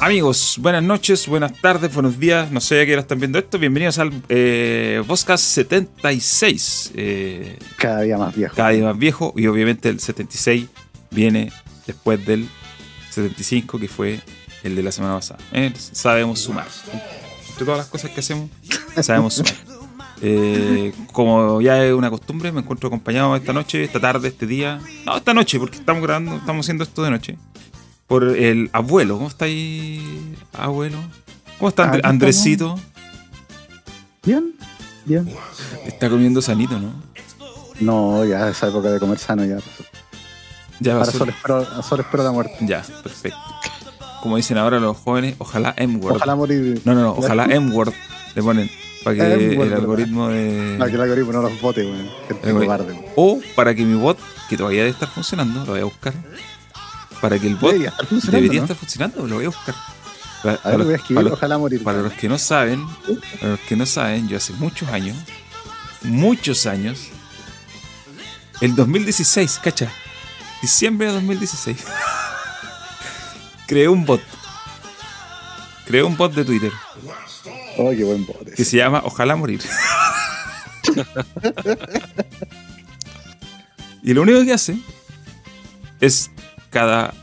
Amigos, buenas noches, buenas tardes, buenos días. No sé a qué hora están viendo esto. Bienvenidos al eh, Podcast 76. Eh, Cada día más viejo. cada día más viejo. Y obviamente el 76 viene después del 75, que fue el de la semana pasada. Eh, sabemos sumar. Entre todas las cosas que hacemos, sabemos sumar. Eh, como ya es una costumbre, me encuentro acompañado esta noche, esta tarde, este día. No, esta noche, porque estamos grabando, estamos haciendo esto de noche. Por el abuelo. ¿Cómo está ahí, abuelo? ¿Cómo está Aquí Andresito? Bien, bien. Está comiendo sanito, ¿no? No, ya esa época de comer sano ya pasó. Ya Ahora pasó. solo espero, solo espero la muerte. Ya, perfecto. Como dicen ahora los jóvenes, ojalá M-word. Ojalá morir. No, no, no, ojalá M-word le ponen para que el algoritmo de. No, que el algoritmo no los vote, weón. O para que mi bot, que todavía debe estar funcionando, lo voy a buscar. Para que el bot Debería estar funcionando, debería ¿no? estar funcionando, lo voy a buscar. Para, A para ver, lo voy a los, escribir, para los- ojalá morir. para los que no saben, para los que no saben, yo hace muchos años, muchos años, el 2016, cacha, diciembre de 2016, creé un bot. Creé un bot de Twitter Oh, qué buen bote. que se llama Ojalá Morir. y lo único que hace es cada.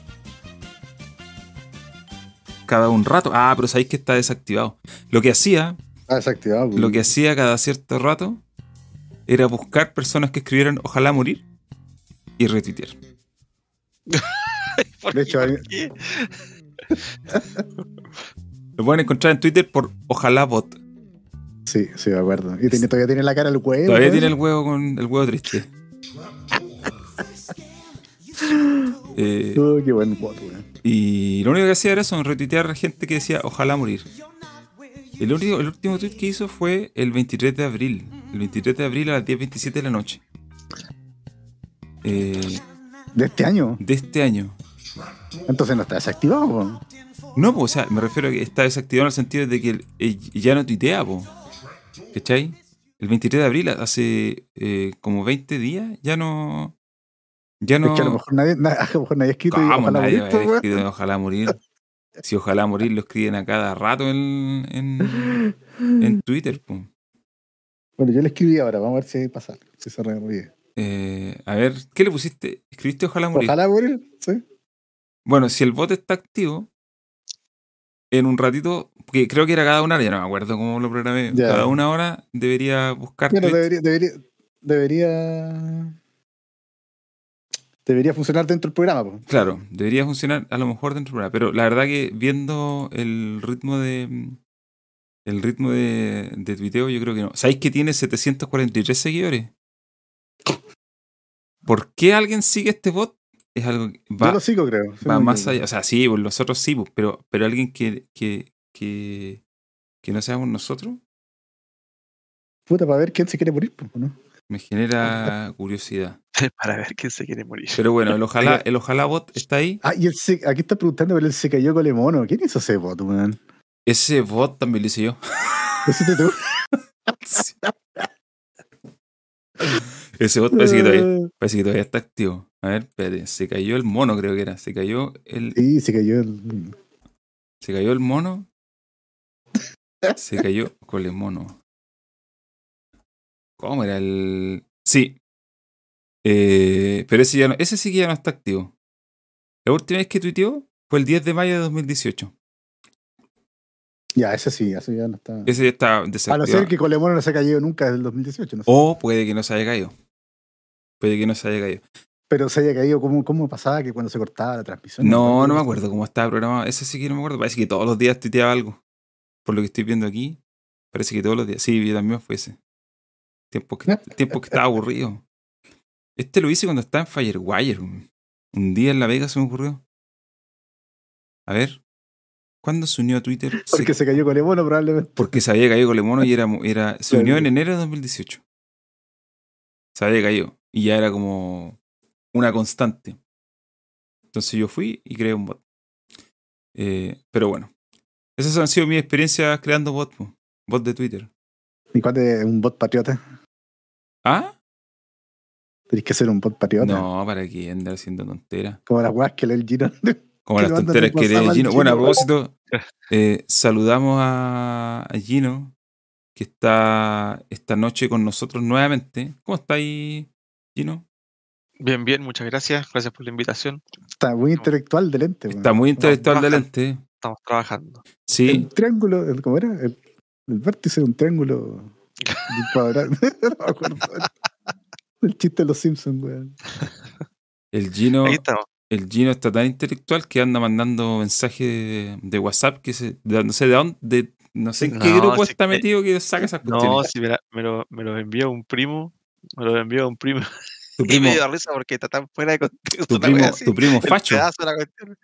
Cada un rato. Ah, pero sabéis que está desactivado. Lo que hacía, Ah, desactivado. weón. lo que hacía cada cierto rato era buscar personas que escribieran Ojalá Morir y retuitear. ¿Por De hecho, ¿Por hay- qué? Lo pueden encontrar en Twitter por Ojalá Bot. Sí, sí, me acuerdo. Y tiene- todavía tiene la cara el huevo. Todavía tiene el huevo con el huevo triste. Eh, Oh, qué buen bot, weón. Y lo único que hacía era eso, retuitear a gente que decía ojalá morir. El, único, el último tweet que hizo fue el 23 de abril. El 23 de abril a las 10.27 de la noche. Eh, De este año. de este año. Entonces no está desactivado, weón. No, pues, o sea, me refiero a que está desactivado en el sentido de que él ya no tuitea, po. ¿Cachai? El 23 de abril, hace eh, como 20 días, ya no. Ya no. Es que a lo mejor nadie, na- a lo mejor nadie ha escrito y ¿Cómo ojalá nadie morir, escrito ojalá morir? Si ojalá morir lo escriben a cada rato en, en, en Twitter. Bueno, yo le escribí ahora, vamos a ver si pasa. Si se ríe. Eh, a ver, ¿qué le pusiste? ¿Escribiste ojalá morir? Ojalá morir, sí. Bueno, si el bot está activo, en un ratito, porque creo que era cada una hora, ya no me acuerdo cómo lo programé. Ya. Cada una hora debería buscar Bueno, debería, debería. Debería funcionar dentro del programa, po. Claro, debería funcionar a lo mejor dentro del programa, pero la verdad que viendo el ritmo de el ritmo de, de tuiteo, yo creo que no. ¿Sabéis que tiene 743 seguidores? ¿Por qué alguien sigue este bot? Es algo que Yo va, lo sigo, creo. va más allá. O sea, sí, pues nosotros sí, pues, pero, pero alguien que, que, que, que no seamos nosotros Puta, para ver quién se quiere morir, po, ¿no? Me genera curiosidad. Para ver quién se quiere morir. Pero bueno, el ojalá, el ojalá bot está ahí. Ah, y él se, aquí está preguntando, pero él se cayó con el mono. ¿Quién hizo ese bot, weón? Ese bot también lo hice yo. ¿Lo hiciste tú? Ese bot parece que todavía, parece que todavía está activo. A ver, espérate. Se cayó el mono, creo que era. Se cayó el, Sí, se cayó el. se cayó el mono. Se cayó con el mono. ¿Cómo era el...? Sí. Eh, pero ese, ya no, ese sí que ya no está activo. La última vez que tuiteó fue el 10 de mayo de 2018. Ya, ese sí, ese ya no está. Ese ya está A no desactivado. ser que Colemono no se ha caído nunca desde el 2018, no sé. O puede que no se haya caído. Puede que no se haya caído. Pero se haya caído, ¿cómo, ¿cómo pasaba que cuando se cortaba la transmisión? No, no me acuerdo cómo estaba programado. Ese sí que no me acuerdo. Parece que todos los días tuiteaba algo. Por lo que estoy viendo aquí. Parece que todos los días. Sí, yo también fue ese. Tiempo que, tiempo que estaba aburrido. Este lo hice cuando estaba en Firewire. Un día en La Vega se me ocurrió. A ver. ¿Cuándo se unió a Twitter? Porque se cayó Colemono probablemente. porque se había caído con Lemono y era, era se unió en enero de 2018. Se había caído. Y ya era como una constante. Entonces yo fui y creé un bot. Eh, pero bueno. Esas han sido mis experiencias creando bots. Bot de Twitter. ¿Y cuál es un bot patriota? ¿Ah? Tenés que ser un bot patriota. No, para que andar haciendo tonteras. Como las weas que lee el Gino. Como las tonteras que lee al Gino. Bueno, a propósito, eh, saludamos a, a Gino, que está esta noche con nosotros nuevamente. ¿Cómo está ahí, Gino? Bien, bien, muchas gracias. Gracias por la invitación. Está muy intelectual de lente. Está muy intelectual de lente. Estamos trabajando. Sí, El triángulo, el- ¿cómo era? El, el vértice de un triángulo. de un cuadrado. no me acuerdo. El chiste de los Simpsons, weón. el Gino, Ahí estamos. el Gino está tan intelectual que anda mandando mensajes de, de WhatsApp que se, de- no sé de dónde, de- no sé en qué No, grupo está que- metido que saca esas No, cuestiones. si me, la- me lo, me lo envió un primo. Me lo envió un primo. tu Y primo, me dio risa porque está tan fuera de contexto. tu primo, así. tu primo el facho. pedazo de la cuestión.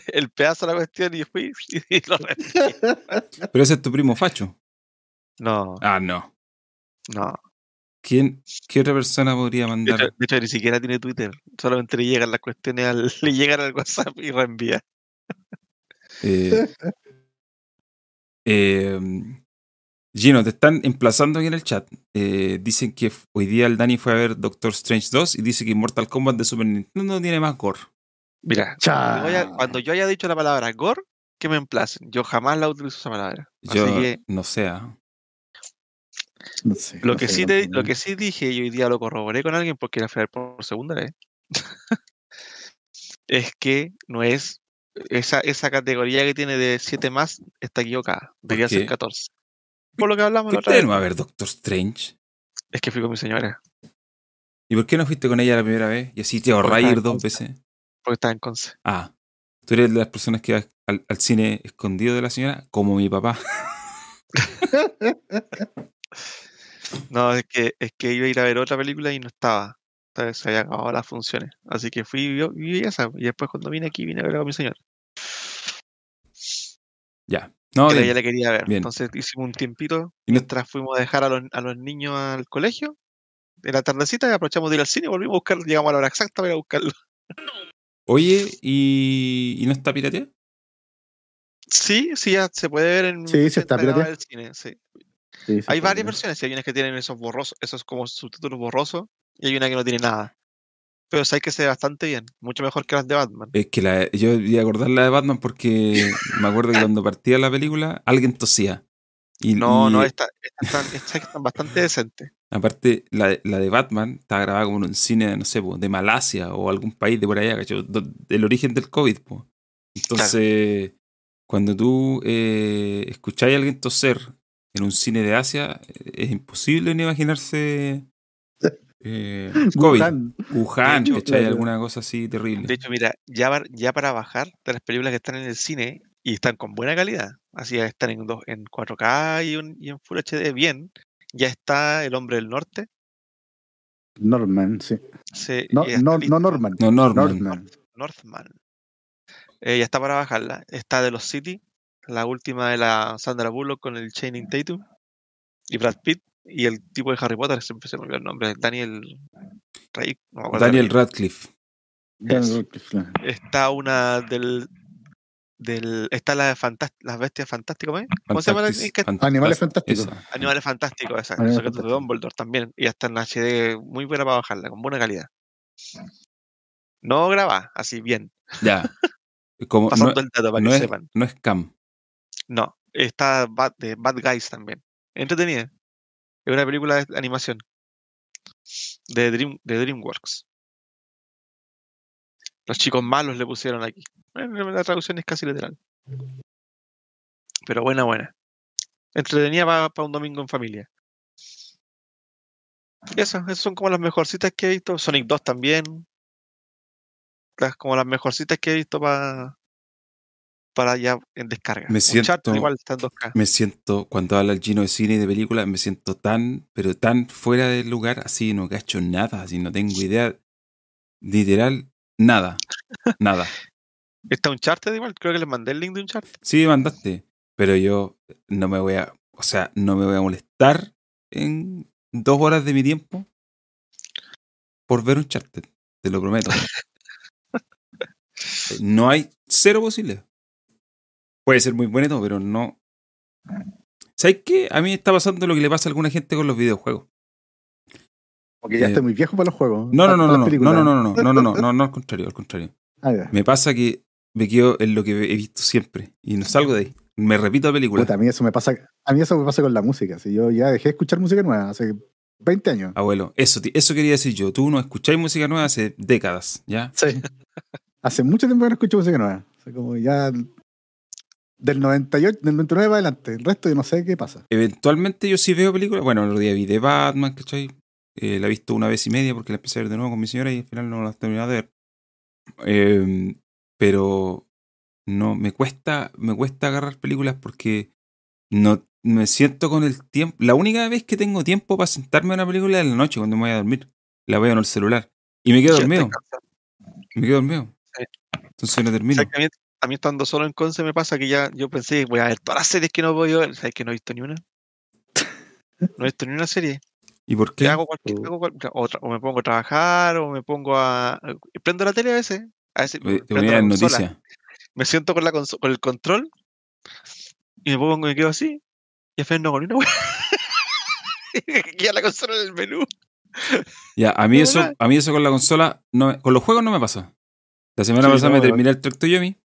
El pedazo de la cuestión y fui y lo reenvié. Pero ese es tu primo facho. No, Ah, no. no. ¿Quién, ¿Qué otra persona podría De mandar? hecho, de hecho, ni siquiera tiene Twitter. Solamente le llegan las cuestiones al, le llegan al WhatsApp y reenvía. Eh, eh, Gino, te están emplazando aquí en el chat. Eh, dicen que hoy día el Dani fue a ver Doctor Strange 2 y dice que Mortal Kombat de Super Nintendo tiene más gore. Mira, cuando yo, haya, cuando yo haya dicho la palabra gore, que me emplacen. Yo jamás la utilizo esa palabra. Yo Así que no sé. No sé. lo no que sé sí te- lo que sí dije y hoy día lo corroboré con alguien porque la fui por segunda vez. es que no es esa, esa categoría que tiene de 7 más está equivocada. Debería qué? ser 14. Por lo que hablamos la ¿Fuiste otra vez. a ver Doctor Strange? Es que fui con mi señora. ¿Y por qué no fuiste con ella la primera vez? Y así te ahorráis ir dos veces. Porque estaba en Conce. Ah, tú eres de las personas que vas al, al cine escondido de la señora, como mi papá. No, es que, es que iba a ir a ver otra película y no estaba. Entonces se había acabado las funciones. Así que fui y vi- esa. Y después cuando vine aquí vine a ver con mi señora. Ya. No, que ella la quería ver. bien. Entonces hicimos un tiempito Y no- mientras fuimos a dejar a los, a los niños al colegio. En la tardecita y aprovechamos de ir al cine, volvimos a buscarlo, llegamos a la hora exacta para ir a buscarlo. Oye, ¿y, y no está pirateada? Sí, sí, ya se puede ver en Sí, sí está 80 grados pirateado. del cine, sí. Sí, Hay está varias bien. versiones, hay unas que tienen esos borrosos, esos como subtítulos borrosos, y hay una que no tiene nada. Pero sabes que se ve bastante bien, mucho mejor que las de Batman. Es que la, yo voy a acordar la de Batman porque me acuerdo que cuando partía la película alguien tosía. Y, No, y, no, esta, esta están, esta están bastante decentes. Aparte, la, la de Batman estaba grabada como en un cine, no sé, po, de Malasia o algún país de por allá, ¿cachai? Do- Del origen del COVID. po. Entonces, cuando tú eh, escucháis a alguien toser en un cine de Asia, es imposible ni imaginarse eh, COVID. Wuhan. Wuhan, hecho. Alguna cosa así terrible. De hecho, mira, ya, ya para bajar de las películas que están en el cine y están con buena calidad, así están en, dos, en 4K y, un- y en Full HD bien, ya está El Hombre del Norte. Norman, sí. No, no, no Norman. no, Norman. Norman. Northman. Eh, ya está para bajarla. Está de los City, la última de la Sandra Bullock con el Channing Tatum y Brad Pitt y el tipo de Harry Potter, siempre se me olvidó el nombre, Daniel Ray, no me acuerdo el Daniel. Radcliffe. Daniel Radcliffe, claro. Está una del del está la de fantás- las bestias fantásticas, ¿cómo? ¿Cómo se llama? Fant- Animales fantásticos. esa. Animales fantásticos, exacto. Animales Secretos de. Dumbledore también. Y está en HD muy buena para bajarla, con buena calidad. No graba, así bien. Ya. Como, no, Pasando el dato para no que es, sepan. no es Cam. No, está Bad, de Bad Guys también. Entretenida. Es una película de animación. De, Dream, DreamWorks. Los chicos malos le pusieron aquí. Bueno, la traducción es casi literal. Pero buena, buena. Entretenida para un domingo en familia. Esas, esas son como las mejorcitas que he visto. Sonic 2 también. Las, como las mejorcitas que he visto para para ya en descarga. Me Uncharted siento- igual está en 2K. Me siento, cuando habla el chino de cine y de películas, me siento tan, pero tan fuera del lugar, así no cacho nada, así no tengo idea. Literal, nada. Nada. Está Uncharted igual, creo que les mandé el link de Uncharted. Sí, mandaste, pero yo no me voy a, o sea, no me voy a molestar en dos horas de mi tiempo por ver un charter, te lo prometo. No hay cero posible. Puede ser muy bonito, pero no. ¿Sabes qué? A mí me está pasando lo que le pasa a alguna gente con los videojuegos. Porque ya Eh, estoy muy viejo para los juegos. No, no, no, no, no, no, no, películas. no, no, no, no, no, no, al contrario, al contrario. Ah. Me pasa que me quedo en lo que he visto siempre y no salgo de ahí. Me repito la película. Puta, a mí eso me pasa, a mí eso me pasa con la música. Si yo ya dejé de escuchar música nueva hace 20 años. Abuelo, eso, eso quería decir yo. Tú no escucháis música nueva hace décadas, ¿ya? Sí. hace mucho tiempo que no escucho música nueva. O sea, como ya del 98, del 99 para adelante. El resto yo no sé qué pasa. Eventualmente yo sí veo películas. Bueno, el otro día vi de Batman, ¿cachai? Eh, la he visto una vez y media porque la empecé a ver de nuevo con mi señora y al final no la he terminado de ver. Eh, pero no, me cuesta, me cuesta agarrar películas porque no me siento con el tiempo. La única vez que tengo tiempo para sentarme a una película es en la noche cuando me voy a dormir. La veo en el celular. Y me quedo dormido. Me quedo dormido. Sí. Entonces no termino. ¿Sabes que a, mí, a estando solo en Conce me pasa que ya yo pensé, voy a ver todas las series que no voy a ver. ¿Sabes que no he visto ni una? No he visto ni una serie. ¿Y por qué? hago cualquier, Uh. hago cual- o, o me pongo a trabajar o me pongo a... Prendo la tele a veces. A veces Eh, Te la en consola, noticias. Me siento con, la con el control y me pongo me quedo así. Y final no ni una wea. Queda la consola en el menú. Ya, a mí ¿De eso, a mí eso con la consola, no me- con los juegos no me pasa. La semana Sí, pasada no, me terminé el Tractoyomi.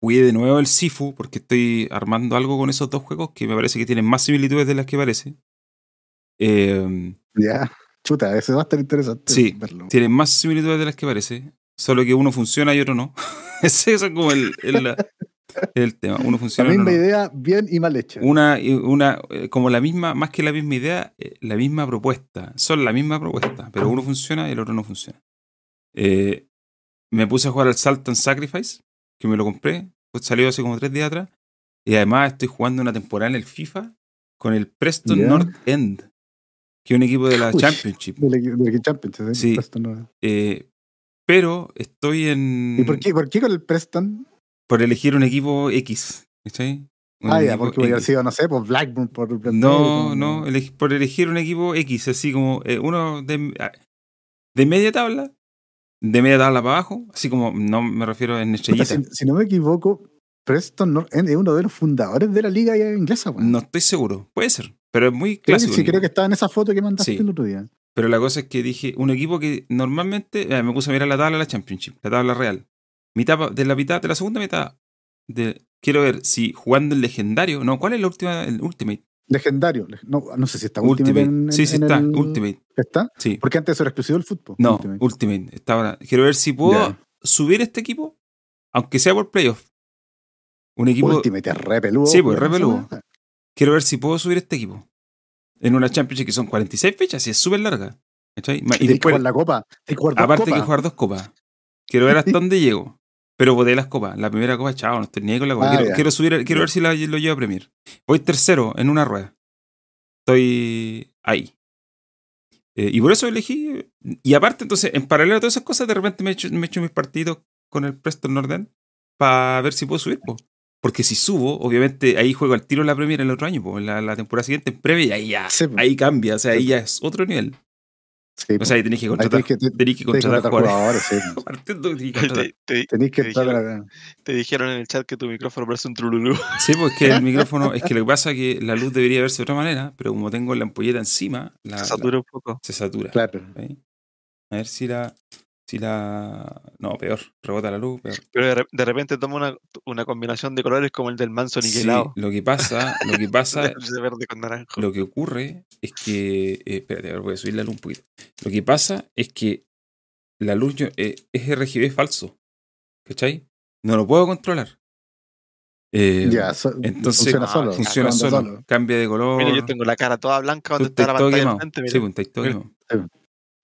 Jugué de nuevo el Sifu porque estoy armando algo con esos dos juegos que me parece que tienen más similitudes de las que parece. Eh, Ya, chuta, ese va a estar interesante Sí, verlo. tienen más similitudes de las que parece. Solo que uno funciona y otro no. Ese es como el, el- el tema. Uno La funciona y misma otro no. idea, bien y mal hecha. Una, una, eh, como la misma, más que la misma idea, eh, la misma propuesta. Son la misma propuesta, pero uno funciona y el otro no funciona. Eh, me puse a jugar al Salt and Sacrifice, que me lo compré, pues salió hace como tres días atrás. Y además estoy jugando una temporada en el FIFA con el Preston. North End, que es un equipo de la Uy. Championship. Del, Championship, Sí. Preston Eh, pero estoy en. ¿Y por qué, por qué con el Preston? por elegir un equipo X. ¿cachai? Un Ah, ya, porque voy a haber X. sido, no sé, por Blackburn, por No, no, por elegir un equipo X, así como eh, uno de, ah, de media tabla, de media tabla para abajo, así como, no me refiero en Puta, estrellita. si, si no me equivoco, Preston es uno de los fundadores de la liga inglesa. No estoy seguro, puede ser, pero es muy clásico. sí, creo que estaba en esa foto que mandaste Sí. el otro día. Pero la cosa es que dije, un equipo que normalmente, eh, me puse a mirar la tabla de la Championship, la tabla real. Mitad, de la mitad, de la segunda mitad, de, quiero ver si jugando el legendario, no, ¿cuál es la última? El Ultimate. Legendario. leg- No, no sé si está Ultimate. Ultimate. en- en- sí, sí en está, el- Ultimate. ¿Está? Sí. Porque antes era exclusivo del fútbol. No, Ultimate. Ultimate. Está ahora. Quiero ver si puedo subir este equipo, aunque sea por playoff. Un equipo. Ultimate es re peludo. Sí, pues, re peludo. Quiero ver si puedo subir este equipo. En una Championship que son 46 fechas y es súper larga. ¿cachai? Y Y que después, jugar la copa. Que jugar aparte hay que jugar dos copas. Quiero ver hasta dónde llego. Pero boté las copas. La primera copa, chao, no estoy ni con la copa. Ah, quiero, quiero subir, quiero ver si la- lo llevo a Premier. Voy tercero en una rueda. Estoy ahí. Eh, y por eso elegí. Y aparte, entonces, en paralelo a todas esas cosas, de repente me he hecho, me mis partidos con el Preston Northern para ver si puedo subir. po. Porque si subo, obviamente ahí juego al tiro la Premier el otro año, po, en la, la temporada siguiente en Premier y ahí ya, Sí, ahí cambia, o sea, ahí ya es otro nivel. Sí, O sea, ahí tenéis que contratar, tenés que, tenés que contratar jugadores. jugadores. tenéis que contratar. Te, dijeron, en el chat que tu micrófono parece un trululú. Sí, pues que el micrófono, es que lo que pasa es que la luz debería verse de otra manera, pero como tengo la ampolleta encima, la, Se la- satura un poco. se satura. Claro. ¿sí? A ver si la, si la, no, peor, rebota la luz, peor. Pero de, re- de repente toma una, una combinación de colores como el del manso Sí, niquelado. lo que pasa, lo que pasa, de verde con naranjo. lo que ocurre es que, eh, espérate, a ver, voy a subir la luz un poquito. Lo que pasa es que la luz yo- eh, es RGB falso, ¿cachai? No lo puedo controlar. Eh, Ya, so- entonces, funciona ah, solo. funciona anda solo, cambia de color. Mira, yo tengo la cara toda blanca donde está la pantalla enfrente. Sí, pues, todo Mira. quemado.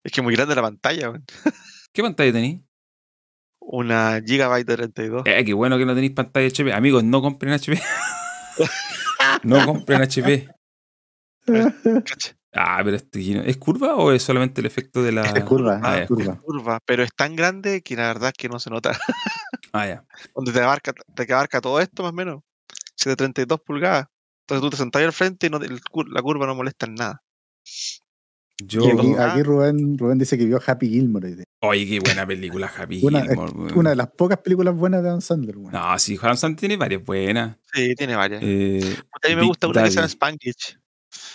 Es que es muy grande la pantalla, weón. ¿Qué pantalla tenéis? Una Gigabyte de 32. Eh, qué bueno que no tenéis pantalla HP. Amigos, no compren HP. no compren HP. Ah, pero no- ¿es curva o es solamente el efecto de la. Es curva, Ah, es ya. curva. curva, pero es tan grande que la verdad es que no se nota. Ah, ya. Donde te abarca, te abarca todo esto más o menos. Es de 32 pulgadas. Entonces tú te sentás ahí al frente y no el la curva no molesta en nada. Yo. Aquí, Ah. aquí Rubén, Rubén dice que vio Happy Gilmore. Oye, qué buena película, Happy Una- Gilmore. Una de las pocas películas buenas de Adam Sandler. No, sí, Juan Santana tiene varias buenas. Sí, tiene varias. Eh, a mí me Big gusta una que se llama. Spanglish.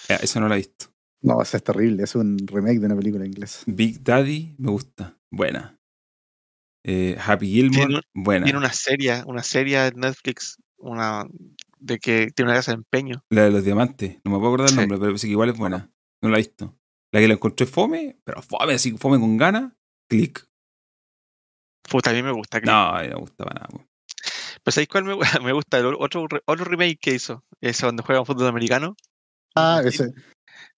eh, esa no la he visto. No, esa es terrible. Es un remake de una película inglesa. Big Daddy me gusta. Buena. Eh, Happy Gilmore, Tiene buena. Tiene una serie, una serie de Netflix, una de que tiene una casa de empeño. La de los diamantes. No me puedo acordar el Sí. nombre, pero parece que igual es buena. No la he visto. La que la encontré fome, pero fome, así fome con ganas. Click. Puta, a mí me gusta. Click. No, no me gustaba nada. weón. Pero ¿sabéis cuál me, me gusta? El otro, otro remake que hizo. Ese donde juega fútbol americano. Ah, ese,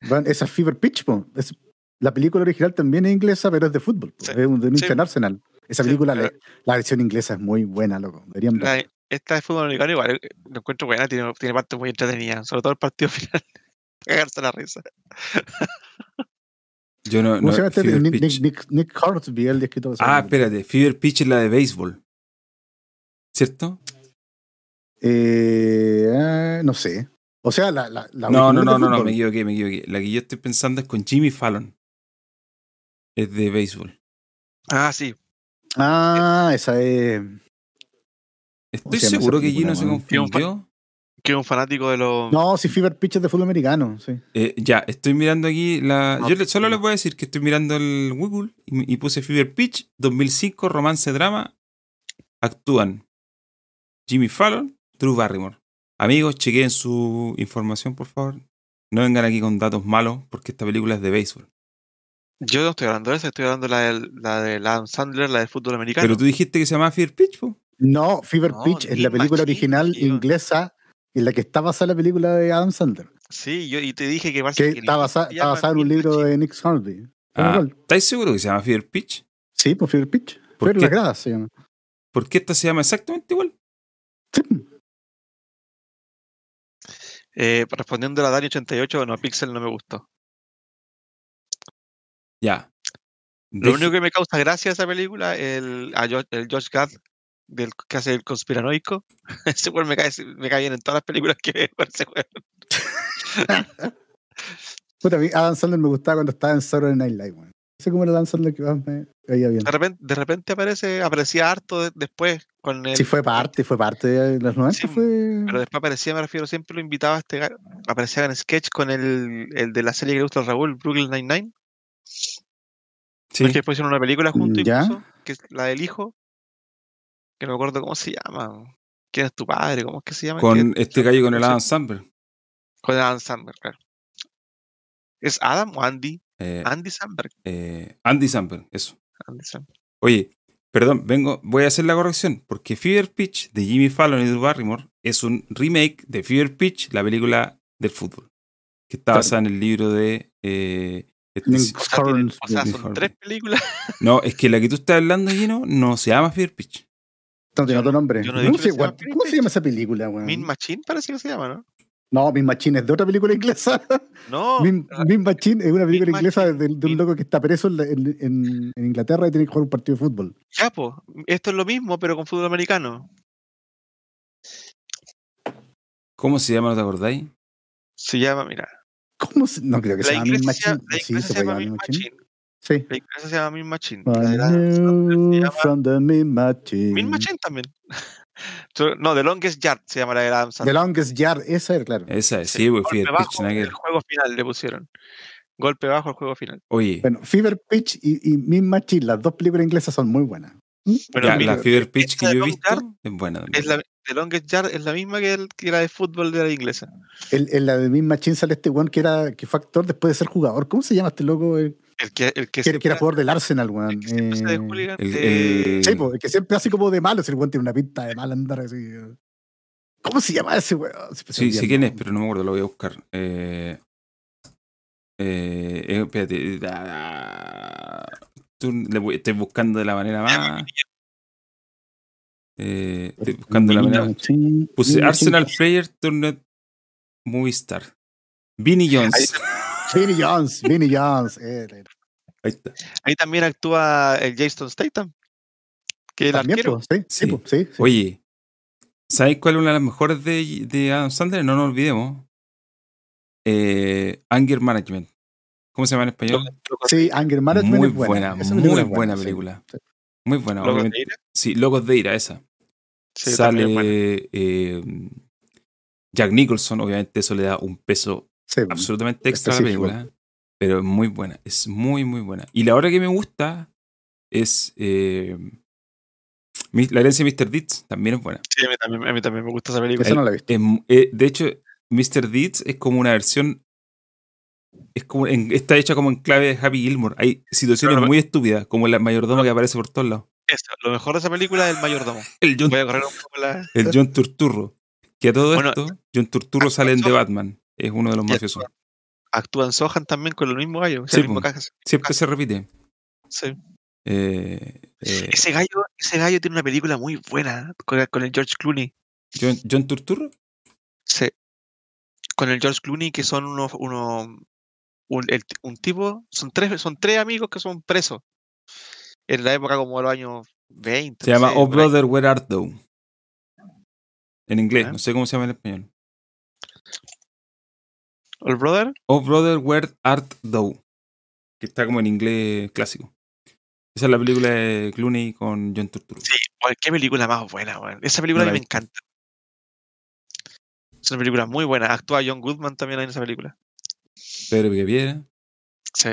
van- esa Fever Pitch, po. Es- la película original también es inglesa, pero es de fútbol. Sí. Es un- de un Sí. Arsenal. Esa Sí, película, pero- la, la versión inglesa es muy buena, loco. Deberían ver. La- esta de fútbol americano igual eh, lo encuentro buena, tiene, tiene partes muy entretenidas, sobre todo el partido final. Cagarse la risa. Yo no. ¿Cómo no este? Fever Nick. Nick, Nick, Nick Hornsby, el escritor. Ah, espérate. Fever Pitch es la de béisbol. ¿Cierto? Eh, ah, no sé. O sea, la. la, la No, no, no, no, no, me equivoqué, me equivoqué. La que yo estoy pensando es con Jimmy Fallon. Es de béisbol. Ah, sí. Ah, esa es. Estoy seguro que Gino se confundió. Que es un fanático de los. No, sí, Fever Pitch es de fútbol americano. Sí. Eh, ya, estoy mirando aquí la. No, yo le- solo les voy a decir que estoy mirando el Google y, y puse Fever Pitch 2005, romance drama. Actúan Jimmy Fallon, Drew Barrymore. Amigos, chequeen su información, por favor. No vengan aquí con datos malos porque esta película es de béisbol. Yo no estoy hablando de esa, estoy hablando de la de, la de Adam Sandler, la de fútbol americano. Pero tú dijiste que se llamaba Fever Pitch, po. No, Fever No, Pitch es la película original tío. inglesa en la que está basada la película de Adam Sandler. Sí, yo y te dije que Que el está basada, en un libro de Nick Hornsby. Ah. ¿Estáis seguros que se llama Fever Pitch? Sí, pues Fever Pitch. ¿Por Fever qué? las gradas se llama. ¿Por qué esta se llama exactamente igual? Sí. Eh, respondiendo a la Dani88, no, Pixel no me gustó. Ya. Lo Deje- único que me causa gracia de esa película el, a el Josh Gad, del, que hace el conspiranoico. Ese weón me cae, me cae bien en todas las películas que veo. Ese weón. Puta, a mí Adam Sandler me gustaba cuando estaba en Saturday Night Live, weón. No sé cómo era Adam Sandler que más me caía bien. De repente, de repente aparece, aparecía harto de- después con el. Sí, fue parte, fue parte de los 90, Sí, fue... Pero después aparecía, me refiero, siempre lo invitaba a este Aparecía en sketch con el, el de la serie que le gusta a Raúl, Brooklyn Nine-Nine. Sí. Es que después hicieron una película juntos ¿Ya? incluso, que es la del hijo. Que no me acuerdo cómo se llama. ¿Quién es tu padre? ¿Cómo es que se llama? Con este gallo con el Adam Sandler. Con Adam Sandberg, claro. ¿Es Adam o Andy? Eh, Andy Sandberg. eh, Andy Samberg, eso. Andy Samberg. Oye, perdón, vengo, voy a hacer la corrección, porque Fever Pitch de Jimmy Fallon y Drew Barrymore es un remake de Fever Pitch, la película del fútbol, que está basada en el libro de... eh, este- Nick O sea, son tres películas. no, es que la que tú estás hablando, Gino, no se llama Fever Pitch. No tiene otro no- nombre. yo no he ¿Cómo, dicho se, llama cómo se llama esa película, weón? Min Machine parece que se llama, ¿no? No, Min Machine es de otra película inglesa. No. Min, ah, Min Machine es una película Min inglesa de, de un Min- loco que está preso en, en- en- Inglaterra y tiene que jugar un partido de fútbol. Ya, po. Esto es lo mismo, pero con fútbol americano. ¿Cómo se llama, no te acordáis? Se llama, mira. ¿Cómo se- No creo que La se llama Min Machine. la Sí, se llama Min Machine. Machine. Sí. La inglesa se llama Min Machine. Knew llama from the Min Machine. Min Machine también. No, The Longest Yard se llama la de Adam The Sandler. Longest Yard, esa era, claro. Esa es, Sí, sí, que ver. el juego final le pusieron. Golpe bajo al juego final. Oye, Bueno, Fever Pitch y, y Min Machine, las dos películas inglesas son muy buenas. Pero ya, mira, la Fever Pitch que yo he Long Yard visto es buena es la, The Longest Yard es la misma que, el, que la de fútbol de la inglesa. El- En la de Min Machine sale este weón que era que fue actor después de ser jugador. ¿Cómo se llama este loco? eh? El que, el que, Que, que siempre era hace- jugador del Arsenal, el weón. que siempre hace de Eh, el- el- Sí, po, el que siempre hace como de malo, si el weón tiene una pinta de mal andar así. ¿Cómo se llama ese weón? Me Sí, olvida sí el quién es, pero no me acuerdo, lo voy a buscar. Eh, eh, espérate. ah, tú le voy- estoy buscando de la manera más. Eh, estoy buscando de la manera. Puse Arsenal. Player Turned Movie Star. Vinnie Jones. Vinnie Jones, Vinnie Jones. eh, eh. Ahí está. Ahí también actúa el Jason Statham. Que el También, arquero. po, sí, sí, Sí. po, sí, sí. Oye, ¿sabéis cuál es una de las mejores de, de Adam Sandler? No nos olvidemos. Eh, Anger Management. ¿Cómo se llama en español? Sí, Anger Management Muy es buena. muy buena película. Sí. Muy buena, de. Ira. Sí, Locos de Ira, esa. Sale eh, Jack Nicholson, obviamente eso le da un peso Sí, absolutamente extra la película. Pero es muy buena, es muy, muy buena. Y la otra que me gusta es eh, La herencia de Mr. Deeds también es buena. Sí, a mí también, a mí también me gusta esa película. Esa no la he visto. Eh, de hecho, Mr. Deeds es como una versión. Es como en- está hecha como en clave de Happy Gilmore. Hay situaciones muy estúpidas, como el mayordomo que aparece por todos lados. Eso, lo mejor de esa película es el mayordomo. El John, Voy a correr un poco la. el John Turturro. Que a todo Bueno, esto, John Turturro sale en The. Batman. Es uno de los mafiosos. Actúan Sohan también con el mismo gallo. Sí, caja. Siempre se repite. Sí. Eh, eh, Ese gallo, ese gallo tiene una película muy buena con, con el George Clooney. John, John Turturro. Sí. Con el George Clooney, que son unos, uno, un, el- un tipo, son tres, son tres amigos que son presos. En la época como de los años 20. Se no llama sé, Oh. Brother, Where Art Thou? En inglés, Ah. no sé cómo se llama en español. ¿El brother? Oh Brother, Where Art Thou? Que está como en inglés clásico. Esa es la película de Clooney con John Turturro. Sí, qué película más buena, weón. Esa película No a mí me encanta. Es una película muy buena. Actúa John Goodman también en esa película. Pedro Picapiedra. Sí.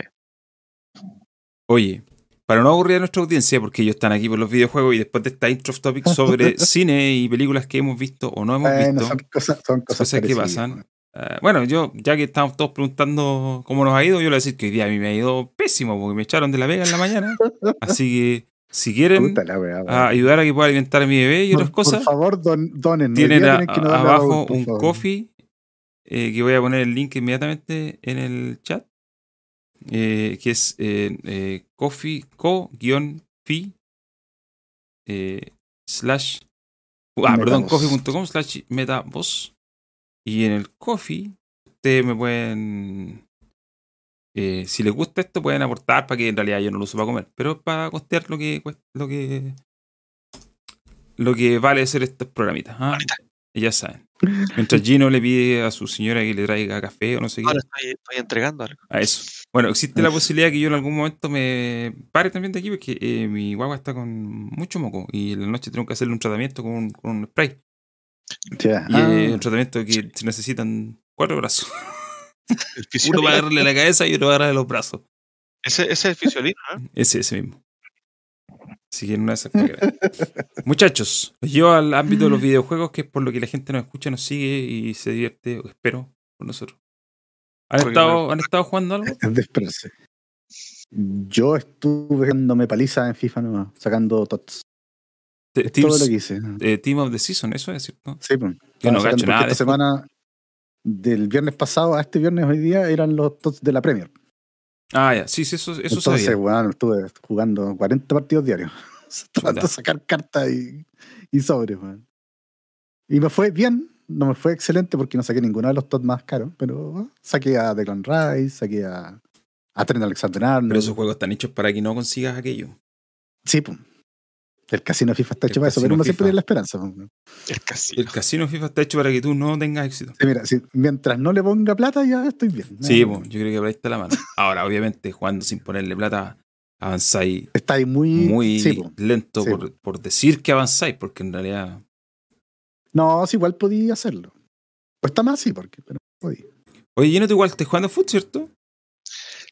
Oye, para no aburrir a nuestra audiencia, porque ellos están aquí por los videojuegos y después de esta intro topic sobre cine y películas que hemos visto o no hemos Bueno, visto, son cosas, son cosas, cosas que pasan. Eh, bueno, yo, ya que estamos todos preguntando cómo nos ha ido, yo le voy a decir que hoy día a mí me ha ido pésimo porque me echaron de la vega en la mañana. Así que si quieren a ayudar a que pueda alimentar a mi bebé y Por- otras cosas, Por favor, don, donen. tienen a- que no abajo un favor. coffee eh, que voy a poner el link inmediatamente en el chat. eh, que es eh, eh, coffee co-fi slash ah, perdón, coffee.com slash metaboss y en el coffee ustedes me pueden eh, si les gusta esto pueden aportar para que en realidad yo no lo uso para comer pero es para costear lo que lo que lo que vale hacer estos programitas ¿ah? ya saben mientras Gino le pide a su señora que le traiga café o no sé qué Ahora estoy, estoy entregando algo. a eso. Bueno, existe la posibilidad que yo en algún momento me pare también de aquí porque eh, mi guagua está con mucho moco y en la noche tengo que hacerle un tratamiento con un, con un spray. Ya. Y Ah, es un tratamiento que se necesitan cuatro brazos. El Uno para agarrarle la cabeza y otro para agarrarle los brazos. Ese, ese es el fisiolino, ¿eh? Ese, ese mismo. Así que que vean. Muchachos, los llevo al ámbito de los videojuegos, que es por lo que la gente nos escucha, nos sigue y se divierte, o espero, con nosotros. ¿Han Porque estado, ¿Han estado jugando algo? es. Yo estuve dándome paliza en FIFA nomás, sacando tots. Todo lo que hice. eh, Team of the Season, eso es cierto. Sí, pues. Yo no sacando nada Esta semana, del viernes pasado a este viernes hoy día, eran los tots de la Premier. Ah, ya, sí, sí, eso, eso Entonces, sabía. weón, estuve jugando 40 partidos diarios. Tratando de sacar cartas y, y sobres, weón. Y me fue bien, no me fue excelente porque no saqué ninguno de los tots más caros, pero ah, saqué a Declan Rice, saqué a, a Trent Alexander Arnold. Pero esos juegos están hechos para que no consigas aquello. Sí, pues. El casino FIFA está El hecho para eso, pero uno siempre FIFA. tiene la esperanza. El casino. El casino FIFA está hecho para que tú no tengas éxito. Sí, mira, si- mientras no le ponga plata, ya estoy bien. Sí, po, yo creo que por ahí está la mano. Ahora, obviamente, jugando sin ponerle plata, avanzáis Está ahí muy. muy sí, lento Sí, por, por decir que avanzáis, porque en realidad. No, sí, igual podía hacerlo. O está más así, porque. Pero podía. Oye, Gino, tú igual estás jugando fútbol, ¿cierto?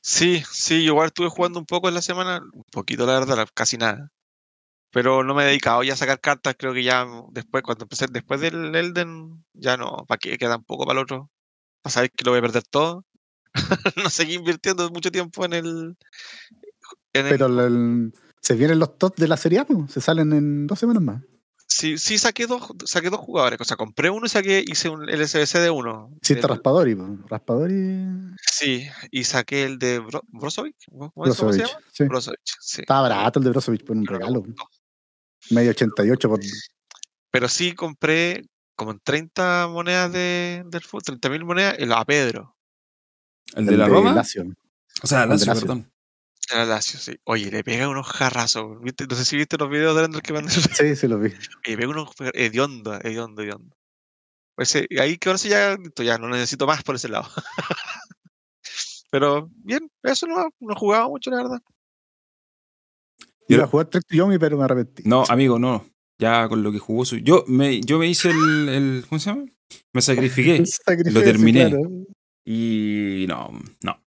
Sí, sí, yo igual estuve jugando un poco en la semana, un poquito la verdad, casi nada. Pero no me he dedicado ya a sacar cartas, creo que ya después, cuando empecé, después del Elden, ya no, ¿para qué? Queda un poco para el otro. Para saber que lo voy a perder todo. no seguí invirtiendo mucho tiempo en el. En el- Pero el- se vienen los tops de la Serie A, se salen en dos semanas más. sí, sí saqué dos, saqué dos jugadores. O sea, compré uno y saqué, hice un, el SBC de uno. Sí, está El- Raspadori. Raspadori. sí, y saqué el de Bro- Brozovic. ¿Cómo cómo se Brozovic. llama? Sí. Brozovic, sí. Estaba barato el de Brozovic por un regalo. gustó. Medio 88 por. Pero sí compré como en 30 monedas de, del fútbol, 30 mil monedas, el a Pedro, ¿El de la Roma? Lazio. O sea, el de Lazio, Lazio. perdón. de la Lazio, sí. Oye, le pega unos jarrazos. ¿viste? No sé si viste los videos de Randall que mandé. Sí, sí, lo vi. Le pega unos hediondo, hediondo, hediondo. Pues eh, ahí que ahora sí ya, ya no necesito más por ese lado. Pero bien, eso no, no he jugado mucho, la verdad. Iba Yo- a jugar Yomi, pero me arrepentí. No, amigo, no. Ya con lo que jugó su. Yo me, yo me hice el, el- ¿Cómo se llama? Me sacrifiqué. Sacrificio, terminé. claro. Y no, no.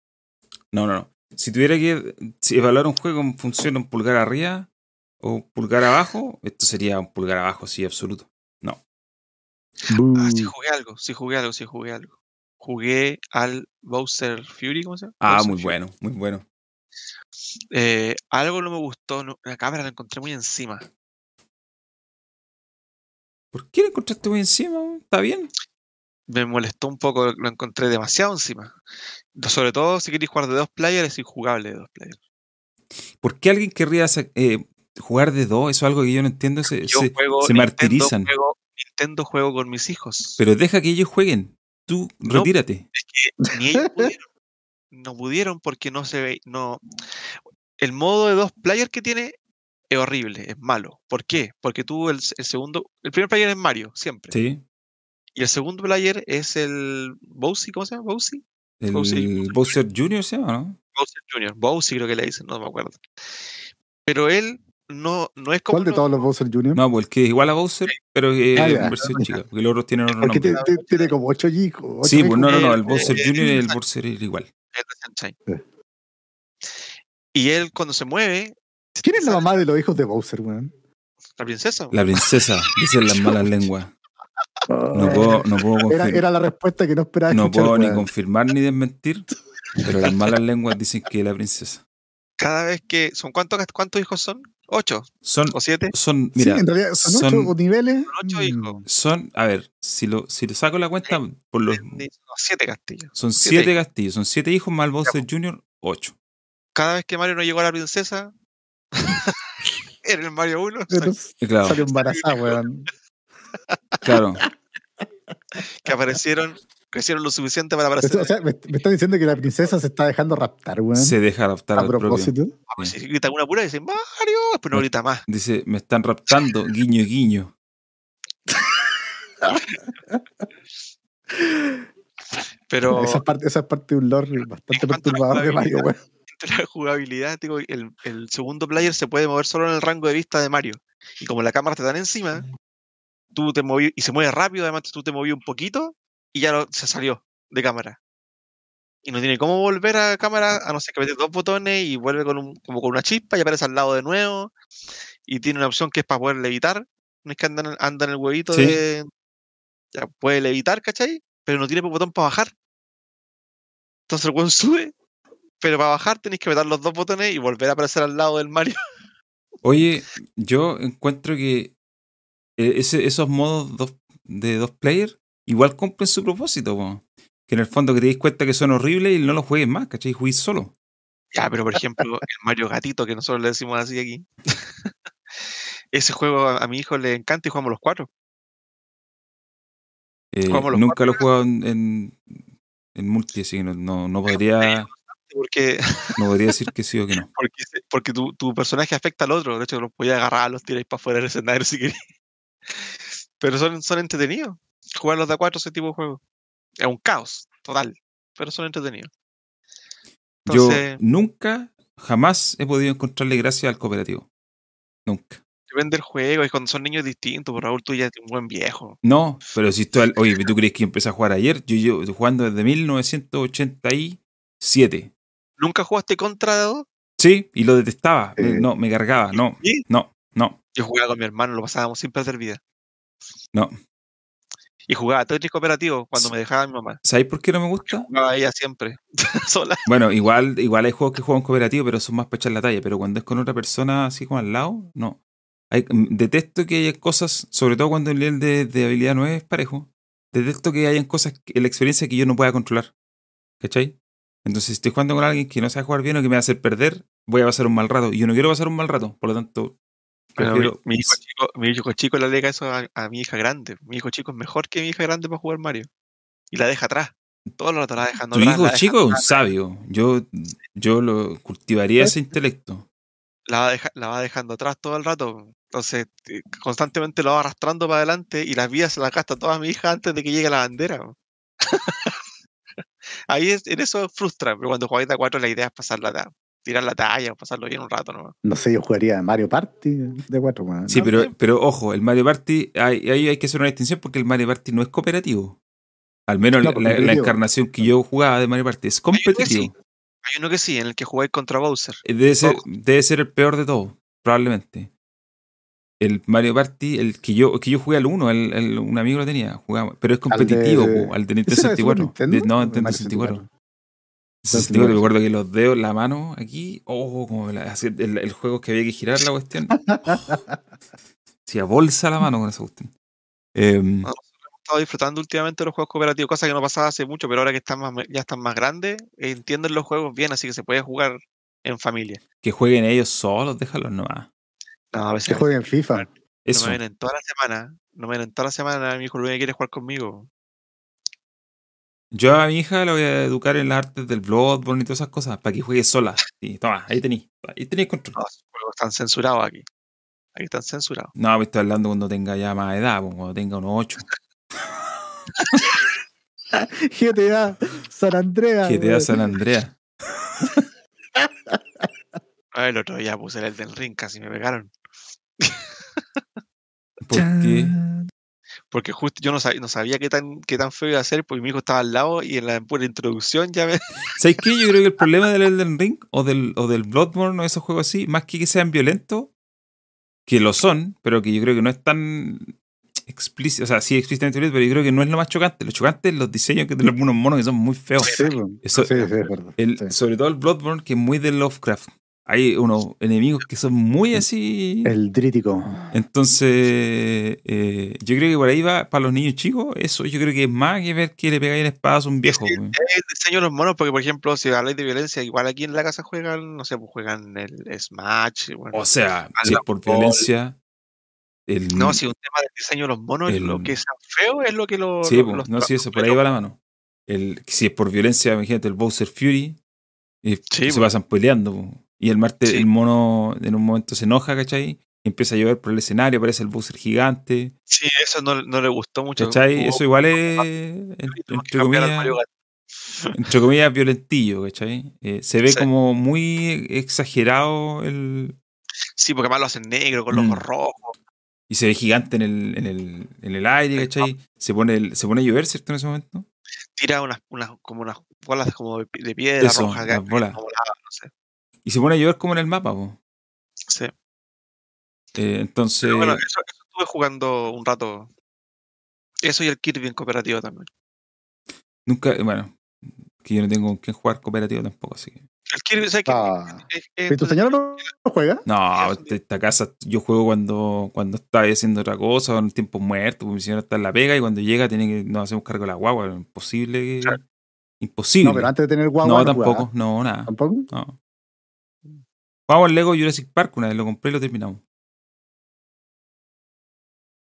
No, no, no. Si tuviera que si evaluar un juego en función de un pulgar arriba, o pulgar abajo, esto sería un pulgar abajo, sí, absoluto. No. Ah, sí jugué algo, sí jugué algo, sí jugué algo. Jugué al Bowser Fury, ¿cómo se llama? Ah, Bowser muy Fury. bueno, muy bueno. Eh, algo no me gustó, no- la cámara la encontré muy encima. ¿Por qué lo encontraste muy encima? ¿Está bien? Me molestó un poco, lo encontré demasiado encima. Sobre todo si queréis jugar de dos players, es injugable de dos players. ¿Por qué alguien querría eh, jugar de dos? Eso es algo que yo no entiendo. Se, Yo se- juego se Nintendo, martirizan. Juego, Nintendo juego con mis hijos. Pero deja que ellos jueguen. Tú No. retírate. Ni ellos pudieron. No pudieron porque no se ve. No. El modo de dos players que tiene es horrible, es malo. ¿Por qué? Porque tú el, el segundo. El primer player es Mario, siempre. Sí. Y el segundo player es el Bowsy, ¿cómo se llama? Bowsy. El Bowser. Bowser Jr. se llama, ¿no? Bowser Jr. Bowsy creo que le dicen, no me acuerdo. Pero él no, no es como. ¿Cuál de todos los Bowser Jr.? No, pues el que es igual a Bowser, pero eh, Ah, versión chica. Porque los otros tienen otro Porque nombre. te- tiene como ocho hijos. ocho Sí, pues no, no, no. El Eh, Bowser eh, Jr. y el. Bowser era igual. El de Sunshine. Sí. Y él cuando se mueve. ¿Quién es la sale mamá de los hijos de Bowser, weón? La princesa. La princesa, dicen las malas lenguas. No puedo, no puedo era, confirmar. era la respuesta que no esperaba No puedo ni confirmar ni desmentir, pero las malas lenguas dicen que es la princesa. Cada vez que. ¿Son cuántos, cuántos hijos son? ¿Ocho Son, o siete? son, Sí, mira, en realidad son, son- ocho niveles. ocho Mm. hijos. son, a ver, si lo, si lo saco la cuenta, por los, siete castillos. son siete siete castillos, son siete hijos más el Bowser Jr., ocho. Cada vez que Mario no llegó a la princesa. en el Mario 1. Pero Y Claro, Salió embarazada, weón. claro. que aparecieron. Crecieron lo suficiente para aparecer. O sea, me, me están diciendo que la princesa se está dejando raptar, weón. Se deja adaptar a al propio. propósito. Ah, pues si grita una pura y dicen Mario, pero no grita más. Dice, me están raptando, guiño, guiño. Pero Esa es parte, esa es parte de un lore bastante perturbador de Mario, weón. entre la jugabilidad, digo, el, el segundo player se puede mover solo en el rango de vista de Mario. Y como la cámara te dan encima, tú te moví, y se mueve rápido, además tú te moví un poquito y ya lo- se salió de cámara. Y no tiene cómo volver a cámara, a no ser que metes dos botones y vuelve con un, como con una chispa y aparece al lado de nuevo. Y tiene una opción que es para poder levitar. No es que anda en el, anda en el huevito Sí. de. Ya puede levitar, ¿cachai? Pero no tiene botón para bajar. Entonces el weón sube, pero para bajar tenéis que meter los dos botones y volver a aparecer al lado del Mario. Oye, yo encuentro que eh, ese- esos modos dos- de dos players igual cumplen su propósito, po. que en el fondo que te des cuenta que son horribles y no los juegues más, ¿cachai? Juegues solo. Ya, pero por ejemplo, el Mario Gatito, que nosotros le decimos así aquí. Ese juego a, a mi hijo le encanta y jugamos los cuatro. Eh, Jugamos los nunca cuatro lo he jugado en, en, en multi, así que no, no, no podría, Porque, no podría decir que sí o que no. porque, porque tu, tu personaje afecta al otro. De hecho, los podías agarrar, los tiráis para afuera del escenario si queréis. Pero son, son entretenidos. Jugar los de a cuatro, ese tipo de juego. Es un caos, total. Pero son entretenidos. Entonces, Yo nunca, jamás he podido encontrarle gracia al cooperativo. Nunca. depende del juego. Y cuando son niños distintos, por Raúl, tú ya eres un buen viejo. No, pero si tú, oye, ¿tú crees que empecé a jugar ayer? Yo llevo jugando desde 1987. ¿Nunca jugaste contra dos? Sí, y lo detestaba. Eh, no, me cargaba. No, ¿Sí? no, no, Yo jugaba con mi hermano, lo pasábamos sin perder vida. no. Y jugaba Tetris cooperativo cuando me dejaba mi mamá. ¿Sabéis por qué no me gusta? Jugaba ella siempre, sola. Bueno, igual, igual hay juegos que juegan cooperativo, pero son más para echar la talla. Pero cuando es con otra persona así como al lado, no. Hay- mm, detesto que haya cosas, sobre todo cuando el nivel de, de habilidad no es parejo. Detesto que hayan cosas en la experiencia que yo no pueda controlar. ¿Cachai? Entonces, si estoy jugando con alguien que no sabe jugar bien o que me va a hacer perder, voy a pasar un mal rato. Y yo no quiero pasar un mal rato. Por lo tanto, Pero mi, prefiero- mi hijo chico, mi hijo chico le alega eso a, a mi hija grande. Mi hijo chico es mejor que mi hija grande para jugar Mario. Y la deja atrás. Todo el rato la dejando Tu atrás. hijo deja chico es un atrás, sabio. Yo, yo lo cultivaría ese intelecto. La va, deja- la va dejando atrás todo el rato. Entonces, eh, constantemente lo va arrastrando para adelante y las vías se las gasta toda mi hija antes de que llegue la bandera. Ahí es, en eso frustra, pero cuando jugáis a cuatro la idea es pasar la, ta- tirar la talla o pasarlo bien un rato, ¿no? No sé, yo jugaría Mario Party de cuatro. Sí, pero, pero ojo, el Mario Party, ahí ahí hay que hacer una distinción porque el Mario Party no es cooperativo. Al menos No, la, encarnación que yo jugaba de Mario Party es uno que competitivo. sí. Hay uno que sí, en el que jugáis contra Bowser. Eh, Debe ser, debe ser el peor de todos, probablemente. el Mario Party, el que yo, que yo jugué al 1, el, el- un amigo lo tenía, jugaba, pero es competitivo, de- po, al de Nintendo ¿Ese era de Super 64. Nintendo? De- no, ¿O de Nintendo Mario 64. 64? 64, me acuerdo que los dedos, la mano aquí, oh, como la- así, el, el juego que había que girar la cuestión. Hacía bolsa la mano con esa cuestión. Em, He estado disfrutando últimamente los juegos cooperativos, cosa que no pasaba hace mucho, pero ahora que están más, ya están más grandes, entienden los juegos bien, así que se puede jugar en familia. que jueguen ellos solos, déjalos nomás. No, a veces Que jueguen FIFA. no Eso. me vienen toda la semana, no me vienen toda la semana, mi hijo Luis quiere jugar conmigo. Yo a mi hija la voy a educar en las artes del Bloodborne y todas esas cosas, para que juegue sola. Sí, toma, ahí tenéis. Ahí tenéis control. No, juegos están censurados aquí. Aquí están censurados. No, me estoy hablando cuando tenga ya más edad, pues, cuando tenga unos 8. GTA, San da weón. San Andreas. Ah, El otro día puse el Elden Ring, casi me pegaron. ¿Por qué? Porque justo yo no sabía, no sabía qué tan, qué tan feo iba a ser, porque mi hijo estaba al lado y en la pura introducción ya me. ¿Sabes qué? Yo creo que el problema del Elden Ring o del, o del Bloodborne o esos juegos así, más que que sean violentos, que lo son, pero que yo creo que no es tan explícito, o sea, sí explícitamente violento, pero yo creo que no es lo más chocante. Lo chocante es los diseños que de algunos monos que son muy feos. Sí, po. Eso- sí, sí, es verdad. El- Sí. Sobre todo el Bloodborne, que es muy de Lovecraft. Hay unos enemigos que son muy así. El drítico. Entonces, eh, yo creo que por ahí va, para los niños chicos, eso yo creo que es más que ver que le pegáis en espadas a un viejo. Sí. El diseño de los monos, porque por ejemplo, si habláis de violencia, igual aquí en la casa juegan, no sé, pues juegan el Smash. bueno, O sea, si es por violencia. El, no, si un tema del diseño de los monos, el- lo que sea feo es lo que lo. sí, lo- los no, sí, eso, por ahí va la mano. El, si es por violencia, imagínate el Bowser Fury. Y Sí, se pasan peleando. po. Y el Marte, Sí. el mono en un momento se enoja, ¿cachai? Y empieza a llover por el escenario, aparece el Bowser gigante. Sí, eso no, no le gustó mucho. ¿Cachai? Eso igual es, entre comillas, entre violentillo, ¿cachai? Eh, se ve Sí. como muy exagerado el, Sí, porque además lo hacen negro, con los Mm. ojos rojos. y se ve gigante en el, en el, en el aire, ¿cachai? Se pone, el- se pone a llover, ¿cierto? En ese momento. Tira unas, unas, como unas bolas como de, pi- de piedra Eso, roja. que las bolas. como lava, no sé. Y se pone a llover como en el mapa, po. Sí. Eh, entonces, Pero bueno, eso, eso estuve jugando un rato. Eso y el Kirby en cooperativo también. nunca, bueno, que yo no tengo con quién jugar cooperativo tampoco, así que. El Kirby, ¿sabes qué? Ah. Es- es- ¿Y tu señora no no juega? No, esta casa yo juego cuando, cuando está haciendo otra cosa, o en tiempo muerto, porque mi señora está en la pega y cuando llega tiene que nos hacemos cargo de la guagua, imposible que- Claro. Imposible. No, pero antes de tener guagua. no, no tampoco, jugaba. no, nada. ¿Tampoco? No. Jugamos al Lego Jurassic Park una vez, lo compré y lo terminamos.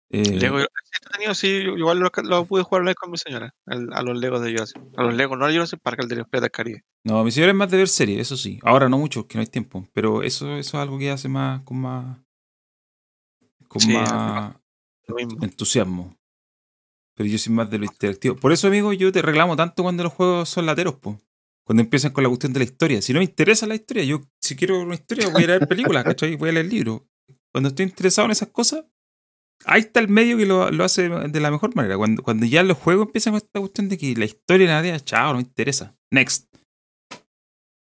Eh, Lego, entretenido, sí, igual lo, lo pude jugar una vez con mi señora. a los Legos de Jurassic. A los Legos, no al Jurassic Park, al de los Piratas Caribe. No, mi señora es más de ver series, eso sí. Ahora no mucho, que no hay tiempo. Pero eso, eso es algo que hace más con más. con Sí, más entusiasmo. Pero yo soy más de lo interactivo. Por eso, amigo, yo te reclamo tanto cuando los juegos son lateros, po. Cuando empiezan con la cuestión de la historia. Si no me interesa la historia, yo si quiero una historia voy a leer películas, ¿cachai? Voy a leer libros. Cuando estoy interesado en esas cosas, ahí está el medio que lo, lo hace de la mejor manera. Cuando, cuando ya los juegos empiezan con esta cuestión de que la historia nada, chao, no me interesa. Next.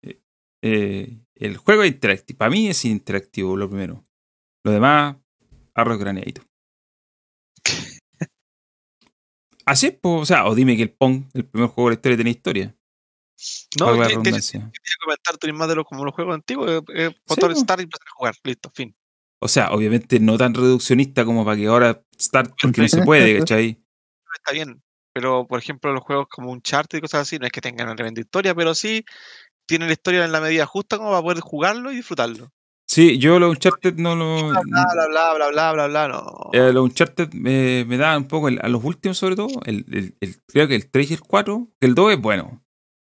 Eh, eh, el juego es interactivo. Para mí es interactivo lo primero. Lo demás, arroz graneadito. Así es, po, o sea, o dime que el Pong, el primer juego de la historia, tiene historia. No, que- redundancia. quería comentar tú más de los, como los juegos antiguos. Eh, eh, botón po. Start y empezar a jugar. Listo, fin. O sea, obviamente no tan reduccionista como para que ahora start porque no se puede, ¿cachai? Está bien. Pero, por ejemplo, los juegos como un chart y cosas así, no es que tengan una tremenda historia, pero sí tienen la historia en la medida justa como para poder jugarlo y disfrutarlo. Sí, yo los Uncharted no lo. Bla, bla, bla, bla, bla, bla, bla, bla, no. eh, los Uncharted me, me da un poco, el- a los últimos sobre todo, el, el- el- creo que el 3 y el 4, que el 2 es bueno.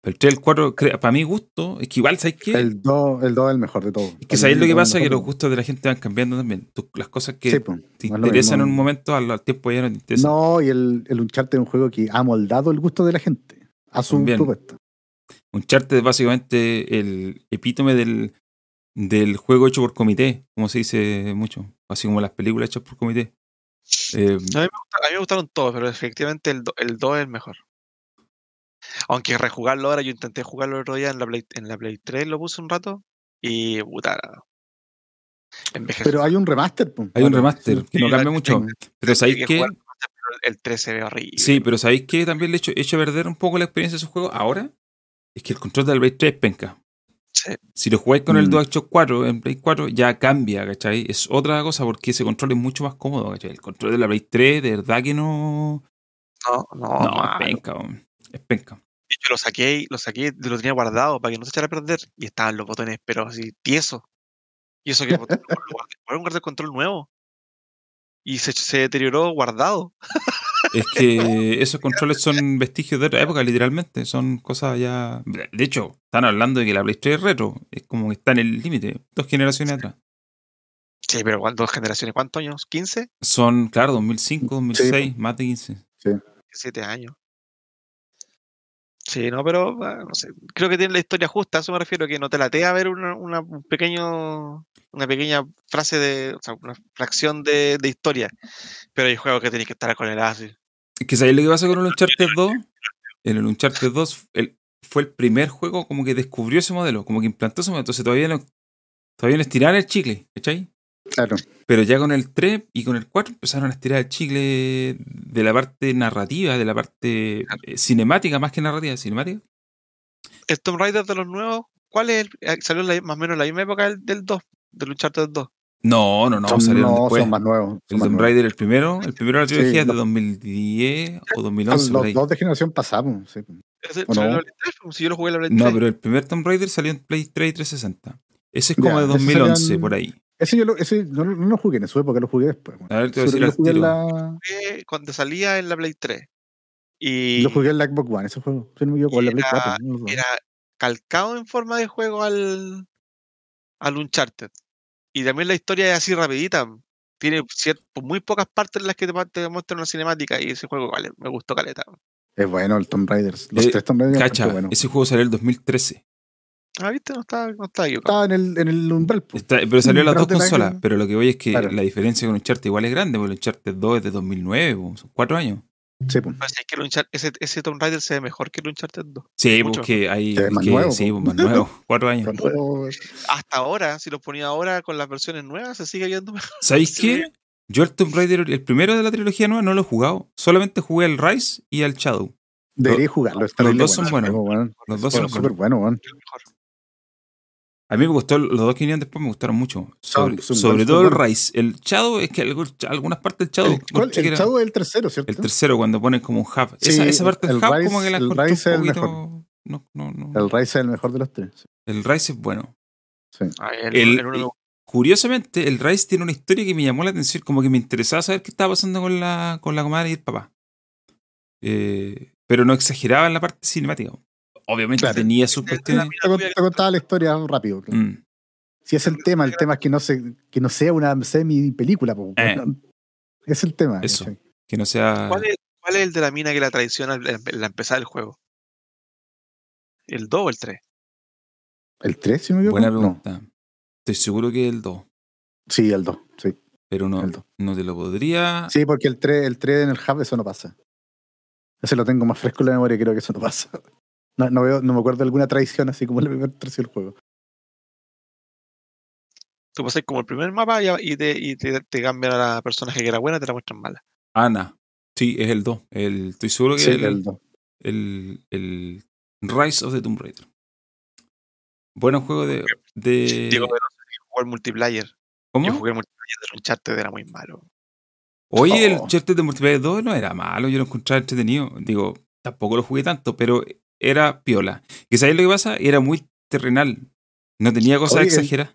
El 3 y el 4, cre- para mi gusto, es que igual, ¿sabes qué? El 2 el dos es el mejor de todos. es que ¿sabéis lo que pasa? Que los gustos de la gente van cambiando también. Tú- las cosas que Sí, pues, te interesan en un momento, al, al tiempo ya no te interesan. No, y el, el Uncharted es un juego que ha moldado el gusto de la gente. A su También. propuesta. Uncharted es básicamente el epítome del, del juego hecho por comité, como se dice mucho. Así como las películas hechas por comité. Eh, A mí, me gusta- a mí me gustaron todos, pero efectivamente el, do- el 2 es el mejor. Aunque rejugarlo ahora, yo intenté jugarlo el otro día en la Play, en la Play 3, lo puse un rato y puta. Envejeció. Pero hay un remaster. Hay un remaster sí. que no cambia mucho. Pero ¿sabéis que el 3 se ve horrible. Sí, pero ¿sabéis qué también le echo, echo a perder un poco la experiencia de esos juegos ahora? Es que el control del Play 3 es penca. Sí. Si lo jugáis con el Mm. DualShock 4 en Play 4 ya cambia, ¿cachai? Es otra cosa porque ese control es mucho más cómodo, ¿cachai? El control de la Play 3 de verdad que no... No, no, no, penca, weón. Es penca. Yo lo saqué, lo saqué, lo tenía guardado para que no se echara a perder. Y estaban los botones, pero así, tiesos. Y eso que el botón, lo guardé- guardé un guarda de control nuevo. Y se, se deterioró guardado. Es que esos controles son vestigios de otra época, literalmente. Son cosas ya... De hecho, están hablando de que la Play 3 es retro. Es como que está en el límite, dos generaciones atrás. Sí, pero ¿cuántas dos generaciones? ¿Cuántos años? ¿15? Son, claro, 2005, 2006, más de 15. 17 años. Sí, no, pero ah, no sé. Creo que tiene la historia justa, a eso me refiero, que no te latea ver una, una, un pequeño, una pequeña frase de, o sea, una fracción de, de historia. Pero hay juegos que tenéis que estar con el así. Que ¿sabéis lo que pasa con el Uncharted 2? En el Uncharted 2 el- fue el primer juego como que descubrió ese modelo, como que implantó ese modelo. Entonces todavía no, todavía no estiraban el chicle, ¿cachai? Claro. Pero ya con el 3 y con el 4 empezaron a estirar el chicle de la parte narrativa, de la parte eh, cinemática, más que narrativa, cinemática. El Tomb Raider de los nuevos, ¿cuál es? el- eh, salió en la- más o menos en la misma época del, del 2, del Uncharted 2. No, no, no, son, salieron no, después. son más nuevos. son el más Tomb. Raider, el primero, el primero de la Sí, trilogía es de los- 2010 o Son 2011. por ahí. los dos de generación pasamos. Sí. Ese ¿O salió en no? la Play 3, pues, si yo lo jugué en la Play No, 3. pero el primer Tomb Raider salió en Play 3 y 360. Ese es como Ya, de ese 2011, salían- por ahí. Ese yo lo, ese no, lo- no lo jugué en su época, lo jugué después. bueno. A ver, te voy a decir lo jugué en la, cuando salía en la Play 3. Y lo jugué en la Xbox One, ese juego. Si no me equivoco, en la Play Era- 4. uno de los dos. era calcado en forma de juego al, al Uncharted. Y también la historia es así rapidita. Tiene cier- muy pocas partes en las que te, te muestran una cinemática y ese juego vale, me gustó caleta. Es bueno el Tomb Raider. Los Eh, tres Tomb Raider. Cacha, bueno. ese juego salió en el 2013. Ah, viste, no está, no está equivocado. Estaba en el, en el umbral. Está- pero salió en las dos que- consolas. Pero lo que voy es que Claro. la diferencia con Uncharted igual es grande, porque el Uncharted 2 es de 2009, po, son cuatro años. Sí. Pues es que el ese, ese Tomb Raider se ve mejor que el Uncharted 2. Sí, Mucho. porque hay. Más que- nuevo, sí, pues, más nuevo. Cuatro años. Hasta ahora, si lo ponía ahora con las versiones nuevas, se sigue viendo mejor. ¿Sabéis Sí. qué? Yo el Tomb Raider, el primero de la trilogía nueva, no lo he jugado. Solamente jugué al Rise y al Shadow. Debería jugarlo. Los dos son bueno buenos. Los dos Bueno, son súper buenos. A mí me gustó, los dos que vinieron después me gustaron mucho. Sobre, son sobre buenos, todo son el. Rise. El Shadow, es que algo- algunas partes del Shadow. El, ¿cuál? el Shadow es el tercero, ¿cierto? el tercero, cuando ponen como un hub. Sí, esa, esa parte del el hub, Rise- como que la el encontré Rise es un el poquito. No, no, no. El Rise es el mejor de los tres. El Rise es bueno. Sí. Ah, el, gustó. Curiosamente, el Rise tiene una historia que me llamó la atención, como que me interesaba saber qué estaba pasando con la, con la comadre y el papá. Eh, pero no exageraba en la parte cinemática. Obviamente Claro. tenía sus Te- cuestiones. Te, cont- te contaba la historia rápido. Mm. Si es el tema, el tema es que no, se, que no sea una semi-película. Eh. Es el tema. Eso. ¿cachai? Que no sea. ¿Cuál es, cuál es el de la mina que la traiciona en la empezada del juego? ¿El 2 o el 3? ¿El 3, si no me equivoco? Buena No. pregunta. Estoy seguro que el 2. Sí, el 2. Sí, Pero no, el 2. no te lo podría. Sí, porque el 3, el 3 en el hub, eso no pasa. Ese lo tengo más fresco en la memoria, creo que eso no pasa. No, no, veo, no me acuerdo de alguna traición así como el primer tercio del juego. Tú pasas como el primer mapa y, y te, y te, te cambian a la personaje que era buena y te la muestran mala. Ana. Sí, es el 2. El, estoy seguro que Sí, el, el 2. el, el Rise of the Tomb Raider. Bueno juego de. de Diego Veloso jugó el multiplayer. Yo ¿Cómo? jugué el multiplayer de Uncharted, era muy malo. Oye, el Oh. Uncharted de Multiplayer 2 no era malo, yo lo encontraba entretenido. Digo, tampoco lo jugué tanto, pero era piola. ¿Y sabéis lo que pasa? Era muy terrenal. No tenía cosas Oye, exageradas.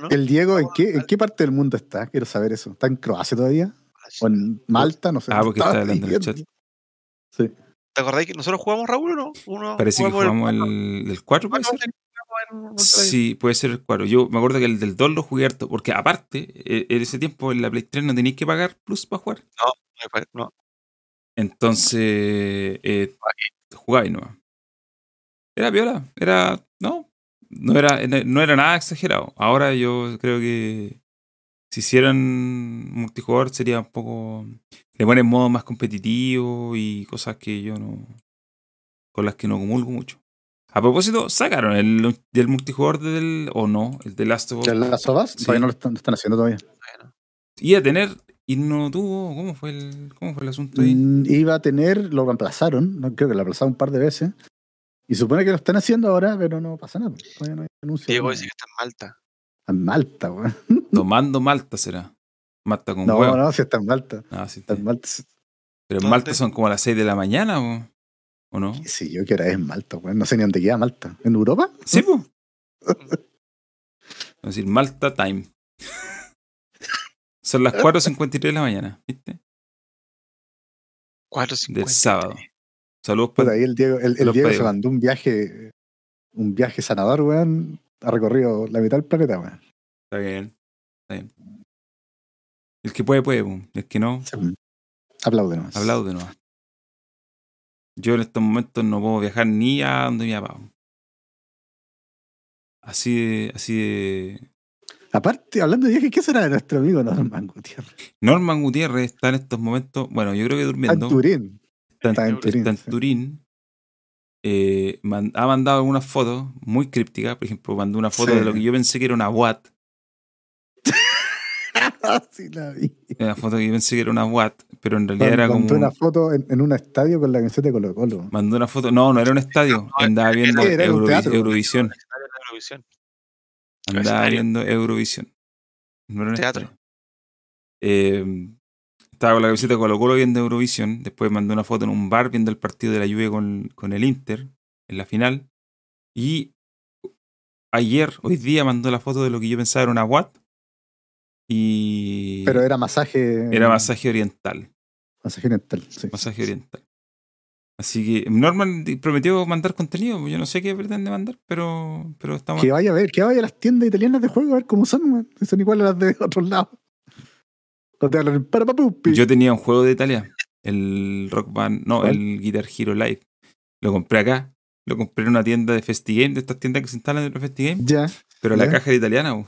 ¿no? El Diego, ¿en qué, ¿en qué parte del mundo está? Quiero saber eso. ¿Está en Croacia todavía? ¿O en Malta? No sé. Ah, porque está hablando en el chat. Sí. ¿Te acordáis que nosotros jugamos Raúl o no? Uno, Parece que jugamos el el, el 4, puede cuatro, ser. Sí, puede ser el 4. Yo me acuerdo que el del 2 lo jugué harto, porque aparte, eh, en ese tiempo en la Play 3 no tenías que pagar Plus para jugar. No, Entonces, eh, jugaba y no. Era viola, era. No, no era, no era nada exagerado. Ahora yo creo que si hicieran multijugador sería un poco. Le ponen modo más competitivo y cosas que yo no. con las que no comulgo mucho. A propósito, sacaron el del multijugador del. o no, el de Last of Us. ¿Ya las sobas? Sí. Todavía no lo están, lo están haciendo todavía. Bueno, Iba a tener. Y no tuvo. ¿Cómo fue el, cómo fue el asunto ahí? Mm, iba a tener, lo reemplazaron, no, creo que lo reemplazaron un par de veces. Y supone que lo están haciendo ahora, pero no pasa nada. Todavía no hay anuncio. Diego dice que está en Malta. En Malta, weón. Tomando Malta será. Malta con No, huevo. no, si está en Malta. Ah, sí, Está en Malta. Pero en. Malta son como las 6 de la mañana, ¿o, ¿o no? Sí, yo que era en Malta, weón. No sé ni dónde queda Malta. ¿En Europa? Sí, pues. Es decir, Malta Time. Son las 4.53 de la mañana, ¿viste? 4.50. Del sábado. Saludos para ahí el Diego, el, Diego se mandó un viaje, un viaje sanador, weón. Ha recorrido la mitad del planeta, weón. Está bien. Está bien. El que puede, puede. po. El que no, Aplaude nomás. hablado de nuevo. Yo en estos momentos no puedo viajar ni a donde mi papá. Así de, así de. Aparte, hablando de viaje, ¿qué será de nuestro amigo Norman Gutiérrez? Norman Gutiérrez está en estos momentos, bueno, yo creo que durmiendo. en Turín. Está en, Está en Turín. está en sí. Turín. Eh, man- ha mandado algunas fotos muy crípticas. Por ejemplo, mandó una foto Sí. de lo que yo pensé que era una Watt. sí, la vi. Una foto que yo pensé que era una Watt, pero en realidad era como. Mandó una foto en, en un estadio con la camiseta de Colo Colo. Mandó una foto. No, no era un estadio. Andaba viendo era un Eurovi- teatro. Eurovisión. Andaba viendo Eurovisión. No era un Teatro. Eh, estaba con la camiseta de Colo Colo viendo Eurovisión. Después mandó una foto en un bar viendo el partido de la Juve con, con el Inter en la final. Y ayer, hoy día, mandó la foto de lo que yo pensaba era una Watt. Y Pero era masaje. era masaje oriental. Masaje oriental. Sí. Masaje oriental. Así que Norman prometió mandar contenido. Yo no sé qué pretende mandar, pero, pero estamos. Que vaya a ver, que vaya a las tiendas italianas de juego a ver cómo son. Si Son iguales a las de otros lados. No te hablan en parapapupi. Yo tenía un juego de Italia, el Rock Band, no, ¿Cuál? el Guitar Hero Live. Lo compré acá. Lo compré en una tienda de FestiGame, de estas tiendas que se instalan en el FestiGame, Ya. pero la caja era italiana. bu.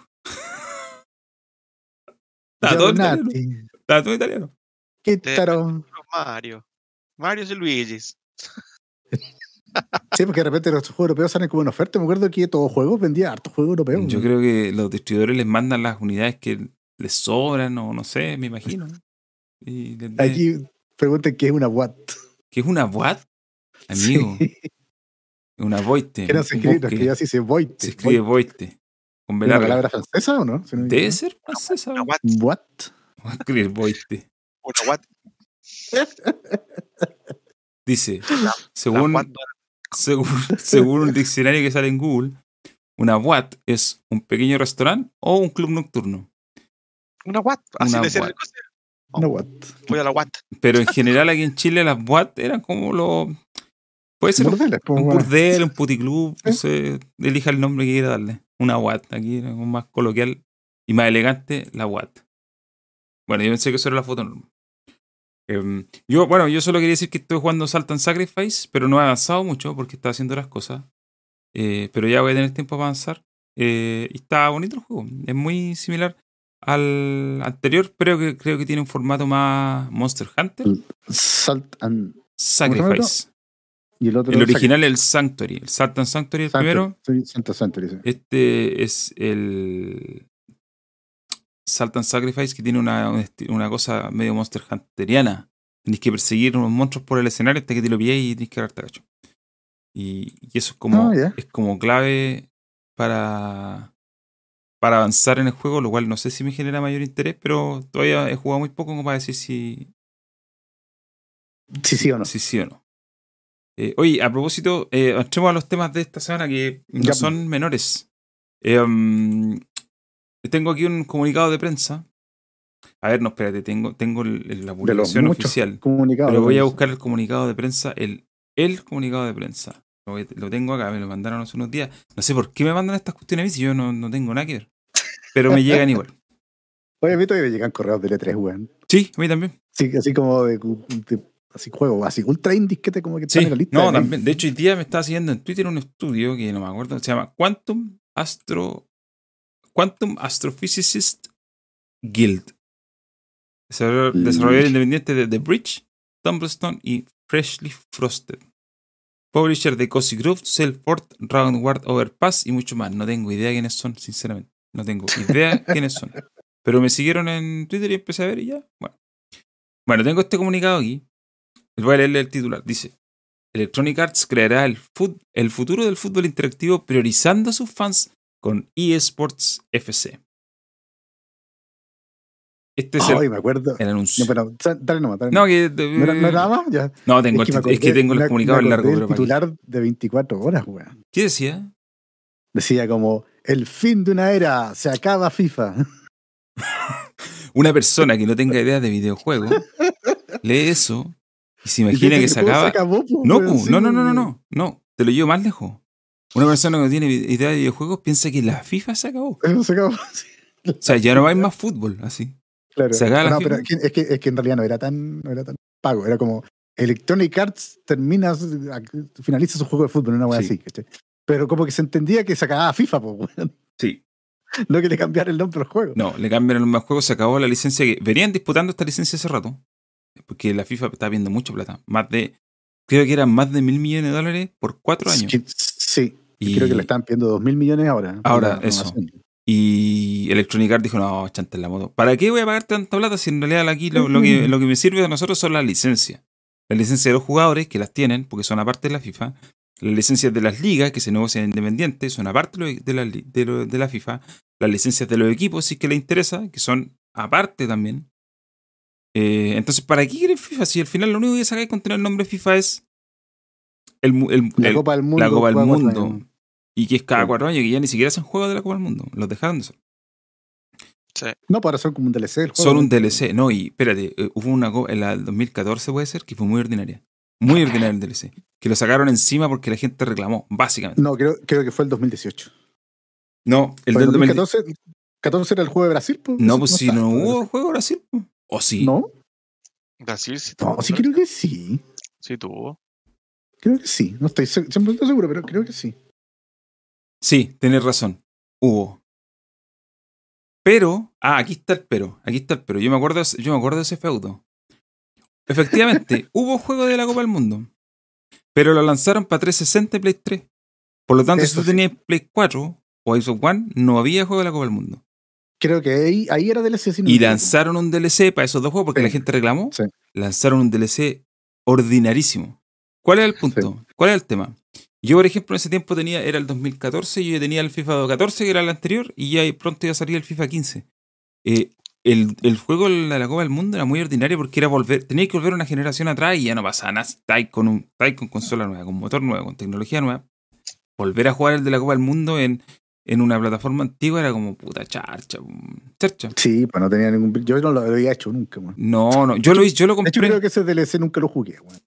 Estaba todo italiano. Todo italiano. Quítaro. Mario. Mario y Luigi's. Sí, porque de repente los juegos europeos salen como una oferta. Me acuerdo que todo juegos vendía harto juego europeo. Yo creo que los distribuidores les mandan las unidades que les sobran, o no sé, me imagino. Y les de- Aquí preguntan qué es una Watt. ¿Qué es una Watt? Amigo, Sí. una Voite. Que no se escribe, no, que ya sí se Voite. Se escribe Voite. Con ¿Es una palabra francesa o no? Si no Debe equivoco. ser francesa. Una. Watt. What? Voy a escribir Voite. Una Watt. Dice, La según, Watt según, según un diccionario que sale en Google, una Watt es un pequeño restaurante o un club nocturno. Una Watt. Así Una decía Watt. el cosa. Una What? Voy a la Watt. Pero en general aquí en Chile las Watt eran como lo... Puede ser un, Burdeles, pues, un bueno. burdel, un puticlub, no Sí. sé, elija el nombre que quiera darle. Una Watt, aquí era como más coloquial y más elegante, la Watt. Bueno, yo pensé que eso era la foto normal. Em, yo, bueno, yo solo quería decir que estoy jugando Salt and Sacrifice, pero no he avanzado mucho porque estaba haciendo las cosas. Eh, pero ya voy a tener tiempo para avanzar. Eh, y está bonito el juego. Es muy similar al anterior, pero que, creo que tiene un formato más Monster Hunter. Salt and. Sacrifice. Y el otro. El original es el Sanctuary. El Salt and Sanctuary, el primero. Sí, Santa Sanctuary, sí. Este es el Salt and Sacrifice que tiene una, una cosa medio Monster Hunteriana. Tenéis que perseguir unos monstruos por el escenario hasta que te lo pilléis y tenéis que agarrarte cacho. Y, y eso es como, Ah, es como clave para, para avanzar en el juego, lo cual no sé si me genera mayor interés, pero todavía he jugado muy poco como para decir si, Sí, sí o no. sí o no. Eh, oye, a propósito, eh, entremos a los temas de esta semana que no Ya. son menores. Eh, um, tengo aquí un comunicado de prensa. A ver, no, espérate, tengo, tengo el- la De los publicación oficial. Pero voy a pues. buscar el comunicado de prensa, el, el comunicado de prensa. Lo, tengo acá, me lo mandaron hace unos días. No sé por qué me mandan estas cuestiones a mí si yo no, no tengo nada que ver. Pero me llegan igual. Oye, a mí todavía me llegan correos de L3, weón. Sí, a mí también. Sí, así como de, de- así juego, así ultra indie que te como que Sí, están en la lista. no, de- también. De hecho, hoy día me estaba siguiendo en Twitter un estudio que no me acuerdo, se llama Quantum Astro Quantum Astrophysicist Guild. Desarrollador, desarrollador independiente de The Bridge, Tumblestone y Freshly Frosted. Publisher de Cozy Groove, Selfport, Roundward Overpass y mucho más. No tengo idea quiénes son, sinceramente. No tengo idea quiénes son. Pero me siguieron en Twitter y empecé a ver y ya. Bueno. Bueno, tengo este comunicado aquí. Voy a leerle el titular. Dice: Electronic Arts creará el, fut- el futuro del fútbol interactivo priorizando a sus fans con eSports FC. Este es Ay, el, me acuerdo. el anuncio. No, pero dale nomás, dale No, que. ¿No era, no era más? Ya. No, tengo es, el que tit- es que acordé- tengo el comunicado largo, acordé pero del ¿para qué? titular de 24 horas, weón. ¿Qué decía? Decía como, el fin de una era, se acaba FIFA. Una persona que no tenga idea de videojuegos lee eso y se imagina que se el acaba. acabó, No, sí, no, no, no, no, no, no. Te lo llevo más lejos. Una persona que no tiene idea de videojuegos piensa que la FIFA se acabó. Eso se acabó. sí, O sea, ya no hay más fútbol, así. Claro. Se acaba la no, FIFA. pero es que, es, que, es que en realidad no era tan, no era tan pago. Era como Electronic Arts termina, finaliza su juego de fútbol, una wea Sí. así. ¿cachai? Pero como que se entendía que se acababa FIFA, weón. Sí. No que le cambiara el nombre al juego. No, le cambian los más juegos, se acabó la licencia que. Venían disputando esta licencia hace rato. Porque la FIFA está viendo mucha plata. Más de. Creo que eran más de mil millones de dólares por cuatro años. Sí, Sí, Y, creo que le están pidiendo 2 mil millones ahora. Ahora, eso. Y Electronic Arts dijo: No, chanta en la moto. ¿Para qué voy a pagar tanta plata si en realidad aquí lo, lo que, lo que me sirve a nosotros son las licencias? Las licencias de los jugadores, que las tienen, porque son aparte de la FIFA. Las licencias de las ligas, que se negocian independientes, son aparte de, la, de lo- de la FIFA. Las licencias de los equipos, si es que les interesa, que son aparte también. Eh, entonces, ¿para qué quieren FIFA? Si al final lo único que sacáis con tener el nombre FIFA es el, La Copa del Mundo. la Copa del Mundo. Y que es cada Sí. cuatro años, que ya ni siquiera hacen juegos de la Copa del Mundo. Los dejaron de hacer. No, para ser como un DLC. el juego. Son un DLC. No, y espérate, eh, hubo una co- en la del 2014 puede ser, que fue muy ordinaria. Muy ordinaria el DLC. Que lo sacaron encima porque la gente reclamó, básicamente. No, creo, creo que fue el 2018. No, el del 2014. 2014, 14 era el juego de Brasil. Pues, No, pues si está, no hubo juego de Brasil. ¿O sí? No, Brasil sí tuvo. no, sí creo que sí. Sí tuvo. Creo que sí. No estoy se- 100% seguro, pero creo que sí. Sí, tenés razón. Hubo. Pero, ah, aquí está el pero. Aquí está el pero. Yo me acuerdo, yo me acuerdo de ese feudo. Efectivamente, hubo juego de la Copa del Mundo. Pero lo lanzaron para 360 y Play 3. Por lo tanto, si tú sí. tenías Play 4 o Xbox One, no había juego de la Copa del Mundo. Creo que ahí, ahí era DLC. si no Y lanzaron un DLC para esos dos juegos porque Sí. la gente reclamó. Sí. Lanzaron un DLC ordinarísimo. ¿Cuál es el punto? ¿Cuál es el tema? Yo, por ejemplo, en ese tiempo tenía, era el 2014, yo ya tenía el FIFA 14, que era el anterior, y ya pronto iba a salir el FIFA 15. Eh, el, el juego de la Copa del Mundo era muy ordinario porque era volver, tenía que volver una generación atrás y ya no pasaba nada. Estáis con, un, estáis con consola nueva, con motor nuevo, con tecnología nueva. Volver a jugar el de la Copa del Mundo en, en una plataforma antigua era como puta charcha. charcha. Sí, pues no tenía ningún. Yo no lo había hecho nunca, weón. No, no, yo lo, yo lo De hecho, compré. creo que ese DLC nunca lo jugué, weón.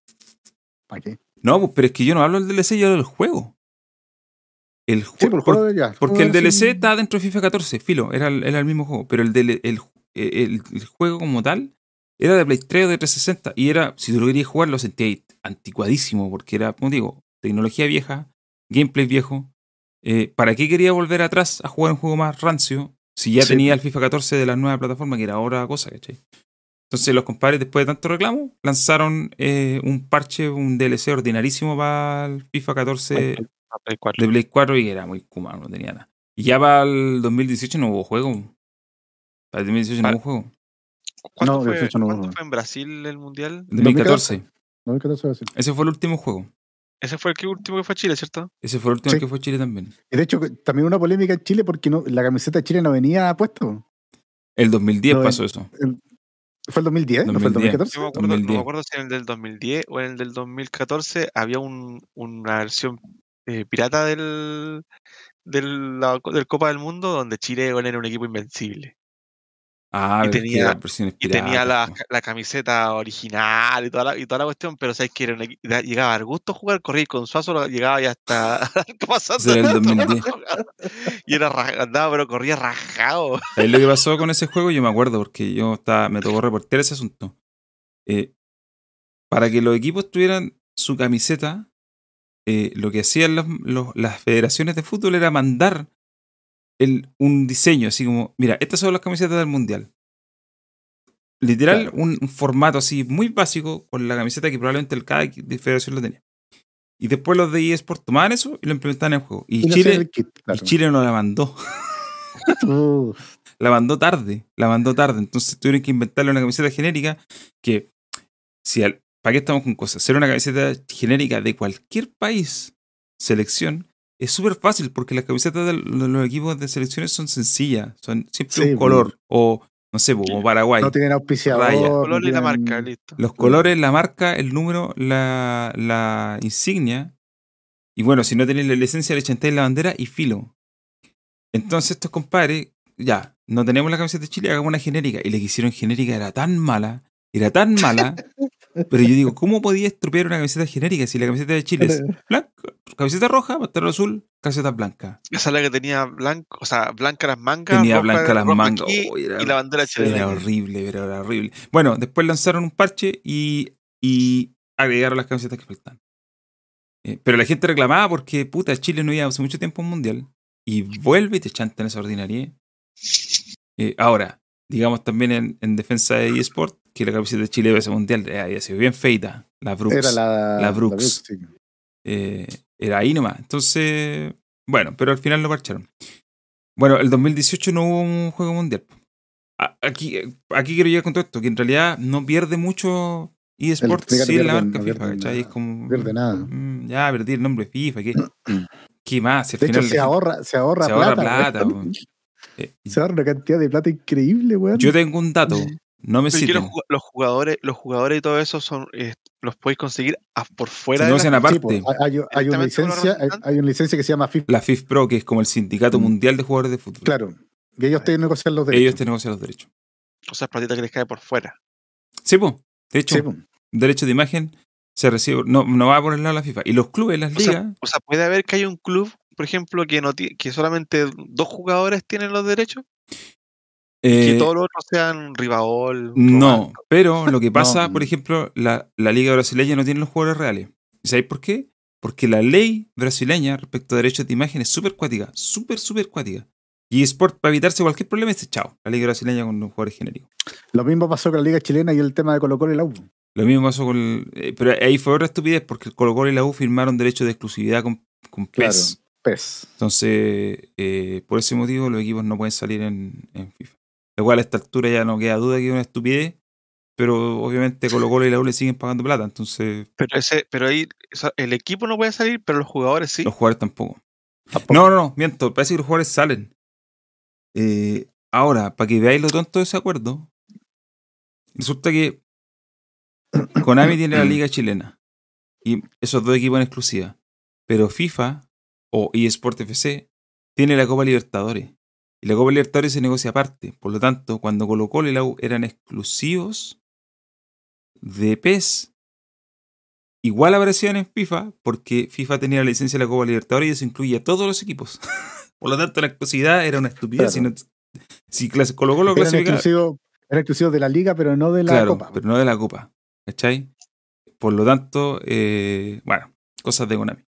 ¿Para qué? No, pues, pero es que yo no hablo del DLC, yo hablo del juego. El Sí, juego. por el juego de ya. porque el DLC está dentro de FIFA 14, filo, era el, era el mismo juego. Pero el, del- el, el- el juego como tal era de Play 3 o de 360. Y era, si tú lo querías jugar, lo sentías anticuadísimo, porque era, como digo, tecnología vieja, gameplay viejo. Eh, ¿Para qué quería volver atrás a jugar un juego más rancio si ya Sí. tenía el FIFA 14 de la nueva plataforma, que era ahora cosa, ¿cachai? Entonces los compadres, después de tanto reclamo, lanzaron eh, un parche, un DLC ordinarísimo para el FIFA 14 a Play 4. de Play 4 y era muy kuma, no tenía nada. Y ya para el 2018 no hubo juego. Para el 2018 no hubo juego. ¿Cuánto, No, fue, 18 no cuánto hubo. fue en Brasil el mundial? El 2014. No, ¿qué te voy a decir? Ese fue el último juego. Ese fue el que último que fue a Chile, ¿cierto? Ese fue el último Sí. que fue Chile también. Y de hecho, también una polémica en Chile porque no, la camiseta de Chile no venía puesta. El 2010 No, pasó eso. ¿Fue el 2010? ¿No fue el 2010. 2014? Yo me acuerdo, no 2010. me acuerdo si en el del 2010 o en el del 2014 había un, una versión eh, pirata del, del, la- del Copa del Mundo donde Chile era un equipo invencible. Ah, Y tenía- versiones Y tenía la, la camiseta original y toda la, y toda la cuestión, pero sabes que llegaba al gusto jugar, corría y con Suazo llegaba ya hasta pasando Ese era el 2010. y era andaba pero corría rajado. ¿Sabes lo que pasó con ese juego? Yo me acuerdo porque yo estaba, me tocó reportear ese asunto. Eh, para que los equipos tuvieran su camiseta, eh, lo que hacían los- los- las federaciones de fútbol era mandar el- un diseño, así como, mira, estas son las camisetas del mundial. Literal, Claro. un, un formato así muy básico con la camiseta que probablemente el, cada federación lo tenía. Y después los de eSport tomaban eso y lo implementaban en el juego. Y, Chile, y. Chile no la mandó. Uh, la mandó tarde. La mandó tarde. Entonces tuvieron que inventarle una camiseta genérica que, si al, ¿para qué estamos con cosas? Ser una camiseta genérica de cualquier país, selección, es súper fácil porque las camisetas de los los equipos de selecciones son sencillas. Son siempre Sí, un color. O, no sé, como Paraguay. no tienen auspiciador. Raya. no color y la tienen- marca, listo. Los colores, la marca, el número, la, la insignia. Y bueno, si no tenéis la licencia, le chantáis la bandera y filo. Entonces estos compadres, ya, no tenemos la camiseta de Chile, hagamos una genérica. Y la que hicieron genérica era tan mala, era tan mala. pero yo digo, ¿cómo podía estropear una camiseta genérica si la camiseta de Chile es blanca, camiseta roja, pantalón azul, camiseta blanca? Esa es la que tenía blanco, o sea, blanca las mangas. Tenía roja- blanca las mangas. aquí Oh, era- y la bandera chilena. Era horrible, pero era horrible. Bueno, después lanzaron un parche y, y agregaron las camisetas que faltan. Eh, pero la gente reclamaba porque, puta, Chile no iba hace mucho tiempo a un mundial. Y vuelve y te chantan esa ordinaria. Eh, ahora, digamos también en, en defensa de eSport, que la camiseta de Chile ese mundial eh, había sido bien feita. La Brooks. Era la, La Brooks. sí. Eh, era ahí nomás. Entonces, bueno, pero al final lo parcharon. Bueno, el 2018 no hubo un juego mundial. Aquí, aquí quiero llegar con todo esto, que en realidad no pierde mucho eSports sin la pierde- marca no FIFA. Es como. pierde nada. mm, Ya, perdí el nombre FIFA, ¿qué, qué más? Si al De hecho, se la gente- ahorra, se ahorra se ahorra plata. Eh, Se ahorra una cantidad de plata increíble, weón. yo tengo un dato, no me que los, jugadores, los jugadores y todo eso son, eh, los podéis conseguir a- por fuera de la FIFA. Sí, aparte. pues, hay, hay una licencia, hay, una licencia que se llama FIFA. La FIF Pro, que es como el sindicato Mm. mundial de jugadores de fútbol. Claro. Y ellos te negocian los Ellos derechos. te negocian los derechos. O sea, es platita que les cae por fuera. Sí, pues. De hecho, Sí, pues. derecho de imagen se recibe, no, no va el lado de la FIFA. Y los clubes, las O sea, ligas, o sea, puede haber que haya un club, por ejemplo, que no que solamente dos jugadores tienen los derechos, eh, que todos los otros sean Rivaol. no. Román. Pero lo que pasa, No. por ejemplo, la, la liga brasileña no tiene los jugadores reales. ¿Y sabéis por qué? Porque la ley brasileña respecto a derechos de imagen es súper cuática, súper, súper cuática. Y Sport, para evitarse cualquier problema, dice chao, la liga brasileña con los jugadores genéricos. Lo mismo pasó con la Liga Chilena y el tema de Colo Colo y la U. Lo mismo pasó con. el- eh, pero ahí fue otra estupidez porque el Colo Colo y la U firmaron derechos de exclusividad con, con Claro. PES. Entonces, eh, por ese motivo, los equipos no pueden salir en, en FIFA. Lo cual a esta altura ya no queda duda que es una estupidez, pero obviamente Colo Colo y la U le siguen pagando plata, entonces Pero ese, pero ahí o sea, el equipo no puede salir, pero los jugadores sí. los jugadores tampoco. Tampoco. No, no, no, miento, parece que los jugadores salen. Eh, ahora, para que veáis lo tonto de ese acuerdo, resulta que Konami tiene la liga chilena y esos dos equipos en exclusiva, pero FIFA o eSport FC tiene la Copa Libertadores. Y la Copa Libertadores se negocia aparte. Por lo tanto, cuando Colo Colo y la U eran exclusivos de PES, igual aparecían en FIFA porque FIFA tenía la licencia de la Copa Libertadores y eso incluye a todos los equipos. Por lo tanto, la exclusividad era una estupidez. Claro. Si, no- si clase- Colo Colo clasificaba- exclusivos era exclusivo de la liga, pero no de la claro, Copa. pero no de la Copa. ¿Cachai? Por lo tanto, eh, bueno, cosas de Konami.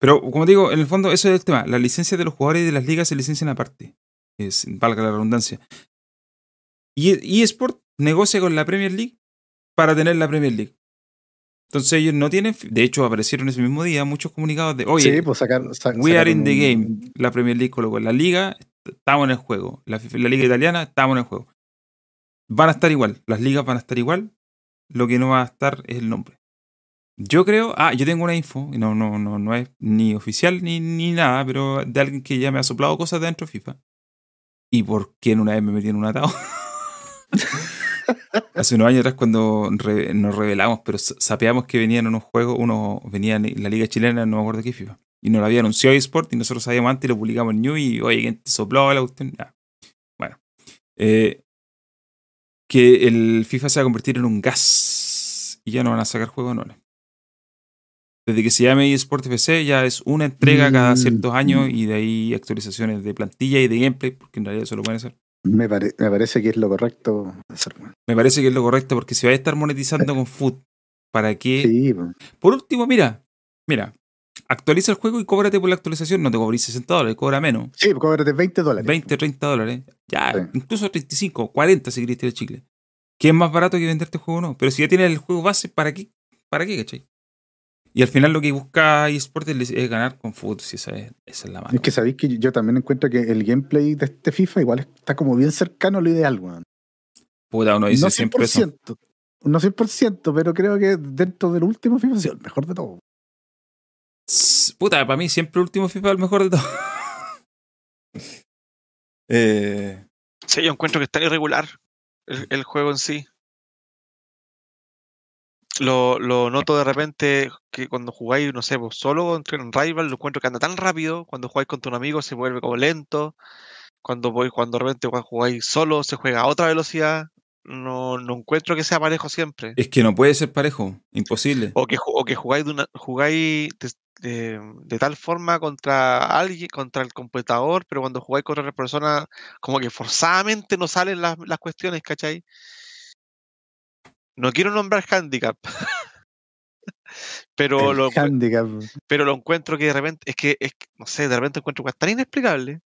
Pero como digo, en el fondo eso es el tema. Las licencias de los jugadores de las ligas se licencian aparte. Es, valga la redundancia. Y eSport negocia con la Premier League para tener la Premier League. Entonces ellos no tienen... De hecho, aparecieron ese mismo día muchos comunicados de, oye, sí, pues sacar, sa- We are in the game. La Premier League colocó. La Liga, estamos en el juego. La, la Liga Italiana, estamos en el juego. Van a estar igual. Las ligas van a estar igual. Lo que no va a estar es el nombre. Yo creo. Ah, yo tengo una info. No, no, no, no es ni oficial ni, ni nada, pero de alguien que ya me ha soplado cosas dentro de FIFA. Y por quién una vez me metí en un atado. Hace unos años atrás cuando re- nos revelamos, pero sa- sapeamos que venían unos juegos, uno venía en la liga chilena, no me acuerdo qué FIFA. Y nos lo había anunciado eSport y nosotros sabíamos antes y lo publicamos en New y oye, ¿quién te sopló la cuestión? Bueno. Eh, que el FIFA se va a convertir en un gas y ya no van a sacar juegos anuales. Desde que se llame eSport FC ya es una entrega cada Mm. ciertos años y de ahí actualizaciones de plantilla y de gameplay, porque en realidad eso lo pueden hacer. Me, pare- me parece que es lo correcto hacer. Me parece que es lo correcto porque si vais a estar monetizando con food, ¿para qué? Sí, pues. Por último, mira, mira, actualiza el juego y cóbrate por la actualización. No te cobrís 60 dólares, cobra menos. sí, cóbrate 20 dólares. 20, 30 dólares. Ya, Sí. incluso 35, 40 si querés tirar chicle. Que es más barato que venderte el juego o no. Pero si ya tienes el juego base, ¿para qué? ¿Para qué, cachai? Y al final lo que busca eSports es, es ganar con fútbol, si esa es, esa es la mano. Es que sabéis que yo también encuentro que el gameplay de este FIFA igual está como bien cercano a lo ideal, weón. Puta, uno dice No siempre eso. 100%, no 100%, pero creo que dentro del último FIFA ha sido el mejor de todo. Puta, para mí siempre el último FIFA es el mejor de todos. eh, Sí, yo encuentro que está irregular el, el juego en sí. Lo, lo noto de repente que cuando jugáis, no sé, vos solo contra un rival, lo encuentro que anda tan rápido. Cuando jugáis contra un amigo se vuelve como lento. Cuando voy, cuando de repente jugáis solo se juega a otra velocidad. No, no encuentro que sea parejo siempre. es que no puede ser parejo, imposible. O que, o que jugáis, de, una, jugáis de, de- de tal forma contra alguien, contra el computador, pero cuando jugáis contra otra persona, como que forzadamente no salen las, las cuestiones, ¿cachai? No quiero nombrar handicap, pero El lo, handicap. pero lo encuentro que de repente, es que, es que, no sé, de repente encuentro cosas tan inexplicable.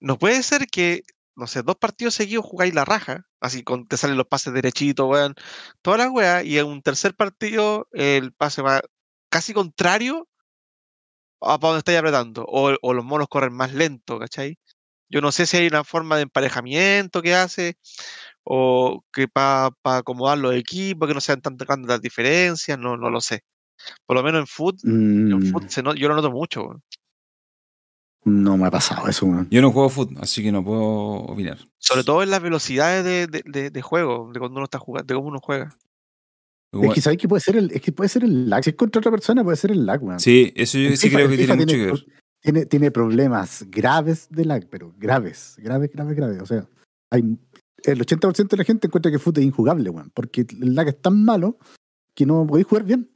No puede ser que, no sé, dos partidos seguidos jugáis la raja, así con, te salen los pases derechitos, weón, toda la weá, y en un tercer partido el pase va casi contrario a para donde estáis apretando, o, o los monos corren más lento, ¿cachai? Yo no sé si hay una forma de emparejamiento que hace, o que para acomodar los equipos, que no sean tan tantas diferencias, no, no lo sé. Por lo menos en foot, en Mm, foot se no- yo lo noto mucho. no me ha pasado eso, weón. Yo no juego fútbol, así que no puedo opinar. Sobre todo en las velocidades de, de, de- de juego, de cuando uno está jugando, de cómo uno juega. Es que sabéis que puede ser el, es que puede ser el lag. Si es contra otra persona, puede ser el lag, weón. sí, eso yo sí FIFA- creo que tiene mucho que ver. Tiene, tiene problemas graves de lag, pero graves, graves, graves, graves. O sea, hay, el 80% de la gente encuentra que fútbol es injugable, weón, porque el lag es tan malo que no podéis jugar bien.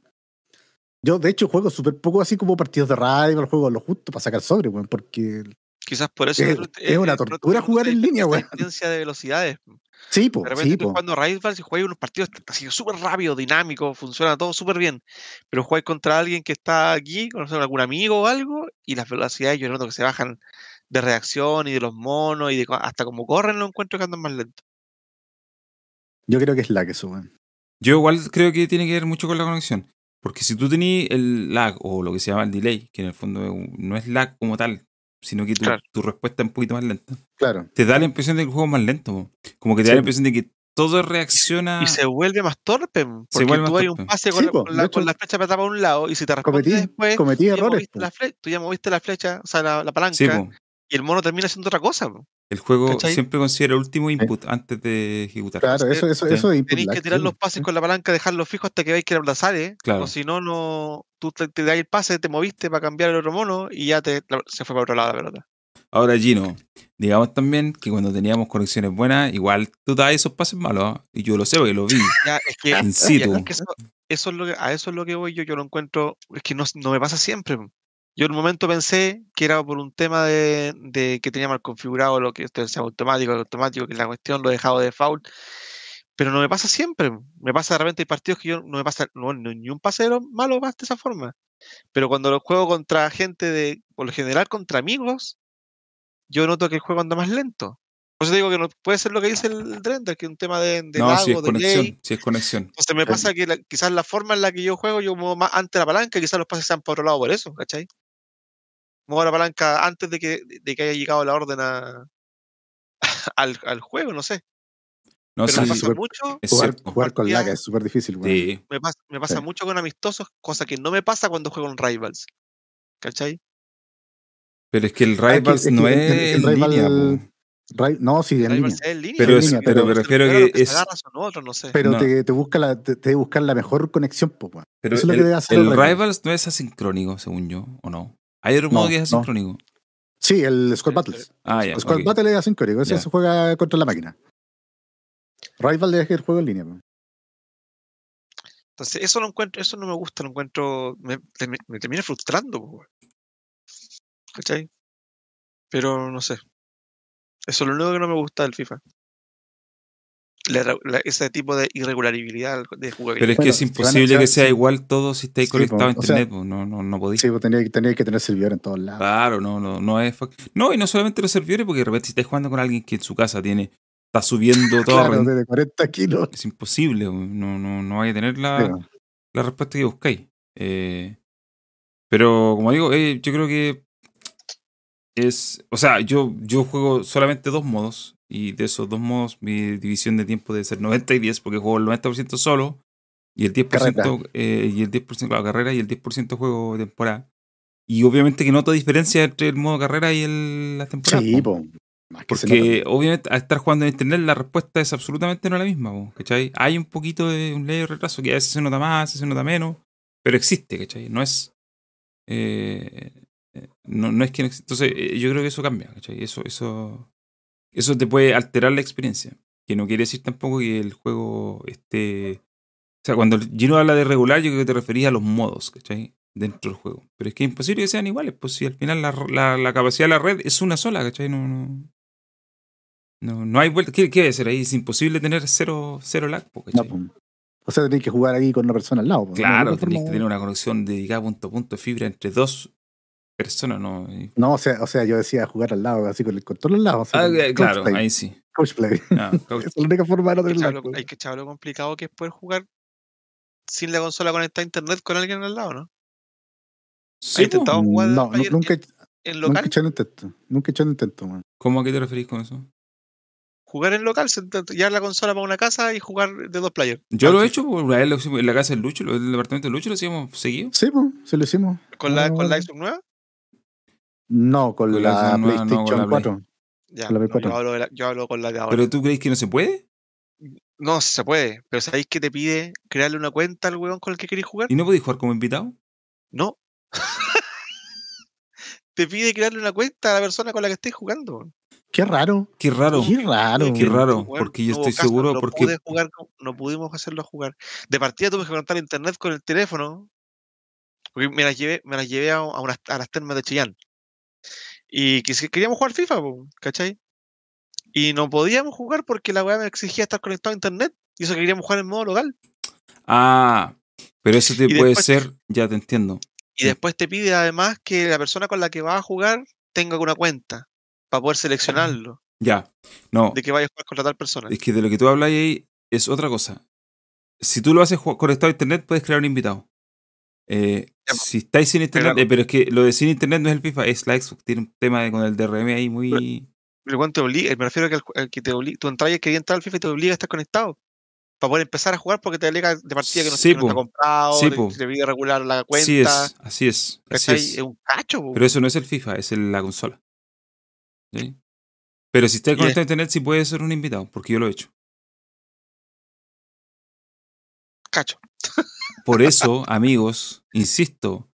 Yo, de hecho, juego súper poco así como partidos de rival, juego lo justo para sacar sobre, weón, porque Quizás por eso. Es- una tortura jugar en línea, weón. diferencia de velocidades. Sí, po, De repente sí, estoy po. jugando Rivals y jugáis unos partidos así súper rápido, dinámico, funciona todo súper bien. Pero jugáis contra alguien que está aquí, con algún amigo o algo, y las velocidades yo noto que se bajan de reacción y de los monos y de hasta como corren lo encuentro que andan más lento. Yo creo que es lag eso, weón. Yo igual creo que tiene que ver mucho con la conexión. Porque si tú tenías el lag o lo que se llama el delay, que en el fondo no es lag como tal, sino que tu, Claro. tu respuesta es un poquito más lenta, Claro. te da la impresión de que el juego es más lento. po. Como que te da la impresión de que todo reacciona. Y se vuelve más torpe, porque vuelve tú hay un pase Sí, con, la, po, con de la- con la flecha para un lado, y si te responde Cometí, después, cometí tú ya, errores. moviste po. la fle- tú ya moviste la flecha, o sea, la, la palanca, Sí, y el mono termina haciendo otra cosa. po. el juego ¿cachai? siempre considera el último input antes de ejecutar. Claro, eso, eso, Sí. eso es input Tenéis que tirar los pases con la palanca, dejarlos fijos hasta que veáis que era la sale. Claro. O si no, no tú te, te das el pase, te moviste para cambiar el otro mono y ya te, la- se fue para otro lado la pelota. Ahora, Gino, digamos también que cuando teníamos conexiones buenas, igual tú dabas esos pases malos. ¿ah? Y yo lo sé porque lo vi. Ya, es que, In ya, situ. es que eso, eso es lo que, a eso es lo que voy yo, yo lo encuentro, es que no, no me pasa siempre. Yo en un momento pensé que era por un tema de, de que tenía mal configurado lo que esto sea automático, automático, que la cuestión lo he dejado de default, pero no me pasa siempre. Me pasa de repente hay partidos que yo no me pasa no, ni un paseo malo más de esa forma. Pero cuando lo juego contra gente de, por lo general contra amigos, yo noto que el juego anda más lento. Por eso te digo que no puede ser lo que dice el Drender, que es un tema de, de no, lag si o es de conexión, delay. si es conexión. Entonces me pasa que la- quizás la forma en la que yo juego, yo muevo más antes la palanca, quizás los pases sean por otro lado por eso, ¿cachai? Muevo la palanca antes de que, de que haya llegado la orden a, al, al juego, no sé. No, Pero sí, me pasa súper- mucho, es Jugar, con lag es súper difícil. Sí. me pasa, me pasa Sí. mucho con amistosos, cosa que no me pasa cuando juego en Rivals. ¿Cachai? Pero es que el Ah, es que- Rivals es que no es el- el en rival- línea. po. Ri- no, sí, en línea. En línea. Pero pero me los refiero servidores que es- no sé. Pero No. te, te busca la, te, te busca la mejor conexión, pues. Pero Eso es lo el, que debe hacer el el Rivals. Rivals no es asincrónico, según yo, ¿o no? Hay otro No, modo que es no. asincrónico. Sí, el Squad Battles. Ah, ya. Squad ok. Battle es asincrónico, ese se juega contra la máquina. Rival es el juego en línea. Entonces, eso lo encuentro, eso no me gusta, lo encuentro, me, me, me termina frustrando. ¿cachai? Pero no sé. Eso es lo único que no me gusta del FIFA. La irre- la- ese tipo de irregularidad de jugabilidad. Pero es que Bueno, es a- imposible si que sea igual todo si estáis Sí, conectado a o sea- internet. no, no, no podéis. Sí, pues tenía, tenía que tener servidor en todos lados. Claro, no, no, no es. No, y no solamente los servidores, porque de repente si estás jugando con alguien que en su casa tiene, está subiendo todo Claro, rend- de 40 kilos. es imposible. po. No, no, no vais a tener la, Sí, la respuesta que buscáis. Eh, pero como digo, eh, yo creo que es. O sea, yo, yo juego solamente dos modos. Y de esos dos modos, mi división de tiempo debe ser 90 y 10, porque juego el 90% solo. Y el 10%, Carrera. eh, y el 10% la carrera y el 10% juego de temporada. Y obviamente que noto diferencia entre el modo carrera y el, la temporada. Sí, po. Más nota. Porque obviamente al estar jugando en internet la respuesta es absolutamente no la misma, ¿cachai? Hay un poquito de un leve retraso que a veces se nota más, a veces se nota menos, pero existe, ¿cachai? No es... eh, eh, no, no es que no existe. Entonces eh, yo creo que eso cambia, ¿cachai? Eso, eso, eso te puede alterar la experiencia. Que no quiere decir tampoco que el juego esté... O sea, cuando Gino habla de regular, yo creo que te refería a los modos, ¿cachai? Dentro del juego. Pero es que es imposible que sean iguales, pues si al final la, la- la capacidad de la red es una sola, ¿cachai? No, no, no, no hay vuelta. ¿Qué, qué debe ser ahí? Es imposible tener cero, cero lag, No. O sea, tenéis que jugar ahí con una persona al lado. Claro, no, tenéis que no, tener una conexión dedicada punto a punto de fibra entre dos personas, ¿no? No, o sea, o sea, yo decía jugar al lado, así con el control al lado. Ah, eh, claro, play, ahí sí. couch play. Ah, couch- Esa es la única forma de no Hay que tener lag, hay que echar lo complicado que es poder jugar sin la consola conectada a internet con alguien al lado, ¿no? Sí, intentado jugar No, nunca, en nunca he local? hecho el intento. Nunca he hecho el intento, man. ¿Cómo a qué te referís con eso? Jugar en local, llevar la consola para una casa y jugar de dos players. Yo lo he FIFA. hecho, una vez hicimos en la casa del Lucho, lo- el departamento del Lucho lo hacíamos seguido. Sí, pues, se lo hicimos. ¿Con la, con la No. Xbox nueva? No, con, Con la la, Xbox nueva, no, PlayStation con la Play. 4. Ya, Con la no, Play yo, 4. hablo de la- yo hablo con la de ahora. ¿Pero tú crees que no se puede? No, se puede. Pero ¿sabéis que te pide crearle una cuenta al weón con el que queréis jugar? ¿Y no podéis jugar como invitado? No. te pide crearle una cuenta a la persona con la que estés jugando. Qué raro. Qué raro. Qué raro. Qué raro, porque yo estoy caso, seguro, no porque- pude jugar con- no pudimos hacerlo jugar. De partida tuve que conectar internet con el teléfono. Porque me las llevé, me las llevé a, a unas- a las termas de Chillán. Y queríamos jugar FIFA, ¿cachai? Y no podíamos jugar porque la weá me exigía estar conectado a internet. Y eso que queríamos jugar en modo local. Ah, pero eso te Y puede después- ser, ya te entiendo. Y después te pide además que la persona con la que vas a jugar tenga una cuenta. Para poder seleccionarlo. Ya. No, De que vaya a jugar contra tal persona. es que de lo que tú hablas ahí es otra cosa. Si tú lo haces conectado a internet, puedes crear un invitado. Eh, Ya, si estáis sin internet, pero- eh, pero es que lo de sin internet no es el FIFA, es la Xbox. Tiene un tema de- con el DRM ahí muy. El weón te obliga, me refiero a que, el, al que te obliga, tú entras y querías entrar al FIFA y te obliga a estar conectado. Para poder empezar a jugar porque te obliga de partida que no, Sí, que no está comprado, Sí, te, po. te pide regular la cuenta. Así es, así es, así es. Es un cacho, po. Pero eso no es el FIFA, es el- la consola. ¿Sí? Pero si estás conectado a internet, sí puede ser un invitado, porque yo lo he hecho. cacho. Por eso, amigos, insisto,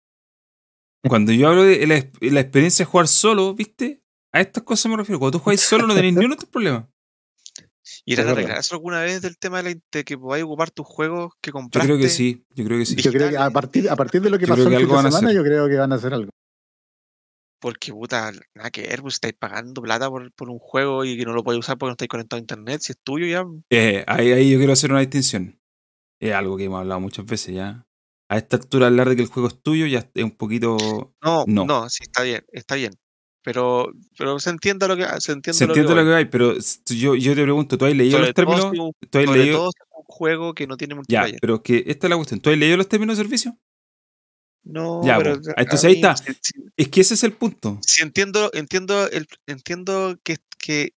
cuando yo hablo de la, la experiencia de jugar solo, ¿viste? A estas cosas me refiero. Cuando tú juegas solo no tenés ni un otro problema. ¿Y irán a verdad. arreglar eso alguna vez del tema de, la, de que podáis ocupar tus juegos que Yo compraste? creo que sí, yo creo que sí. Yo creo que a partir, a partir de lo que Yo pasó el fin de semana, yo creo que van a hacer algo. Porque, puta, nada que ver, pues estáis pagando plata por, por un juego y que no lo podéis usar porque no estáis conectado a internet. Si es tuyo ya. Eh, ahí, ahí yo quiero hacer una distinción. Es algo que hemos hablado muchas veces ya. A esta altura hablar de que el juego es tuyo ya es un poquito... No, No. no, sí, está bien, está bien. Pero, pero se entiende lo que se entiende, Se entiende lo que hay, pero yo, yo te pregunto, ¿tú has leído Sobre los todo términos? un- ¿Tú has sobre leído? todo un juego que no tiene Ya, multiplayer. pero que esta es la cuestión. ¿Tú has leído los términos de servicio? No, Ya, pero a Entonces ahí mí, está. Si, Es que ese es el punto. si entiendo, entiendo, el, entiendo que, que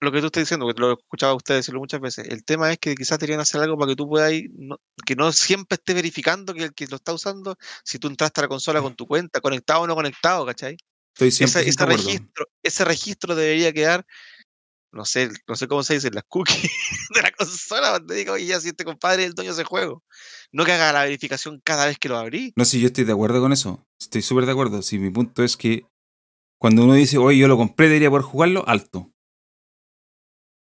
lo que tú estás diciendo, que lo he escuchado a ustedes decirlo muchas veces. El tema es que quizás deberían hacer algo para que tú puedas ir, no- que no siempre esté verificando que el que lo está usando, si tú entraste a la consola con tu cuenta, conectado o no conectado, ¿cachai? Estoy Ese, 100% ese acuerdo. registro, ese registro debería quedar, no sé, no sé cómo se dice, en las cookies de la consola, donde diga, oye, ya si este compadre es el dueño de ese juego. No que haga la verificación cada vez que lo abrí. No, si yo estoy de acuerdo con eso. Estoy súper de acuerdo. Si mi punto es que cuando uno dice, oye, yo lo compré, debería poder jugarlo, alto.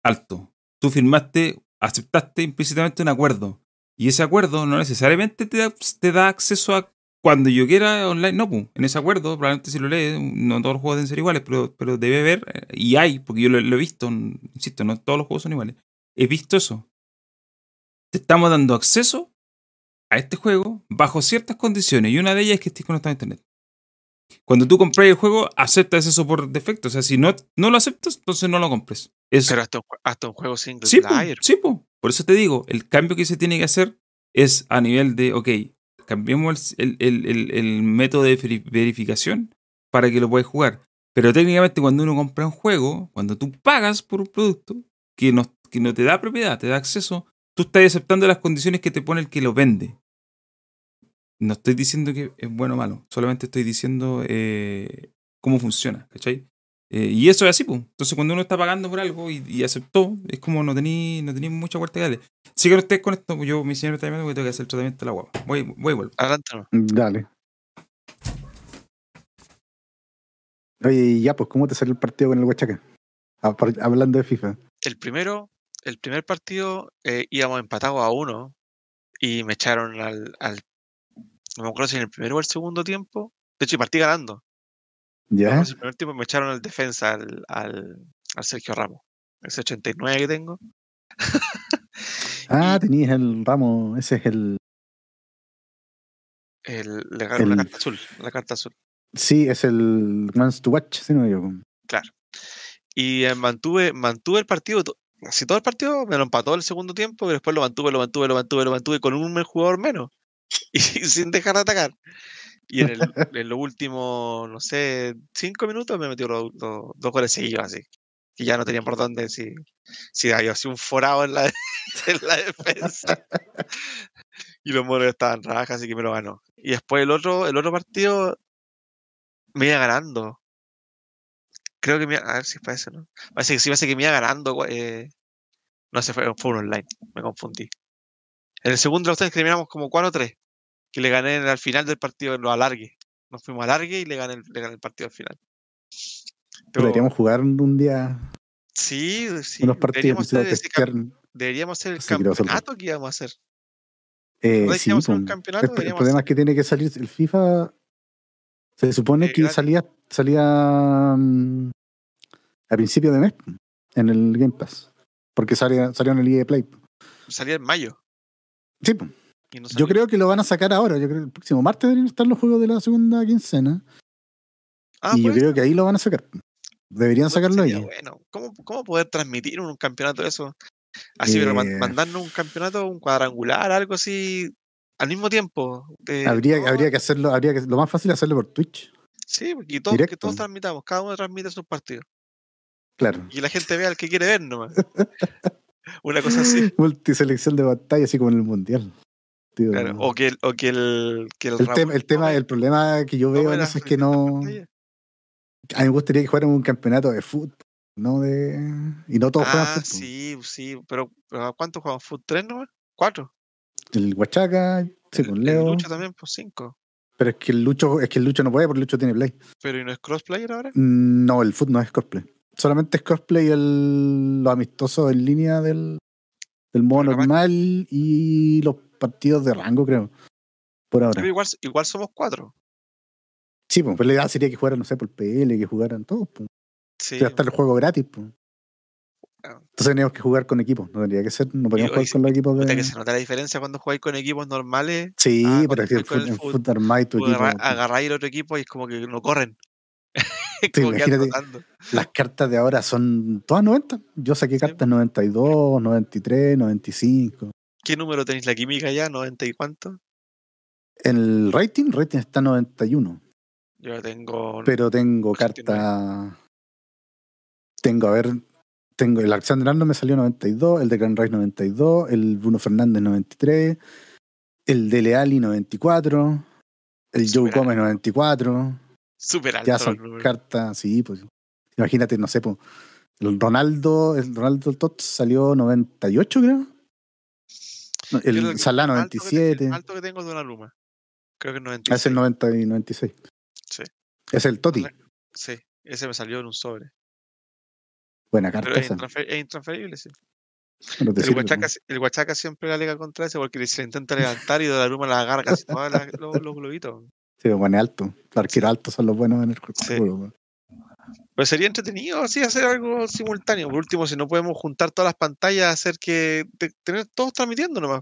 Alto. Tú firmaste, aceptaste implícitamente un acuerdo. Y ese acuerdo no necesariamente te da, te da acceso a cuando yo quiera online. No, pues, en ese acuerdo, probablemente si lo lees, no todos los juegos deben ser iguales, pero, pero debe haber, eh, y hay, porque yo lo, lo he visto, insisto, no todos los juegos son iguales. He visto eso. Te estamos dando acceso a este juego bajo ciertas condiciones y una de ellas es que estés conectado a internet. Cuando tú compras el juego, aceptas eso por defecto. O sea, si no, no lo aceptas, entonces no lo compres. Es, Pero hasta un, jue- hasta un juego single sí, po, player. sí, po. por eso te digo, el cambio que se tiene que hacer es a nivel de, ok, cambiemos el, el- el- método de veri- verificación para que lo puedas jugar. Pero técnicamente cuando uno compra un juego, cuando tú pagas por un producto que no, que no te da propiedad, te da acceso, tú estás aceptando las condiciones que te pone el que lo vende. No estoy diciendo que es bueno o malo, solamente estoy diciendo eh, cómo funciona, ¿cachai? Eh, y eso es así, pues. Entonces, cuando uno está pagando por algo y, y aceptó, es como no tenía no tení mucha vuelta que darle. Sigan ustedes con esto, pues yo, mi señor me está llamando porque tengo que hacer el tratamiento de la guapa. Voy, voy y vuelvo. Adelante. Dale. Oye, y ya, pues, ¿cómo te salió el partido con el Huachaca? Ah, Hablando de FIFA. El primero, el primer partido eh, íbamos empatados a uno y me echaron al, al. No me acuerdo si en el primero o el segundo tiempo. De hecho, y partí ganando. ¿Ya? el primer tiempo me echaron al defensa, al, al, al Sergio Ramos. Ese 89 que tengo. Ah, tenías el ramo, ese es el. El, le ganó la El- carta azul. La carta azul. Sí, es el Mans to Watch, si no me equivoco. Y eh, mantuve, mantuve el partido. Casi todo el partido me lo empató el segundo tiempo, y después lo mantuve, lo mantuve, lo mantuve, lo mantuve con un jugador menos. Y sin dejar de atacar. Y en, el, en los últimos, no sé, cinco minutos me metió los, dos goles seguidos así. Y ya no tenía por dónde si, si había sido un forado en la, en la defensa. Y los moros estaban rajas, así que me lo ganó. Y después el otro, el otro partido me iba ganando. Creo que me iba- a ver si parece, ¿no? Parece que sí, parece que me iba ganando. Eh, no sé, fue, fue un online, me confundí. En el segundo de ustedes terminamos como 4-3, que le gané en- al final del partido, lo alargue. Nos fuimos a alargue y le gané, le gané el partido al final. Pero Deberíamos jugar un día sí, sí, unos partidos, deberíamos hacer, deberíamos el campeonato que íbamos a hacer. Eh, ¿No sí, hacer un pum. campeonato? El, problema es que tiene que salir el FIFA. Se supone Eh, que gratis. salía, salía mm, a principio de mes pum, en el Game Pass. Porque salía, salió en el EA Play. pum. Salía en mayo. Sí, pum. Y no yo creo que lo van a sacar ahora. Yo creo que el próximo martes deberían estar los juegos de la segunda quincena. Ah, y yo creo que ahí lo van a sacar. Deberían sacarlo ahí. Bueno, ¿cómo, ¿cómo poder transmitir un campeonato de eso? Así, pero Eh, mandarnos un campeonato, un cuadrangular, algo así, al mismo tiempo. de Habría, habría que hacerlo, habría que, lo más fácil es hacerlo por Twitch. Sí, y todos, que todos transmitamos, cada uno transmite sus partidos. Claro. Y la gente vea al que quiere ver nomás. Una cosa así. Multiselección de batalla, así como en el mundial. Claro, O que el, o que el, que el, el, Raúl tema, el tema, el problema que yo veo en eso es que no. A mí me gustaría que fuera un campeonato de fútbol, no de. Y no todos juegan Ah, fútbol. sí, sí, pero, pero ¿a ¿cuántos jugamos? ¿Fut tres nomás? ¿Cuatro? El Huachaca, sí, El- con el Leo. Lucha también, pues cinco. Pero es que el Lucho, es que el Lucho no puede porque el Lucho tiene play. Pero ¿y no es crossplayer ahora? No, el fútbol no es crossplay. Solamente es crossplay el, los amistosos en línea del, del modo normal y los partidos de rango, creo. Por ahora. Pero igual, igual somos cuatro. Sí, pues, pero la idea sería que jugaran, no sé, por PL, que jugaran todos. Pues. Sí. Ya está el juego gratis. Pues. Ah. Entonces teníamos que jugar con equipos. No tendría que ser, no podíamos jugar sí, con los equipos Puta de. que se nota la diferencia cuando jugáis con equipos normales. Sí, Ah, jugáis con el en fútbol, Armada tu equipo. pues, agarráis el otro equipo y es como que no corren. Que imagínate. Las cartas de ahora son todas 90. Yo saqué Sí. cartas 92, 93, 95. ¿Qué número tenéis la química ya? ¿90 y cuánto? En el rating, rating está 91. Yo tengo. Pero tengo 89. carta. Tengo, a ver. Tengo el Alexander Arnold me salió 92, el de Grand Rice 92, el Bruno Fernández 93, el de Leali 94, el Joe Súper Gómez alto. 94. Súper alto. Ya son cartas, sí, pues. Imagínate, no sé, pues. El Ronaldo, el Ronaldo Tots salió 98, creo. El te- 97. El más alto que tengo es de una luma. Creo que es Ah, 96. Es el 90 y 96. Sí. Es el Toti. Sí, ese me salió en un sobre. Buena Pero carta es, intransfer- es intransferible, sí. El Huachaca, el Huachaca siempre la alega contra ese porque se intenta levantar y de la luma la agarra casi todos los, los globitos. Sí, pues, pone alto. Los arqueros altos son los buenos en el juego. Sí. Pues. Pero sería entretenido así hacer algo simultáneo. Por último, si no podemos juntar todas las pantallas, hacer que te- tener todos transmitiendo nomás.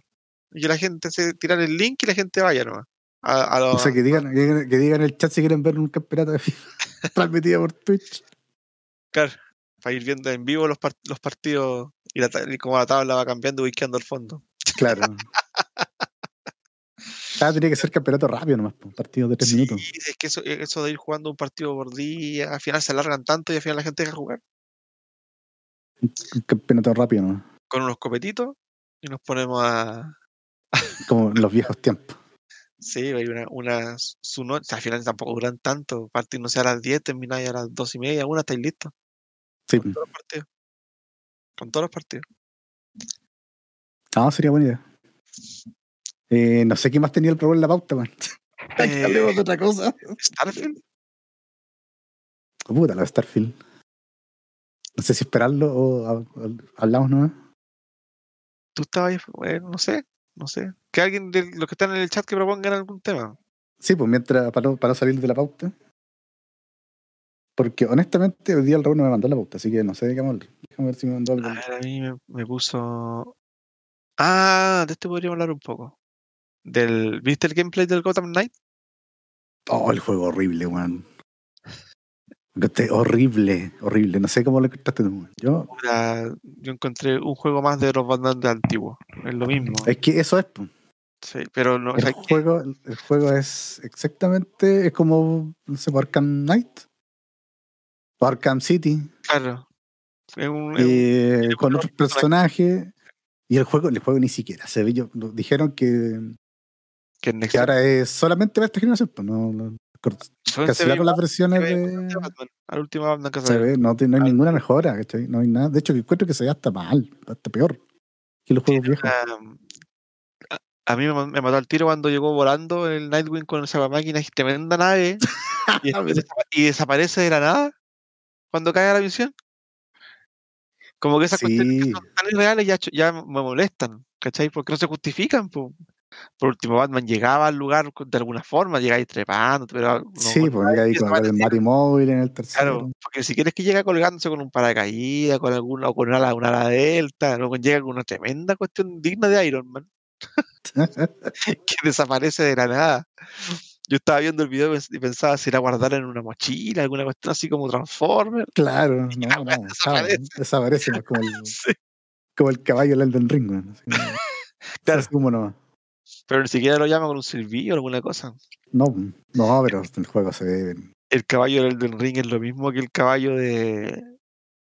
Y que la gente se tirar el link y la gente vaya nomás. A, a los- O sea, que digan, que, digan- que digan en el chat si quieren ver un campeonato de FIFA transmitido por Twitch. claro, para ir viendo en vivo los, par- los partidos y, la y cómo la tabla va cambiando, ubiqueando el fondo. Claro. Ah, tenía que ser campeonato rápido nomás, po, partido de tres Sí, minutos. es que eso, eso de ir jugando un partido por día, al final se alargan tanto y al final la gente deja jugar Un campeonato rápido nomás. con unos copetitos y nos ponemos a. Como en los viejos tiempos. Sí, hay una, una su no- o sea, al final tampoco duran tanto. Partir, no sé, a las 10, termináis a las 2 y media, una, estáis listos. Sí. Con todos los partidos. Con todos los partidos. No, sería buena idea. Eh, no sé qué más tenía el problema en la pauta, man. Eh, Hablemos de otra cosa. Starfield, Puta, de Starfield. No sé si esperarlo o ha- ha- hablamos nomás. tú estabas, ahí, bueno, no sé, no sé. Que alguien de los que están en el chat que propongan algún tema. Sí, pues mientras, para no, para no salir de la pauta. Porque honestamente hoy día el Raúl no me mandó la pauta, así que no sé de qué vamos a hablar. Déjame ver si me mandó algo. A ver, a mí me, me puso. Ah, de este podríamos hablar un poco. Del, ¿Viste el gameplay del Gotham Knight? Oh, el juego horrible, weón. Horrible, horrible. No sé cómo lo encontraste tú. Yo, yo encontré un juego más de los Batman de antiguo. Es lo mismo. es que eso es. Sí, pero no. o El que- juego, el juego es exactamente, es como, no sé, Arkham Knight. Arkham City. claro. Es un, es un- eh, con otros personajes. Y el juego, el juego ni siquiera se ve. Yo, dijeron que, que que ahora es solamente para esta generación. Pues no, no- cancelaron las versiones de. Batman, a la última Batman que Se ve, no, hay ninguna mejora, ¿cachai? No hay nada. De hecho, que encuentro que se ve hasta mal, hasta peor que los juegos viejos. Ah, a, a mí me, ma- me mató al tiro cuando llegó volando el Nightwing con esa máquina, es tremenda nave, y, A desaparece de la nada cuando cae la misión. Como que esas cuestiones que Sí. son tan irreales ya me molestan, ¿cachai? Porque no se justifican. po. Por último, Batman llegaba al lugar de alguna forma, llegáis trepando, pero no, sí, no pues ahí con, el. Batimóvil en el tercero. Claro, porque si quieres que llegue colgándose con un paracaídas, con alguna, o con una ala, una ala delta, luego llega con una tremenda cuestión digna de Iron Man, que desaparece de la nada. Yo estaba viendo el video y pens- y pensaba si era guardar en una mochila, alguna cuestión así como Transformer. claro, no, no, desaparece. desaparece pues, como el, Sí, como el caballo del Elden Ring. así, Claro. así como no. Pero ni siquiera lo llama con un silbillo o alguna cosa. No, no, pero el juego se ve. El caballo del Elden Ring es lo mismo que el caballo de,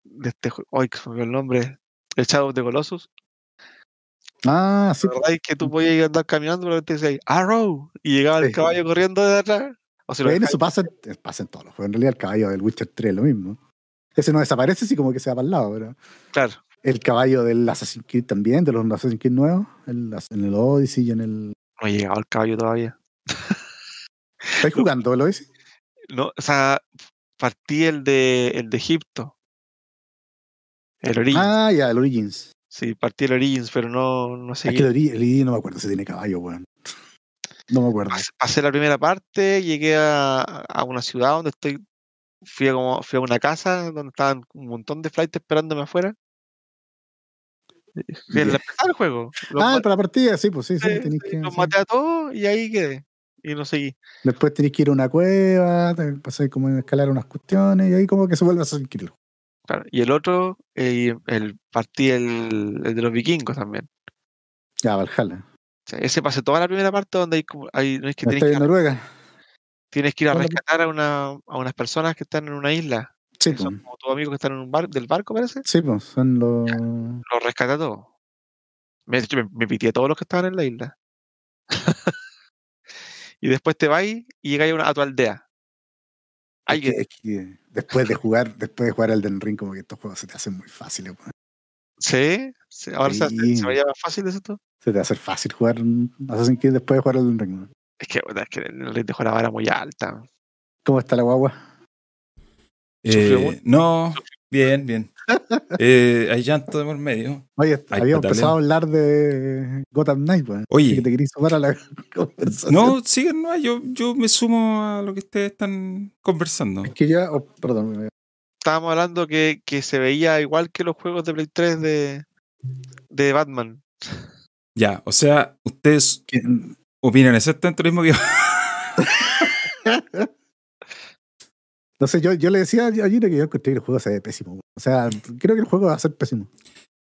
de este juego. Ay, que se me olvidó el nombre. El Shadow the Colossus. Ah, sí. ¿Verdad? Es que tú podías andar caminando, pero te decía Arrow. Y llegaba el caballo corriendo de atrás. O dejabas- eso pasa, en- pasa en todos los juegos. En realidad, el caballo del Witcher 3 es lo mismo. Ese no desaparece, sí, como que se va para el lado, pero. Claro. El caballo del Assassin's Creed también, de los Assassin's Creed nuevos, el- en el Odyssey y en el. No ha llegado el caballo todavía. ¿Estáis jugando el Odyssey? No, o sea, partí el de el de Egipto. El Origins. Ah, ya, el Origins. Sí, partí el Origins, pero no, no Es seguí. que el Origins, el Origins no me acuerdo si tiene caballo, weón. No me acuerdo. Pas- Pasé la primera parte, llegué a, a una ciudad donde estoy. Fui a, como, fui a una casa donde estaban un montón de flights esperándome afuera. Ya. empezar el juego. Los, Ah, para la partida, sí, pues sí, sí, sí, que. los sí. maté a todos y ahí quedé. Y no seguí. Después tenéis que ir a una cueva, te pasáis como a escalar unas cuestiones y ahí como que se vuelve a Creed. Claro. Y el otro, eh, el, partí el, el de los vikingos también. Ya, Valhalla. O sea, ese pasé toda la primera parte donde hay, como- hay no es que ¿No tienes que, Noruega? tienes que ir a rescatar a, una, a unas personas que están en una isla. Sí, que pues. son como tus amigos que están en un bar, del barco, parece. Sí, pues, son los. Los rescata todos. Me, me, me pitié a todos los que estaban en la isla. y después te vas y llegas a, una- a tu aldea. Es que, que- es que después de jugar, después de jugar al Den Ring, como que estos juegos se te hacen muy fáciles. ¿Sí? sí, Ahora se, se, veía más fácil eso. Se te va a hacer fácil jugar Assassin's Creed después de jugar al Den Ring. Es que, es que el ritmo de la vara muy alta. ¿Cómo está la guagua? Eh, no, bien, bien. Eh, hay llanto de por medio. Oye, Ay, habíamos pataleo. empezado a hablar de Gotham Knight, weón. Oye. Que te querías sumar a la conversación. No, sigan, no, yo, yo me sumo a lo que ustedes están conversando. Es que ya, oh, perdón, Estábamos hablando que, que se veía igual que los juegos de Play 3 de, de Batman. Ya, o sea, ustedes que- opinan exactamente lo mismo que yo. no sé, yo, yo le decía a Gina que yo encontré que el juego se ve pésimo. O sea, creo que el juego va a ser pésimo.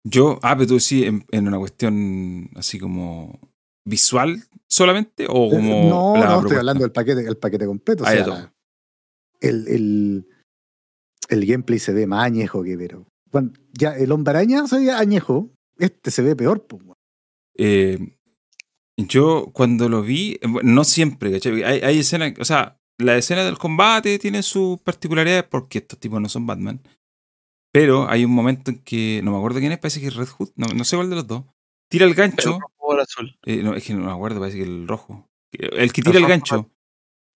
Yo, ah, pero tú sí, en, en una cuestión así como visual solamente o como Eh, no, la no, estoy hablando del paquete, el paquete completo. O Ah, sea, la- el, el, el gameplay se ve más añejo que pero. Bueno, ya el hombre araña se ve añejo. Este se ve peor, pues. Eh, yo cuando lo vi, eh, no siempre, ¿cachai? Hay, hay escenas, o sea, la escena del combate tiene sus particularidades porque estos tipos no son Batman. Pero hay un momento en que, no me acuerdo quién es, parece que es Red Hood, no, no sé cuál de los dos, tira el El gancho, rojo o el azul. eh, no, es que no me acuerdo, parece que el rojo. El que tira el gancho,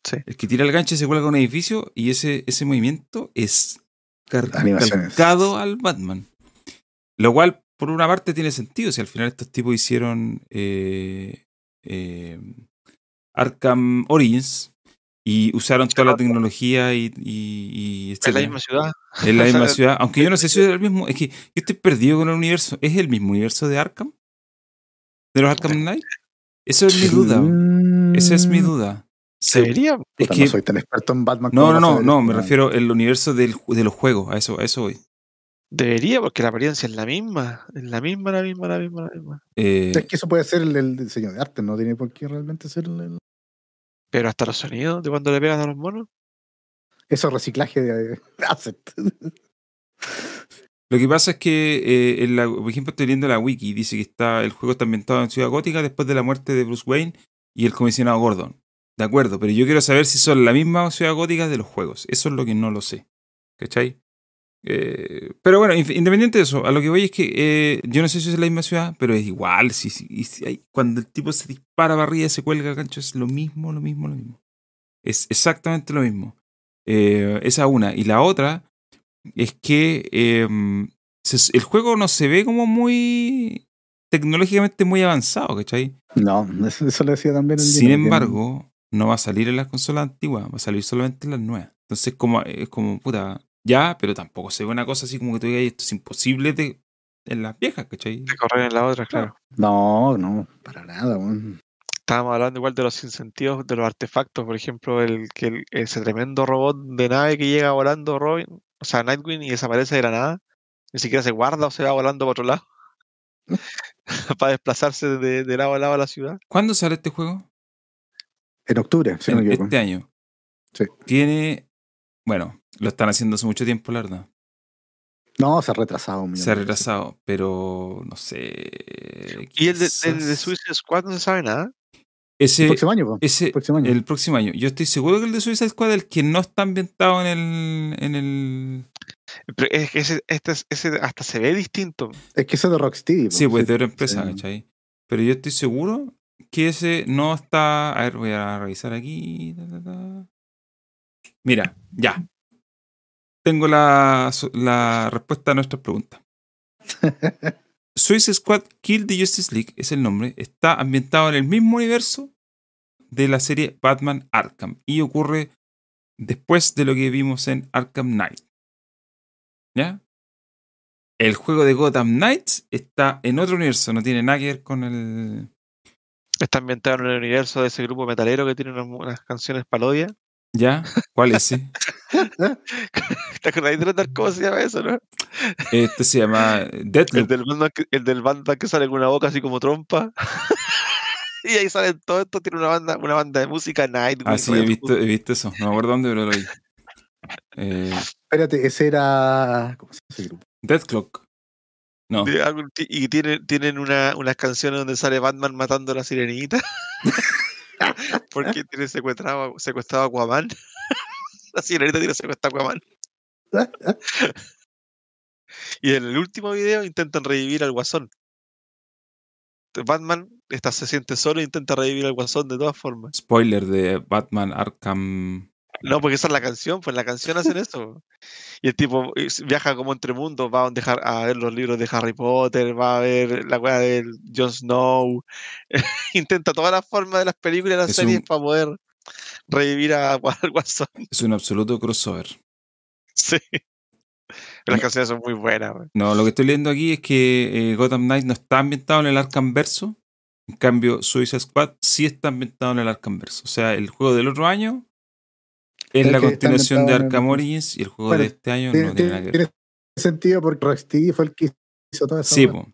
Sí. el que tira el gancho y se cuelga a un edificio y ese, ese movimiento es car- Animaciones. calcado al Batman. Lo cual, por una parte, tiene sentido. Si al final estos tipos hicieron eh, eh, Arkham Origins y usaron toda la tecnología y, y, y En la misma ciudad. en la misma ciudad. Aunque yo no sé si es el mismo. Es que yo estoy perdido con el universo. ¿Es el mismo universo de Arkham? ¿De los Arkham Knight? Eso es mi duda. Esa es mi Mm, duda. Se- Debería. es que No soy tan experto en Batman. no, no, no, no, me refiero al universo del, de los juegos, a eso, a eso voy. Debería, porque la apariencia es la misma. Es la misma, la misma, la misma, la misma. Eh, Es que eso puede ser el, el diseño de arte, no tiene por qué realmente ser el, el- Pero hasta los sonidos de cuando le pegan a los monos. eso reciclaje de asset. lo que pasa es que, eh, en la- por ejemplo, estoy leyendo la wiki, dice que está, el juego está ambientado en Ciudad Gótica después de la muerte de Bruce Wayne y el comisionado Gordon. De acuerdo, pero yo quiero saber si son la misma Ciudad Gótica de los juegos. Eso es lo que no lo sé. ¿Cachai? Eh, pero bueno, independiente de eso, a lo que voy es que eh, yo no sé si es la misma ciudad, pero es igual. Si, cuando el tipo se dispara para arriba y se cuelga el gancho, es lo mismo, lo mismo, lo mismo. Es exactamente lo mismo. Eh, esa una. Y la otra es que se- el juego no se ve como muy tecnológicamente muy avanzado, ¿cachai? No, eso, eso lo decía también el Sin embargo, no va a salir en las consolas antiguas, va a salir solamente en las nuevas. Entonces, como, es como, puta, ya, pero tampoco se ve una cosa así como que tú digas, esto es imposible de, en las viejas, ¿cachai? De correr en la otra, claro. No, no, para nada. weón. Estábamos hablando igual de los incentivos de los artefactos, por ejemplo, el que el- ese tremendo robot de nave que llega volando Robin, o sea, Nightwing y desaparece de la nada, ni siquiera se guarda o se va volando para otro lado para desplazarse de, de lado a lado a la ciudad. ¿Cuándo sale este juego? En octubre, si no me equivoco. este año. Sí. Tiene, bueno, lo están haciendo hace mucho tiempo, la verdad. No, se ha retrasado. Se ha retrasado, pero no sé. Y el de, el de Suicide Squad no se sabe nada. El Ese, próximo año, po. ese, el próximo año. el próximo año. Yo estoy seguro que el de Suicide Squad, el que no está ambientado en el, en el Pero es que ese, este, es- ese hasta se ve distinto. Es que eso es de Rocksteady. po. Sí, pues de otra empresa, sí. ¿cachai? Pero yo estoy seguro que ese no está. A ver, voy a revisar aquí. Mira, ya. Tengo la, respuesta a nuestra pregunta. Suicide Squad Kill the Justice League es el nombre. Está ambientado en el mismo universo de la serie Batman Arkham y ocurre después de lo que vimos en Arkham Knight. ¿Ya? El juego de Gotham Knights está en otro universo, no tiene nada que ver con el. Está ambientado en el universo de ese grupo metalero que tiene unas, unas canciones parodia. ¿Ya? ¿Cuál es ese? ¿Te acordáis de cómo se llama eso, no? Este se llama El Deathloop. del Batman que, el del Batman que sale con una boca así como trompa. y ahí salen todo esto, tiene una banda, una banda de música Nightwing. Ah, sí, he visto, he visto eso. No me acuerdo dónde, pero lo vi. Eh, Espérate, ese era. ¿Cómo se llama ese grupo? Death Clock. No. De y tienen, tienen una, unas canciones donde sale Batman matando a la sirenita. Porque tiene secuestrado, secuestrado a Aquaman. la sirenita tiene secuestrado a Aquaman. Y en el último video intentan revivir al guasón. Batman está, se siente solo e intenta revivir al guasón de todas formas. Spoiler de Batman Arkham. No, porque esa es la canción, pues en la canción hacen eso. Y el tipo eh, viaja como entre mundos, va a, dejar, a ver los libros de Harry Potter, va a ver la weá de Jon Snow. Intenta todas las formas de las películas y las Es series un- para poder revivir a, guasón. Es un absoluto crossover. Sí. Las No. canciones son muy buenas. weón. No, lo que estoy leyendo aquí es que eh, Gotham Knight no está ambientado en el Arkham Verso. En cambio, Suicide Squad sí está ambientado en el Arkham Verso. O sea, el juego del otro año es la continuación de Arkham Origins y el juego Bueno, de este año Tiene, no tiene nada que ver. tiene sentido porque Rocksteady fue el que hizo todo eso. Sí, po.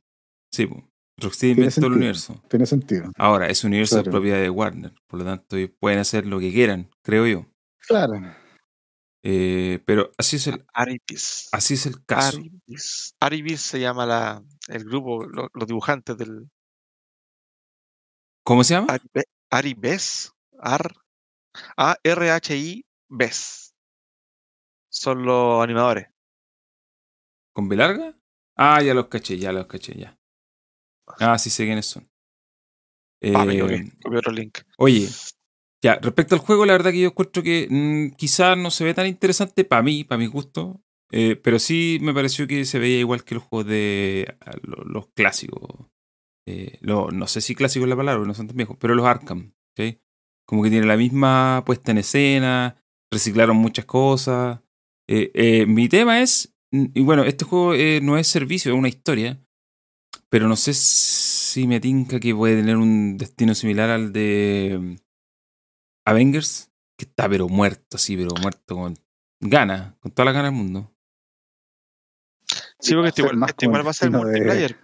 Sí, po. Rocksteady inventó el universo. Tiene sentido. Ahora, ese universo es propiedad de Warner, por lo tanto ellos pueden hacer lo que quieran, creo yo. Claro. Eh, pero así es el, Aribis. así es el caso. Aribis. Aribis se llama la, el grupo, lo- los dibujantes del ¿Cómo se llama? Aribe- Aribes. Ar, A-R-H-I Bes. Son los animadores. ¿Con B larga? Ah, ya los caché, ya los caché, ya. Ah, sí sé quiénes son. Ah, Eh, equivoqué, copié otro link. Oye, ya, respecto al juego, la verdad que yo encuentro que mm, quizás no se ve tan interesante para mí, para mi gusto, eh, pero sí me pareció que se veía igual que los juegos de ah, lo- los, clásicos. Eh, lo- no sé si clásicos es la palabra, no son tan viejos, pero los Arkham, ¿ok? Como que tiene la misma puesta en escena, reciclaron muchas cosas. Eh, eh, mi tema es, y bueno, este juego eh, no es servicio, es una historia, pero no sé si me tinca que puede tener un destino similar al de mm, Avengers, que está pero muerto, así, pero muerto con ganas, con toda la ganas del mundo. Sí, porque este igual, más este como igual el va a ser de- multiplayer.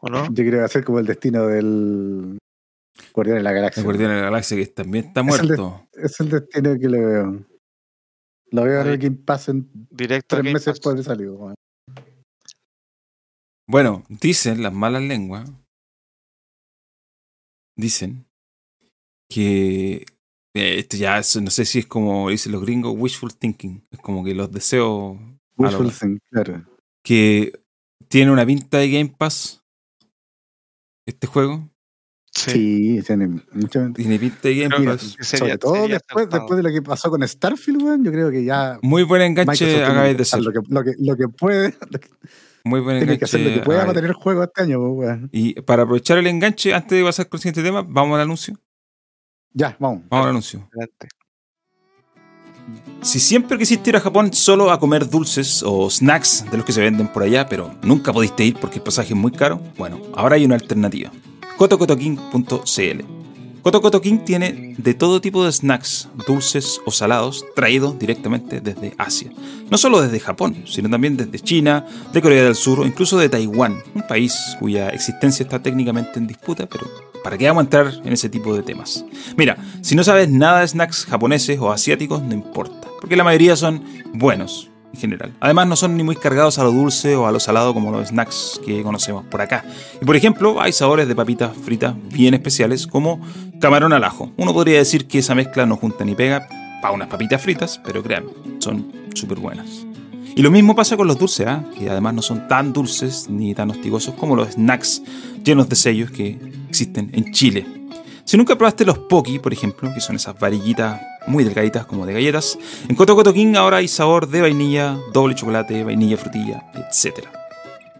¿O no? Yo creo que va a ser como el destino del Guardián de la Galaxia. El Guardián de la Galaxia que también está Es el de- muerto. Es el destino que le veo. Lo veo el Game Pass en Directo a tres meses después de salir. Bueno, dicen las malas lenguas, dicen que eh, esto ya es- no sé si es como dicen los gringos, wishful thinking, es como que los deseos a Wishful Think, claro. que tiene una pinta de Game Pass este juego, Sí. Sí, tiene mucha sería- Sobre todo sería después, de lo que pasó con Starfield, weón, yo creo que ya Muy buen enganche acabáis de lo que, lo, que, lo que puede, lo que- Muy buen tiene que hacer lo que enganche. pueda para tener el juego este año, pues, weón. Y para aprovechar el enganche, antes de pasar con el siguiente tema, vamos al anuncio. Ya, vamos. Vamos al anuncio. Adelante. Si siempre quisiste ir a Japón solo a comer dulces o snacks de los que se venden por allá, pero nunca pudiste ir porque el pasaje es muy caro, bueno, ahora hay una alternativa. Kotokotoking.cl Kotokoto King tiene de todo tipo de snacks, dulces o salados, traídos directamente desde Asia. No solo desde Japón, sino también desde China, de Corea del Sur o incluso de Taiwán, un país cuya existencia está técnicamente en disputa, pero ¿para qué vamos a entrar en ese tipo de temas? Mira, si no sabes nada de snacks japoneses o asiáticos, no importa, porque la mayoría son buenos en general. Además, no son ni muy cargados a lo dulce o a lo salado como los snacks que conocemos por acá. Y por ejemplo, hay sabores de papitas fritas bien especiales como camarón al ajo. Uno podría decir que esa mezcla no junta ni pega para unas papitas fritas, pero créanme, son súper buenas. Y lo mismo pasa con los dulces, ¿ah? que además no son tan dulces ni tan hostigosos como los snacks llenos de sellos que existen en Chile. Si nunca probaste los Poki, por ejemplo, que son esas varillitas muy delgaditas como de galletas, en Coto Coto King ahora hay sabor de vainilla, doble chocolate, vainilla frutilla, etc.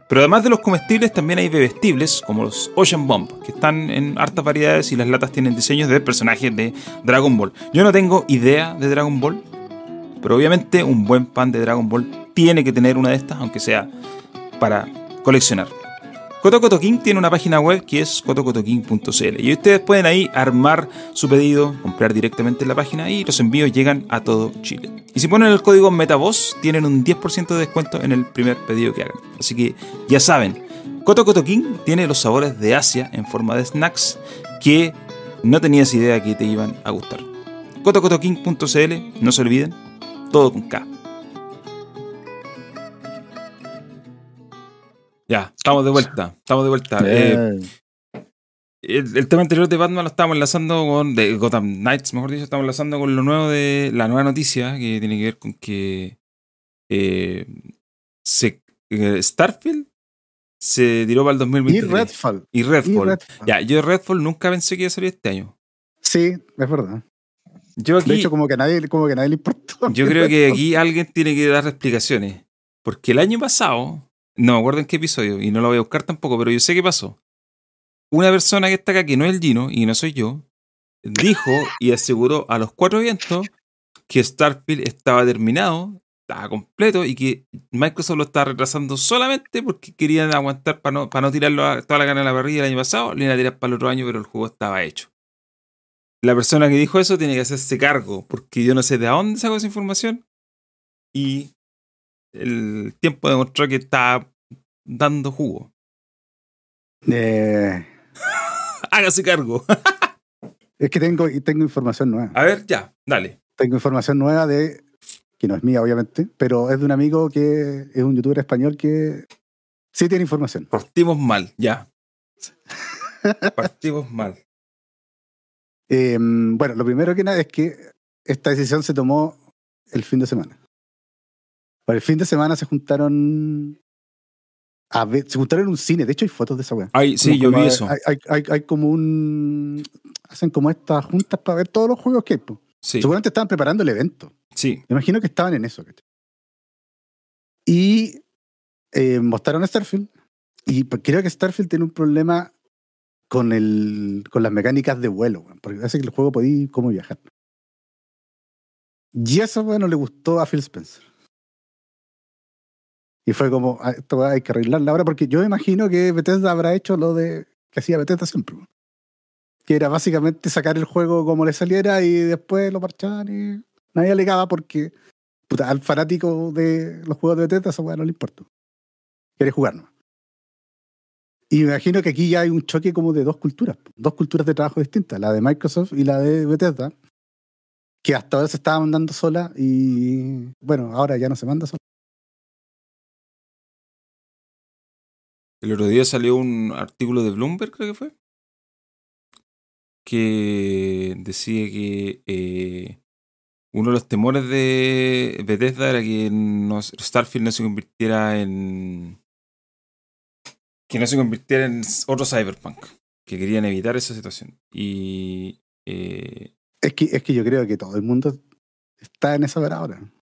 Pero además de los comestibles también hay bebestibles como los Ocean Bomb, que están en hartas variedades y las latas tienen diseños de personajes de Dragon Ball. Yo no tengo idea de Dragon Ball, pero obviamente un buen pan de Dragon Ball tiene que tener una de estas, aunque sea para coleccionar. Kotokoto King tiene una página web que es kotokotoking.cl y ustedes pueden ahí armar su pedido, comprar directamente en la página y los envíos llegan a todo Chile. Y si ponen el código MetaVoz tienen un 10% de descuento en el primer pedido que hagan. Así que ya saben, Kotokoto King tiene los sabores de Asia en forma de snacks que no tenías idea que te iban a gustar. kotokotoking.cl, no se olviden, todo con K. Ya, estamos de vuelta, estamos de vuelta. Eh, el, el tema anterior de Batman lo estamos enlazando con. de Gotham Knights, mejor dicho, estamos enlazando con lo nuevo de. la nueva noticia que tiene que ver con que. eh, se, eh, Starfield se tiró para el y 2023. Redfall. Y Y Redfall. Redfall. Ya, yo de Redfall nunca pensé que iba a salir este año. Sí, es verdad. Yo aquí. De hecho, como que nadie, como que nadie le importó. Yo creo que aquí alguien tiene que dar explicaciones. Porque el año pasado, no me acuerdo en qué episodio, y no lo voy a buscar tampoco, pero yo sé qué pasó. Una persona que está acá, que no es el Gino, y no soy yo, dijo y aseguró a los cuatro vientos que Starfield estaba terminado, estaba completo, y que Microsoft lo estaba retrasando solamente porque querían aguantar para no, para no tirarlo a- toda la gana a la parrilla el año pasado, le iban a tirar para el otro año, pero el juego estaba hecho. La persona que dijo eso tiene que hacerse cargo, porque yo no sé de dónde sacó esa información. Y el tiempo demostró que está dando jugo. Eh, Hágase cargo. es que tengo, tengo información nueva. A ver, ya, dale. Tengo información nueva de. que no es mía, obviamente, pero es de un amigo que es un youtuber español que sí tiene información. Partimos mal, ya. Partimos mal. Eh, bueno, lo primero que nada es que esta decisión se tomó el fin de semana. Para el fin de semana se juntaron. A ver, se juntaron en un cine. De hecho, hay fotos de esa weá. Ay, sí, Como- yo como vi hay- eso. Hay, hay- hay- hay como un. Hacen como estas juntas para ver todos los juegos que hay. po. Sí, Seguramente estaban preparando el evento. sí. Me imagino que estaban en eso. Y eh, mostraron Starfield. Y creo que Starfield tiene un problema con, el, con las mecánicas de vuelo, porque hace que el juego podía cómo viajar. Y eso weón, no le gustó a Phil Spencer. Y fue como, "Ah, esto hay que arreglarlo ahora, porque yo imagino que Bethesda habrá hecho lo de que hacía Bethesda siempre. Que era básicamente sacar el juego como le saliera y después lo parchaban y nadie alegaba porque puta, al fanático de los juegos de Bethesda esa no le importa. Quiere jugar, ¿no? Y me imagino que aquí ya hay un choque como de dos culturas, dos culturas de trabajo distintas, la de Microsoft y la de Bethesda, que hasta ahora se estaba mandando sola y bueno, ahora ya no se manda sola. El otro día salió un artículo de Bloomberg, creo que fue, que decía que eh, uno de los temores de Bethesda era que no- Starfield no se convirtiera en... que no se convirtiera en otro Cyberpunk, que querían evitar esa situación. Y... eh, Es que, es que yo creo que todo el mundo está en esa hora ahora.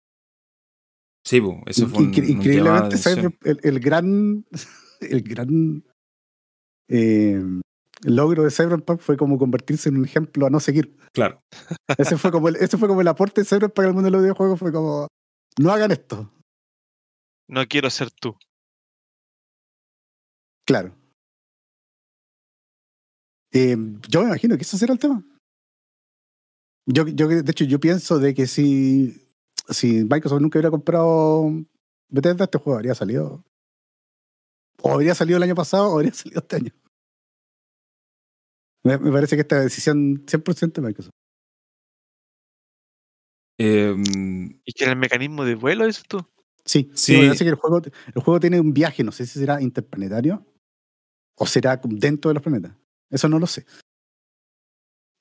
sí, po, eso fue un, Incre- un increíblemente el, el gran el gran eh, logro de Cyberpunk fue como convertirse en un ejemplo a no seguir. Claro. Ese fue como el, ese fue como el aporte de Cyberpunk al mundo de los videojuegos, fue como no hagan esto. No quiero ser tú. Claro. Eh, yo me imagino que eso será el tema. Yo, yo, de hecho, yo pienso de que si, si Microsoft nunca hubiera comprado Bethesda, este juego habría salido. O habría salido el año pasado o habría salido este año. Me, me parece que esta decisión 100% de Microsoft. Em, ¿Y que era el mecanismo de vuelo, dices tú? Sí, Sí. sí. me parece que el juego, el juego tiene un viaje, no sé si será interplanetario o será dentro de los planetas. Eso no lo sé.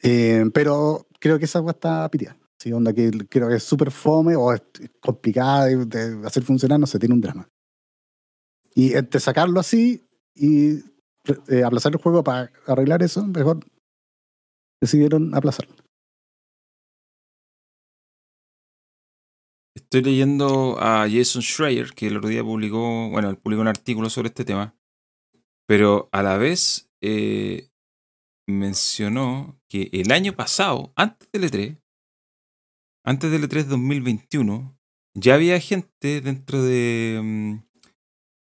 Eh, pero creo que esa agua está piteada. Sí, onda que creo que es súper fome o es complicada de, de hacer funcionar, no sé, tiene un drama. Y entre sacarlo así y eh, aplazar el juego para arreglar eso, mejor decidieron aplazarlo. Estoy leyendo a Jason Schreier, que el otro día publicó, bueno, publicó un artículo sobre este tema, pero a la vez eh, mencionó que el año pasado, antes del E3, antes del E3 2021, ya había gente dentro de.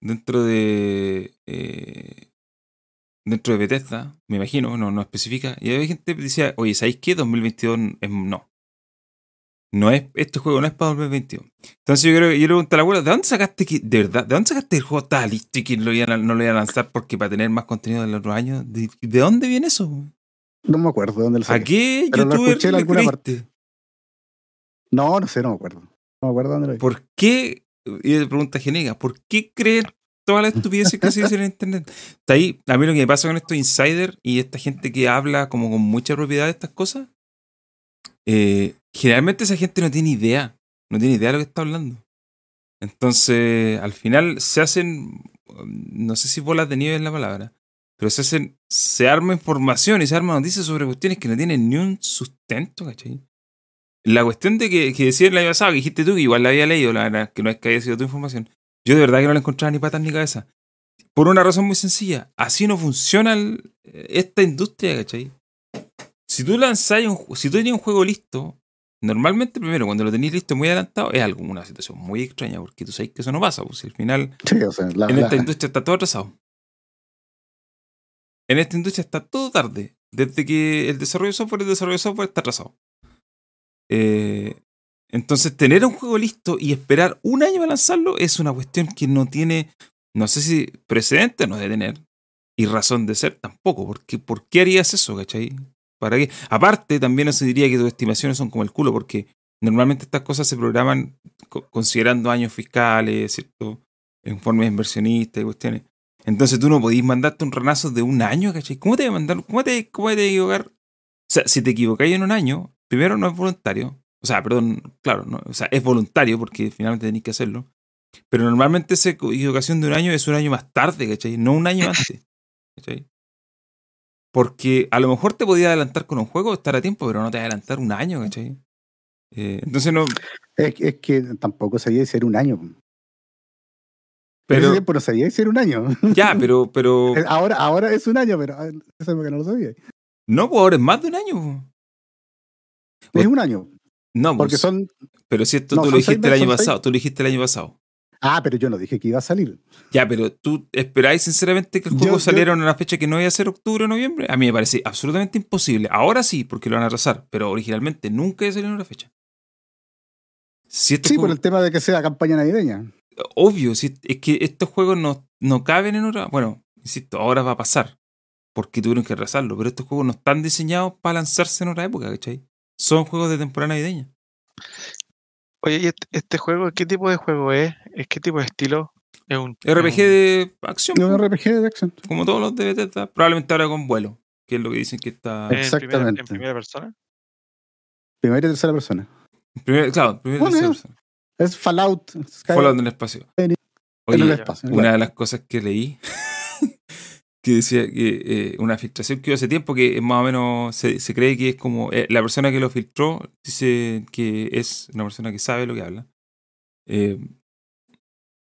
Dentro de. eh, dentro de Bethesda, me imagino, no, no especifica, y había gente que decía, oye, ¿sabéis qué? 2022 es, no. No es, este juego no es para 2022. Entonces yo creo que yo le pregunté a la abuela, ¿de dónde sacaste que, de verdad, de dónde sacaste el juego estaba listo y que lo iban a- no lo iban a lanzar porque para tener más contenido del otro año? ¿De, de dónde viene eso? No me acuerdo de dónde lo ¿A saqué. qué Pero lo escuché en alguna creíste? No, no sé, no me acuerdo. No me acuerdo dónde lo vi. ¿Por qué? Y de pregunta genérica, ¿por qué creer todas las estupideces que se dicen en internet? Está ahí, a mí lo que me pasa con estos insiders y esta gente que habla como con mucha propiedad de estas cosas, eh, generalmente esa gente no tiene idea, no tiene idea de lo que está hablando. Entonces, al final se hacen, no sé si bolas de nieve es la palabra, pero se hacen, se arma información y se arma noticias sobre cuestiones que no tienen ni un sustento, ¿cachai? La cuestión de que, que decía el año pasado, que dijiste tú, que igual la había leído, la verdad, que no es que haya sido tu información. Yo de verdad que no le encontraba ni patas ni cabeza. Por una razón muy sencilla. Así no funciona el- esta industria, ¿cachai? Si tú un si tú tenías un juego listo, normalmente primero cuando lo tenéis listo muy adelantado, es algo, una situación muy extraña, porque tú sabes que eso no pasa, pues si al final Sí, o sea, la- en la- esta industria está todo atrasado. En esta industria está todo tarde. Desde que el desarrollo de software, el desarrollo de software está atrasado. Eh, entonces, tener un juego listo y esperar un año para lanzarlo es una cuestión que no tiene, no sé si precedente no debe tener, y razón de ser tampoco. Porque, ¿Por qué harías eso, cachai? ¿Para qué? Aparte, también se diría que tus estimaciones son como el culo, porque normalmente estas cosas se programan co- considerando años fiscales, ¿cierto? Informes inversionistas y cuestiones. Entonces tú no podís mandarte un ranazo de un año, ¿cachai? ¿Cómo te voy a mandar? ¿Cómo te, cómo te equivocar? O sea, si te equivocáis en un año, primero no es voluntario. O sea, perdón, claro, no, o sea, es voluntario porque finalmente tenéis que hacerlo. Pero normalmente esa equivocación de un año es un año más tarde, ¿cachai? No un año antes. ¿cachai? Porque a lo mejor te podía adelantar con un juego, estar a tiempo, pero no te adelantar un año, ¿cachai? Eh, entonces no. Es, es que tampoco sabía si era un año. Pero. no sabía si era un año. Ya, pero. pero Ahora, ahora es un año, pero ah, eso es porque no lo sabía. no, pues ahora es más de un año. Es un año, No, porque pues, son... pero si esto no, tú lo dijiste el año seis. pasado, tú lo dijiste el año pasado. Ah, pero yo no dije que iba a salir. Ya, pero ¿tú esperáis sinceramente que el juego yo- saliera en una fecha que no iba a ser octubre o noviembre? A mí me parece absolutamente imposible. Ahora sí, porque lo van a atrasar, pero originalmente nunca iba a salir en una fecha. Si este Sí, juego- por el tema de que sea campaña navideña. Obvio, si, es que estos juegos no, no caben en otra... Bueno, insisto, ahora va a pasar, porque tuvieron que atrasarlo, pero estos juegos no están diseñados para lanzarse en otra época, ¿cachai? Son juegos de temporada navideña. Oye, ¿y este, este juego, qué tipo de juego es? ¿Es qué tipo de estilo? Es un RPG es de acción, Es un RPG de acción. como todos los de Bethesda, probablemente ahora con vuelo, que es lo que dicen que está... en primera- Exactamente. en primera persona? Primera y tercera persona. Primer- claro, primero Bueno, tercera persona. Es Fallout. Sky, Fallout en el espacio. en el espacio. una de las cosas que leí que decía que eh, una filtración que hubo hace tiempo que más o menos se, se cree que es como eh, la persona que lo filtró dice que es una persona que sabe lo que habla eh,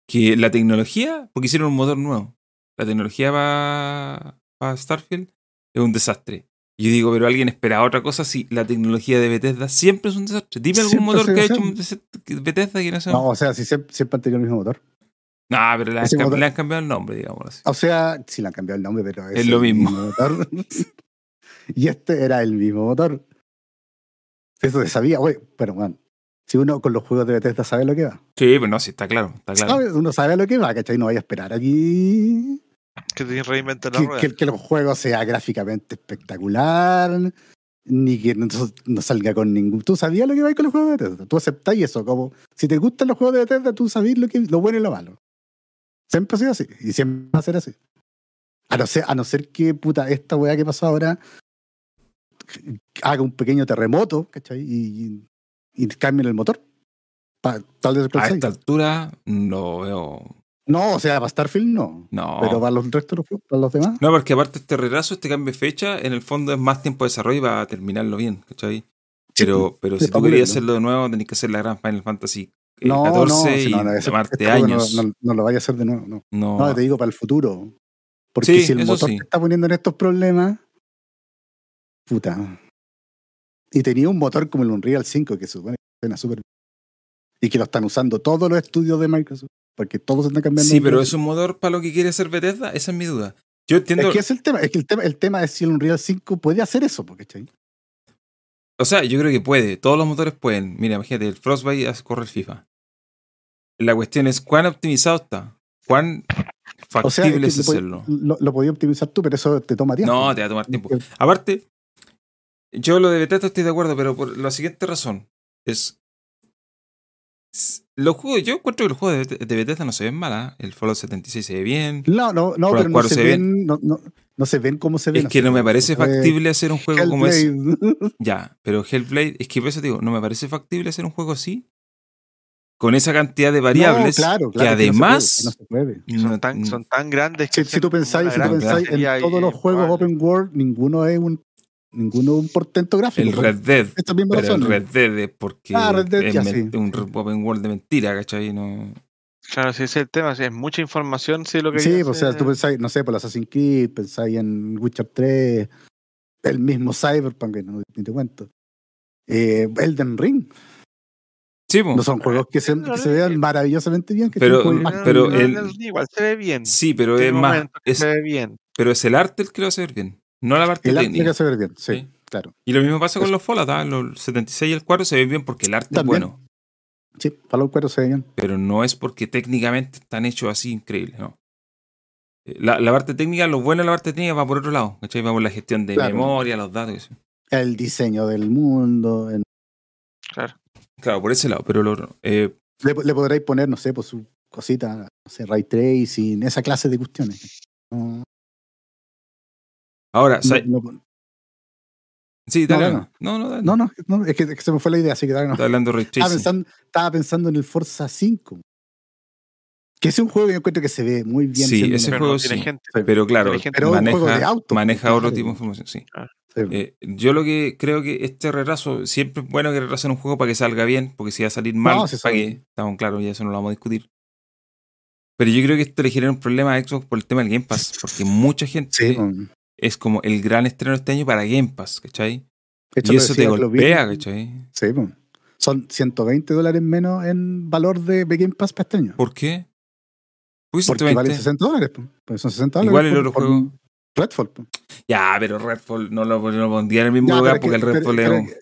que la tecnología porque hicieron un motor nuevo la tecnología para Starfield es un desastre. Yo digo pero alguien esperaba otra cosa si la tecnología de Bethesda siempre es un desastre. Dime algún Siempre motor que ha hecho un Bethesda que no sea No, o sea, si siempre, siempre han tenido el mismo motor. No pero le han, Ese cam- motor- le han cambiado el nombre digamos así O sea, sí le han cambiado el nombre, pero Es lo el mismo. motor. y este era el mismo motor. Eso se sabía, güey. Pero, bueno, si uno con los juegos de Bethesda sabe lo que va. Sí, pero no, sí, está claro, está claro. ¿Sabe? Uno sabe a lo que va, ¿cachai? No vaya a esperar aquí Que te reinventan la que, rueda. que, que el juego sea gráficamente espectacular, ni que no, no salga con ningún... Tú sabías lo que va con los juegos de Bethesda. Tú aceptáis eso, como si te gustan los juegos de Bethesda, tú sabías lo, que, lo bueno y lo malo. Siempre ha sido así, y siempre va a ser así. A no ser, a no ser que, puta, esta weá que pasó ahora haga un pequeño terremoto, ¿cachai? Y, y cambien el motor. Pa- tal vez A esta altura no veo. No, o sea, para Starfield no. No. Pero para los restos para los demás. No, porque aparte este retraso, este cambio de fecha, en el fondo es más tiempo de desarrollo y va a terminarlo bien, ¿cachai? Pero, pero si tú querías hacerlo de nuevo, tenés que hacer la gran Final Fantasy eh, No, 14 no, no, tomarte este años. No, no lo vaya a hacer de nuevo, no. No, No, te digo para el futuro. Porque Sí, si el motor sí. te está poniendo en estos problemas, puta. Y tenía un motor como el Unreal 5 que supone que suena súper bien. Y que lo están usando todos los estudios de Microsoft. Porque todos están cambiando. Sí, pero es un motor para lo que quiere hacer Bethesda, esa es mi duda. Yo entiendo, Es que es el tema, es que el tema, el tema es si el Unreal 5 puede hacer eso, porque o sea, yo creo que puede, todos los motores pueden. Mira, imagínate, el Frostbite corre el FIFA. La cuestión es cuán optimizado está, cuán O sea, factible es que hacerlo. lo, lo podías optimizar tú, pero eso te toma tiempo. No, te va a tomar tiempo. Aparte, yo lo de Bethesda estoy de acuerdo, pero por la siguiente razón. Es. Los juegos, yo encuentro que los juegos de, de Bethesda no se ven mal. ¿ah? El Fallout 76 se ve bien. No, no, no, pero no se, se ven, no, no, no se ven como se ven. Es que no me parece factible hacer un juego como ese. Ya, pero Hellblade, es que por eso te digo, no me parece factible hacer un juego así. Con esa cantidad de variables. No, claro, claro, que además. puede, no se puede. Que son, tan, son tan grandes Si, que si tú pensáis, si tú pensáis en todos los juegos vale. open world, ninguno es un ninguno un portento gráfico. el por Red Dead. Esta misma Pero el razón. Red Dead es porque Ah, Red Dead es ya sí. un open world de mentira, ¿cachai? No, Claro, si ese es el tema, si es mucha información, sí, lo que Sí, pues, o sea, tú pensáis, no sé, por Assassin's Creed, pensáis en Witcher 3, el mismo Cyberpunk, que no ni te cuento. Eh, Elden Ring. Sí. No son juegos que se, que se vean maravillosamente bien. Que Pero- Pero, el- igual se ve bien. sí, pero es más. es- se ve bien. pero es el arte el que lo hace ver bien, no la parte el arte técnica. que se ve bien, sí, Sí. claro. Y lo mismo pasa con Es- los Fallout, ¿ah? los 76 y el 4 se ven bien porque el arte es bueno, Sí, Fallout 4 se ve bien. pero no es porque técnicamente están hechos así increíbles, ¿no? eh, la, la parte técnica, lo bueno de la parte técnica va por otro lado, ¿cachai? Va por la gestión de Claro. memoria, los datos. y eso. El diseño del mundo. el- Claro. Claro, por ese lado, pero lo eh, le, le podréis poner, no sé, pues su cosita, no sé, ray tracing, esa clase de cuestiones. No, ahora, no, ¿sabes? no, sí, dale, no. no, no, dale. no, no, no, es, que, es que se me fue la idea, así que dale, no. Está hablando de ray Estaba tracing. pensando, estaba pensando en el Forza 5. Que es un juego que yo encuentro que se ve muy bien. Sí, ese juego sí. gente. Pero claro, Pero un juego de maneja, auto, maneja otro claro. tipo de información, sí. Sí. Eh, yo lo que creo que este retraso, siempre es bueno que retrasen un juego para que salga bien, porque si va a salir mal, No, para que, estamos claros, ya eso no lo vamos a discutir. Pero yo creo que esto le genera un problema a Xbox por el tema del Game Pass, porque mucha gente Sí, um, es como el gran estreno este año para Game Pass, ¿cachai? hecho, Y eso te golpea, ¿cachai? Sí, pues. son 120 dólares menos en valor de Game Pass para este año. ¿Por qué? Porque Porque 120. valen 60 dólares. pues. Pues son 60 dólares. Igual el otro juego. Redfall. pues. Ya, pero Redfall no lo, no lo pondría en el mismo Ya, lugar porque que- el Redfall pero- es un- pero-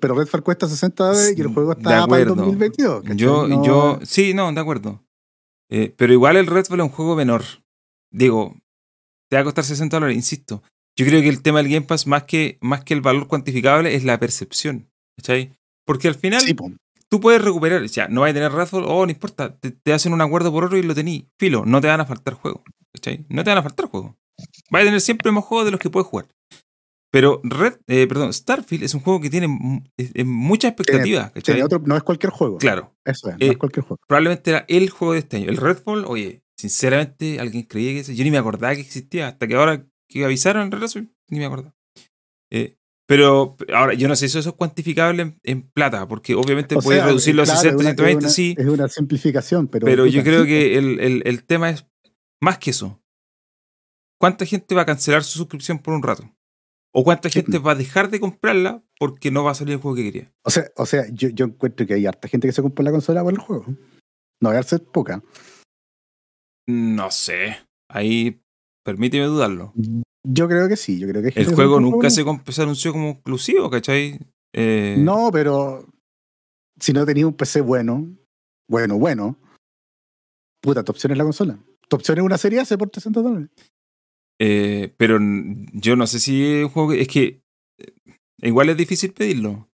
Pero Redfall cuesta 60 dólares y el juego está para el acuerdo. 2022. ¿cachai? Yo, No- yo, sí, no, de acuerdo. Eh, pero igual el Redfall es un juego menor. Digo, te va a costar 60 dólares, insisto. Yo creo que el tema del Game Pass, más que, más que el valor cuantificable, es la percepción. ¿Cachai? Porque al final Sí, tú puedes recuperar, ya, no vas a tener Redfall, oh, no importa, te, te hacen un acuerdo por oro y lo tení. Filo, no te van a faltar juegos. ¿Cachai? No te van a faltar juegos. Vas a tener siempre más juegos de los que puedes jugar. Pero Red, eh, perdón, Starfield es un juego que tiene mu- es- es muchas expectativas. ¿cachai? Tiene otro- no es cualquier juego. Claro Eso es, no Eh, es cualquier juego. probablemente era el juego de este año. El Redfall, oye, sinceramente, alguien creía que ese- yo ni me acordaba que existía, hasta que ahora que avisaron el retraso, ni me acordaba. Eh, pero ahora, yo no sé si eso es cuantificable en, en plata, porque obviamente O puedes sea, reducirlo a claro, 60, es una- 120, es una- sí, Es una simplificación, pero. pero yo creo que el, el- el tema es más que eso. ¿Cuánta gente va a cancelar su suscripción por un rato? ¿O cuánta gente va a dejar de comprarla porque no va a salir el juego que quería? O sea, o sea yo, yo encuentro que hay harta gente que se compra la consola por el juego. No voy a ser poca. No sé. Ahí permíteme dudarlo. Yo creo que sí, yo creo que El que juego nunca se, se anunció como exclusivo, ¿cachai? Eh, No, pero si no tenías un PC bueno, bueno, bueno, puta, tu opción es la consola. Tu opción es una serie S por 300 dólares. Eh, pero yo no sé si es un juego que. Es que. eh, Igual es difícil pedirlo.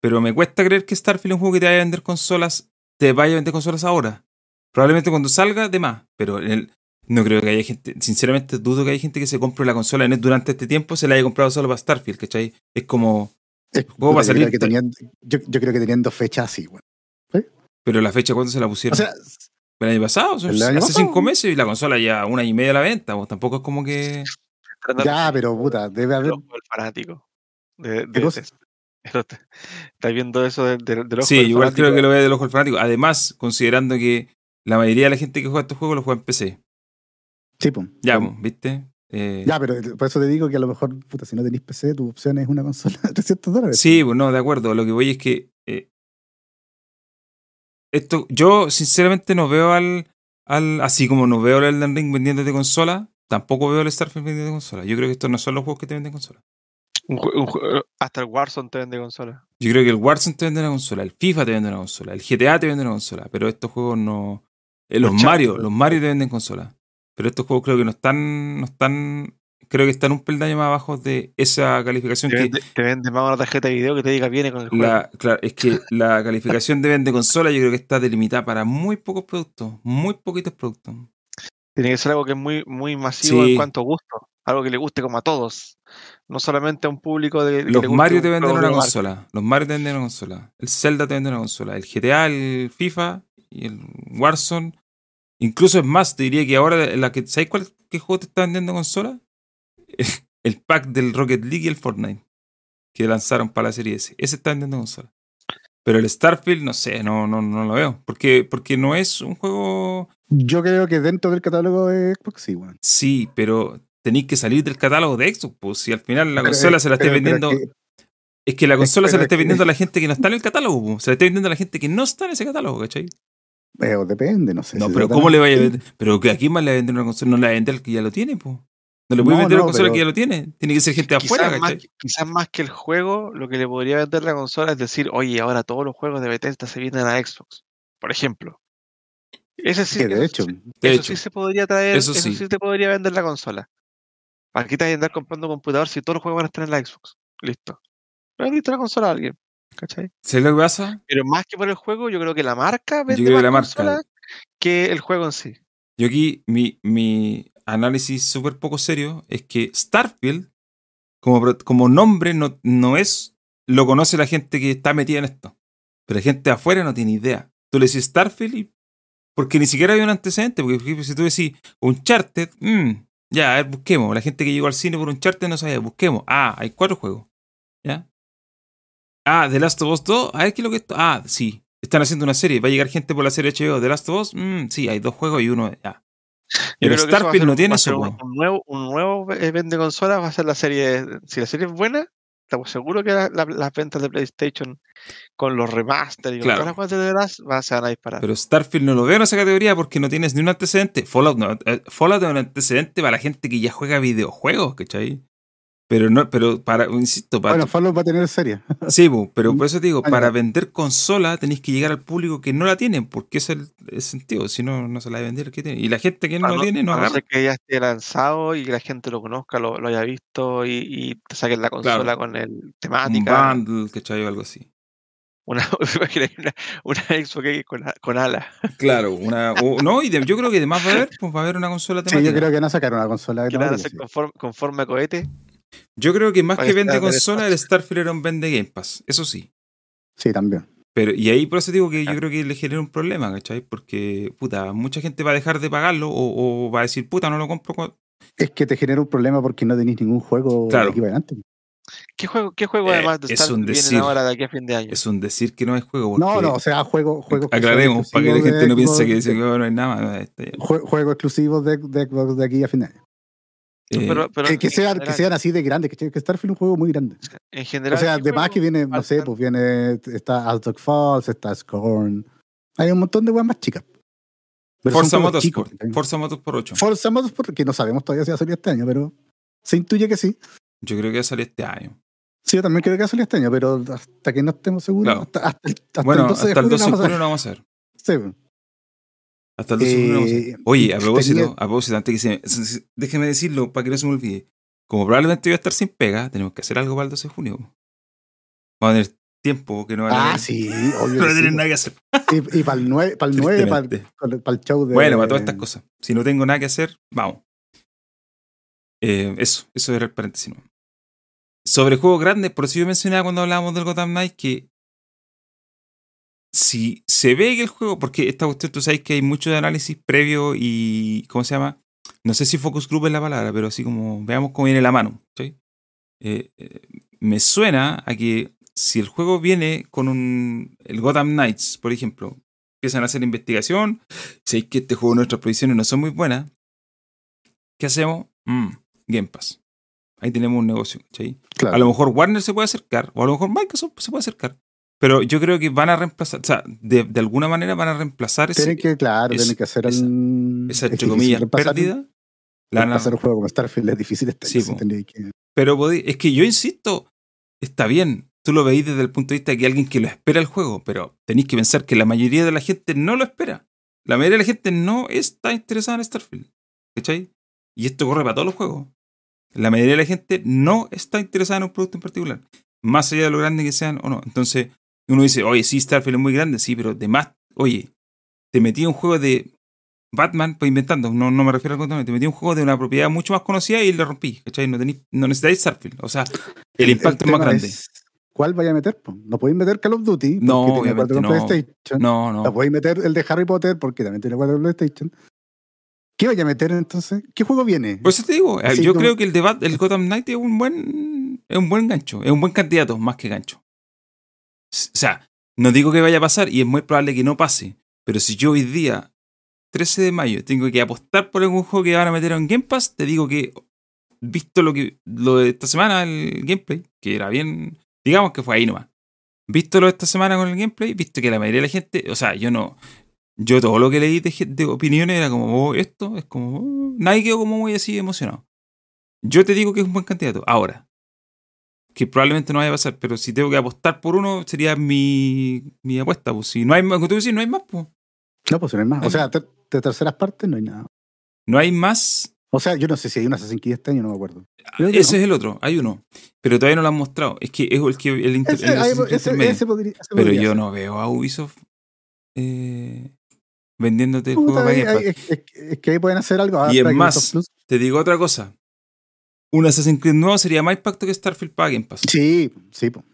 Pero me cuesta creer que Starfield es un juego que te vaya a vender consolas. Te vaya a vender consolas ahora. Probablemente cuando salga, de más. Pero en el- no creo que haya gente. Sinceramente, dudo que haya gente que se compre la consola en, durante este tiempo se la haya comprado solo para Starfield, ¿cachai? Es como. Es- va a salir creo que tre- tenían, yo, yo creo que tenían dos fechas así, güey. Pero la fecha, ¿cuándo se la O pusieron? sea, el año pasado, el año hace pasado. cinco meses y la consola ya una y media a la venta. pues, tampoco es como que. ya, pero puta, debe haber. El fanático. De, ¿Qué de- cosa? de- esto- ¿Estás viendo eso de- de- del ojo Sí, del igual creo que lo ve del ojo del fanático. Además, considerando que la mayoría de la gente que juega estos juegos lo juega en PC. Sí, pues. Ya, pues, ¿viste? Eh, Ya, pero por eso te digo que a lo mejor, puta, si no tenéis PC, tu opción es una consola de 300 dólares. sí, pues no, de acuerdo. Lo que voy es que. Eh, esto, yo sinceramente no veo al, al. Así como no veo el Elden Ring vendiéndote consola, tampoco veo el Starfield vendiéndote consola. Yo creo que estos no son los juegos que te venden consola. Un jue- un jue- hasta el Warzone te vende consola. Yo creo que el Warzone te vende una consola, el FIFA te vende una consola, el GTA te vende una consola, pero estos juegos no. eh, los Los Mario, los Mario te venden consola. Pero estos juegos creo que no están. No están. Creo que están un peldaño más abajo de esa calificación Te que. vende, te vende más una tarjeta de video que te diga viene con el juego. La, claro, es que la calificación de vende consola yo creo que está delimitada para muy pocos productos, muy poquitos productos. Tiene que ser algo que es muy, muy masivo Sí. en cuanto a gusto. Algo que le guste como a todos. No solamente a un público de. Los Mario te venden una marca. consola, los Mario te venden una consola, el Zelda te vende una consola, el GTA, el FIFA y el Warzone. Incluso es más, te diría que ahora la que ¿sabes cuál qué juego te está vendiendo consola? El pack del Rocket League y el Fortnite que lanzaron para la serie S. Ese está vendiendo consola. Pero el Starfield, no sé, no, no, no lo veo. Porque, porque no es un juego. Yo creo que dentro del catálogo de Xbox, sí, weón. Sí, pero tenéis que salir del catálogo de Xbox. Pues si al final la Pero, consola eh, se la esté pero- pero vendiendo. es que- Es que la consola se pero la es está que- vendiendo a la gente que no está en el catálogo, po. se la está vendiendo a la gente que no está en ese catálogo, ¿cachai? eh, depende, no sé. No, si pero ¿cómo le vaya a vender? Pero que aquí más le va a vender una consola, no le va a vender al que ya lo tiene, po. No le puede No, vender no, una consola pero- que ya lo tiene. Tiene que ser gente afuera, Quizás más, quizás más que el juego, lo que le podría vender la consola es decir, oye, ahora todos los juegos de Bethesda se vienen a Xbox. Por ejemplo. Ese sí, Que de eso hecho, De eso hecho, sí se podría traer, eso eso, sí. sí. te podría vender la consola. ¿Para qué te vas a andar comprando un computador si todos los juegos van a estar en la Xbox? Listo. Pero listo la consola a alguien. ¿Cachai? ¿sabes lo que pasa? Pero más que por el juego, yo creo que la marca vende creo que la marca. consolas que el juego en sí. Yo aquí, mi, mi análisis súper poco serio es que Starfield, como, como nombre, no, no es. Lo conoce la gente que está metida en esto. Pero la gente afuera no tiene idea. Tú le decís Starfield y. Porque ni siquiera hay un antecedente. Porque si tú decís Uncharted, mm, ya, a ver, busquemos. La gente que llegó al cine por Uncharted no sabía, busquemos. Ah, hay cuatro juegos. ¿Ya? Ah, The Last of Us 2, a ver qué es lo que esto. Ah, sí. Están haciendo una serie. Va a llegar gente por la serie HBO. The Last of Us, mm, sí, hay dos juegos y uno. Ya. Yo a Starfield no tiene a eso, un, nuevo, un nuevo eh, vende consolas va a ser la serie. Si la serie es buena, estamos seguros que la- la- las ventas de PlayStation con los remaster y con todas las cosas de veras va, se van a disparar. Pero Starfield no lo veo en esa categoría porque no tienes ni un antecedente. Fallout no. eh, Fallout es un antecedente para la gente que ya juega videojuegos, ¿cachai? Pero no, pero para, insisto, para. bueno, Fallout va a tener serie. sí, pero por eso te digo, para vender consola tenéis que llegar al público que no la tienen, porque ese es el, el sentido. Si no, no se la va a vender. ¿qué tiene? Y la gente que no lo tiene no no agarra. que ya esté lanzado y que la gente lo conozca, lo, lo haya visto y, y te saquen la consola Claro. con el Un temática. bundle, ¿cachai? O algo así. Una, una, una Xbox con, con ala. Claro, una. o- no, y de- yo creo que además va a haber, pues va a haber una consola Sí, temática. yo creo que van a sacar una consola de Que van a temática, hacer conforme, conforme a cohete. Yo creo que más que vende consola, el. Starfield era un vende Game Pass. Eso sí. Sí, también. Pero, y ahí por eso digo que yo Ah. creo que le genera un problema, ¿cachai? Porque, puta, mucha gente va a dejar de pagarlo o, o va a decir, puta, no lo compro. Es que te genera un problema porque no tenéis ningún juego Claro. de aquí para adelante. ¿Qué juego, qué juego Eh, además de es Starfield un decir. ahora de aquí a fin de año? Es un decir que no es juego. Porque, No, no, o sea, juego, son aclaremos, para que la gente no piense que dice que oh, no hay nada juegos exclusivos de, de Xbox de aquí a fin de año. Eh, Pero- pero que, que que sean así de grandes, que, que Starfield es un juego muy grande. En general. O sea, ¿qué además que viene, no sé, pues viene, está Aztec Falls, está Scorn. Hay un montón de weas más chicas. Pero Forza Motorsport. Forza Motorsport 8. Forza Motorsport, que no sabemos todavía si va a salir este año, pero se intuye que sí. Yo creo que va a salir este año. Sí, yo también creo que va a salir este año, pero hasta que no estemos seguros, Claro. hasta, hasta el, hasta bueno, el 12 de hasta el julio 12 de no vamos a julio lo vamos a ver. saber. Sí, Hasta el 12 de ver. Eh, Oye, a propósito, tenía- a propósito, antes que se me- se- se- déjeme decirlo para que no se me olvide. Como probablemente voy a estar sin pega, tenemos que hacer algo para el 12 de junio. Vamos a tener tiempo que no van a Ah, sí, obvio. No sí. nada que hacer. Y, y para el 9, para el 9 para, el show de. Bueno, para todas estas cosas. Si no tengo nada que hacer, vamos. Eh, eso, eso era el paréntesis. Sobre juegos grandes, por eso yo mencionaba cuando hablábamos del Gotham Knight que si se ve que el juego, porque esta cuestión tú sabes que hay mucho de análisis previo y, ¿cómo se llama? No sé si focus group es la palabra, pero así como veamos cómo viene la mano. ¿sí? Eh, eh, me suena a que si el juego viene con un, el Gotham Knights, por ejemplo, empiezan a hacer investigación, si que este juego nuestras provisiones no son muy buenas, ¿qué hacemos? Mm, Game Pass. Ahí tenemos un negocio, ¿cachai? Claro. A lo mejor Warner se puede acercar, o a lo mejor Microsoft se puede acercar. Pero yo creo que van a reemplazar, o sea, de, de alguna manera van a reemplazar ese, Tienen que, claro, esa- tienen que hacer esa- un. esa, es entre comillas, pérdida. la van a- Reemplazar un juego como Starfield es difícil este Sí, que- Pero podí- es que yo insisto, está bien, tú lo veis desde el punto de vista de que alguien que lo espera el juego, pero tenéis que pensar que la mayoría de la gente no lo espera. La mayoría de la gente no está interesada en Starfield. ¿Cachai? Y esto corre para todos los juegos. La mayoría de la gente no está interesada en un producto en particular. Más allá de lo grande que sean o no. Entonces, uno dice, oye, sí, Starfield es muy grande, sí, pero de más, oye, te metí un juego de Batman, pues inventando, no, no me refiero al contenido, te metí un juego de una propiedad mucho más conocida y le rompí, ¿cachai? No, no necesitáis Starfield. O sea, el impacto es más grande. es, ¿Cuál vaya a meter? No podéis meter Call of Duty porque No, tiene obviamente cuatro con no. PlayStation. No, No no. podéis meter el de Harry Potter porque también tiene cuatro con PlayStation. ¿Qué vaya a meter entonces? ¿Qué juego viene? Por eso te digo, Así yo como- creo que el debate, el Gotham Knight es un buen, es un buen gancho, es un buen candidato más que gancho. O sea, no digo que vaya a pasar y es muy probable que no pase, pero si yo hoy día, 13 de mayo, tengo que apostar por algún juego que van a meter en Game Pass, te digo que, visto lo que lo de esta semana, el gameplay, que era bien, digamos que fue ahí nomás. Visto lo de esta semana con el gameplay, visto que la mayoría de la gente, o sea, yo no, yo todo lo que leí de, de opiniones era como, oh, esto es como, oh, nadie quedó como muy así emocionado. Yo te digo que es un buen candidato. Ahora, que probablemente no vaya a pasar, pero si tengo que apostar por uno, sería mi, mi apuesta. Pues. Si no hay más, como tú no hay más, pues. No, pues no hay más. O sea, de terceras partes no hay nada. No hay más. O sea, yo no sé si hay un Assassin's Creed este año, no me acuerdo. Que Ese no. es el otro, hay uno. Pero todavía no lo han mostrado. Es que es el que el, inter- Ese, el ese- ese podría, Pero yo ser. no veo a Ubisoft eh, vendiéndote el Puta, juego para ahí- es, es- que ahí pueden hacer algo. Ah, Y es más. Te digo otra cosa. Un Assassin's Creed nuevo sería más impacto que Starfield para Game Pass. Sí, sí. po.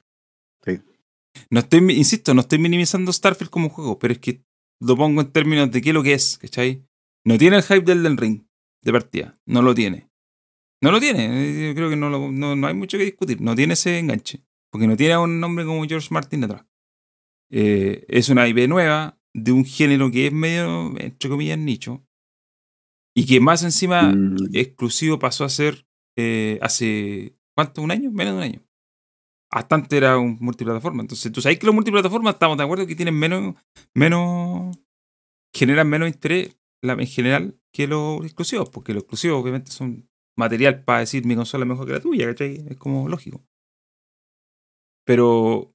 No estoy, insisto, no estoy minimizando Starfield como juego, pero es que lo pongo en términos de qué es lo que es, ¿cachai? No tiene el hype del Elden Ring de partida, no lo tiene. No lo tiene, eh, yo creo que no, lo- no, no hay mucho que discutir, no tiene ese enganche, porque no tiene a un nombre como George Martin detrás. Eh, es una IP nueva de un género que es medio, entre comillas, nicho, y que más encima Mm, exclusivo pasó a ser eh, hace, ¿cuánto? ¿Un año? Menos de un año. Hasta antes era un multiplataforma. Entonces, tú sabes que los multiplataformas estamos de acuerdo que tienen menos, menos, generan menos interés en general que los exclusivos, porque los exclusivos obviamente son material para decir mi consola es mejor que la tuya, ¿cachai? Es como lógico. Pero,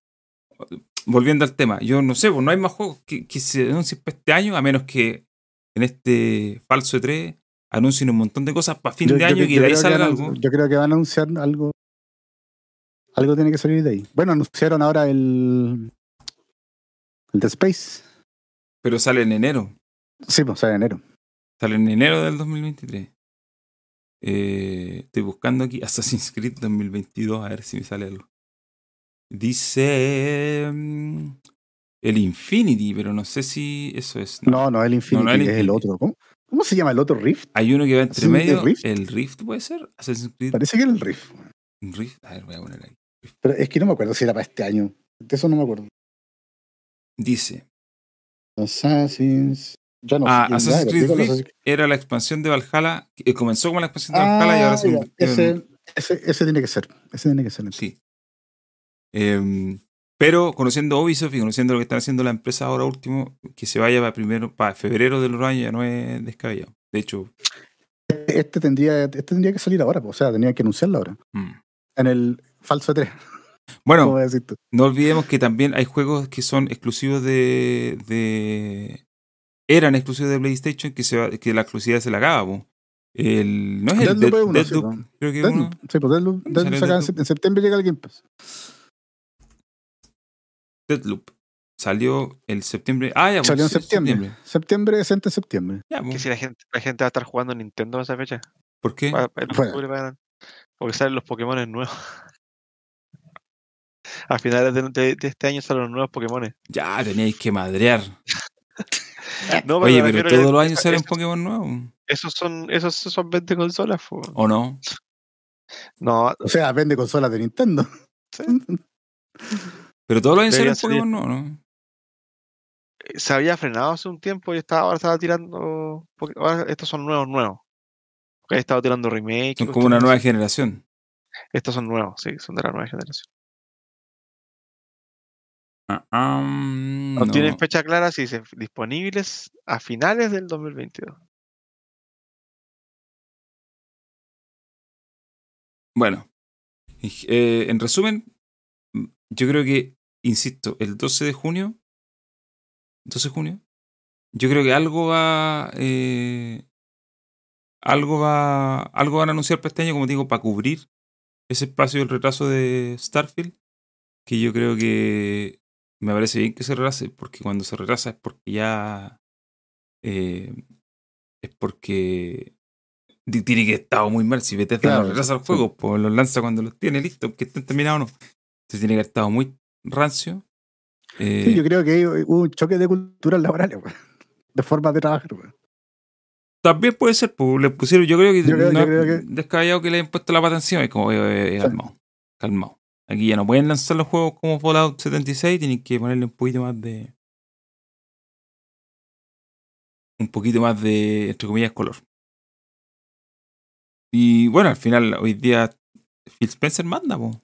volviendo al tema, yo no sé, pues no hay más juegos que, que se anuncien para este año, a menos que en este falso E3 anuncien un montón de cosas para fin yo- de yo año y que de ahí salga algo. Yo creo que van a anunciar algo. Algo tiene que salir de ahí. Bueno, anunciaron ahora el. El de Space. Pero sale en enero. Sí, pues sale en enero. Sale en enero del 2023. Eh, estoy buscando aquí Assassin's Creed 2022 a ver si me sale algo. Dice mm, el Infinity, pero no sé si eso es. No, no, el Infinity no el es el Infinity. otro. ¿Cómo, ¿Cómo se llama el otro Rift? Hay uno que va entre ¿Assassin's medio. Rift? El Rift puede ser. Assassin's Creed Parece que era el Rift. Rift. A ver, voy a poner ahí. Pero es que no me acuerdo si era para este año. De eso no me acuerdo. Dice. Assassin's. Ya no Ah, Assassin's Creed Rift Assassin's- era la expansión de Valhalla. comenzó como la expansión de Valhalla y Ah, ahora se en- ese, ese, ese tiene que ser. Ese tiene que ser. Sí. Em, pero conociendo Ubisoft y conociendo lo que están haciendo la empresa ahora último, que se vaya para primero, para febrero del año ya no es descabellado. De hecho, Este tendría, este tendría que salir ahora. pues, O sea, tenía que anunciarlo ahora. mm. En el falso 3. bueno, no olvidemos que también hay juegos que son exclusivos de, de eran exclusivos de PlayStation que se va- que la exclusividad se la acaba. po. El, no es el Deadloop Dead- po. creo que uno. Deadloop. Sí, pues Deadloop, ¿Cuándo Deadloop en Deadloop? sep- en septiembre llega el Game Pass. Deadloop. Salió el septiembre. Ah, ya, Salió en sí, septiembre. Septiembre, decente septiembre. Ya, Que si la gente, la gente va a estar jugando Nintendo a esa fecha. ¿Por qué? Pa- pa- en Bueno. octubre van- porque salen los Pokémon nuevos. A finales de, de- de este año salen los nuevos Pokémon. Ya teníais que madrear. No, Oye, pero que todos los años salen Pokémon nuevos. Esos son, esos son 20 consolas. ¿O no? No, O sea, vende consolas de Nintendo. sí. Pero todos los salir. Pokémon nuevos, ¿no? se había frenado hace un tiempo y estaba, ahora estaba tirando. ahora estos son nuevos, nuevos. Porque he estado tirando remake. y Son como una nueva generación. Estos son nuevos, sí, son de la nueva generación. Mm, No, no. tienen fecha clara, sí, dicen disponibles a finales del 2022. Bueno, eh, en resumen, yo creo que, insisto, el 12 de junio, 12 de junio, yo creo que algo va, eh, algo va, algo van a anunciar para este año, como digo, para cubrir ese espacio del retraso de Starfield, que yo creo que me parece bien que se retrase, porque cuando se retrasa es porque ya eh, es porque tiene que estar muy mal. Si Bethesda Claro, no retrasa los juegos, pues los lanza cuando los tiene listos, aunque estén terminados o no. Entonces tiene que haber estado muy rancio. Eh, Sí, yo creo que hubo un choque de culturas laborales. De formas de trabajar. También puede ser, pues le pusieron, yo creo que Yo creo- no yo es creo que- descabellado que le hayan puesto la pata encima, es como, eh, eh, Sí. calmado, calmado. Aquí ya no pueden lanzar los juegos como Fallout 76, tienen que ponerle un poquito más de. Un poquito más de, entre comillas, color. Y bueno, al final, hoy día, Phil Spencer manda, po.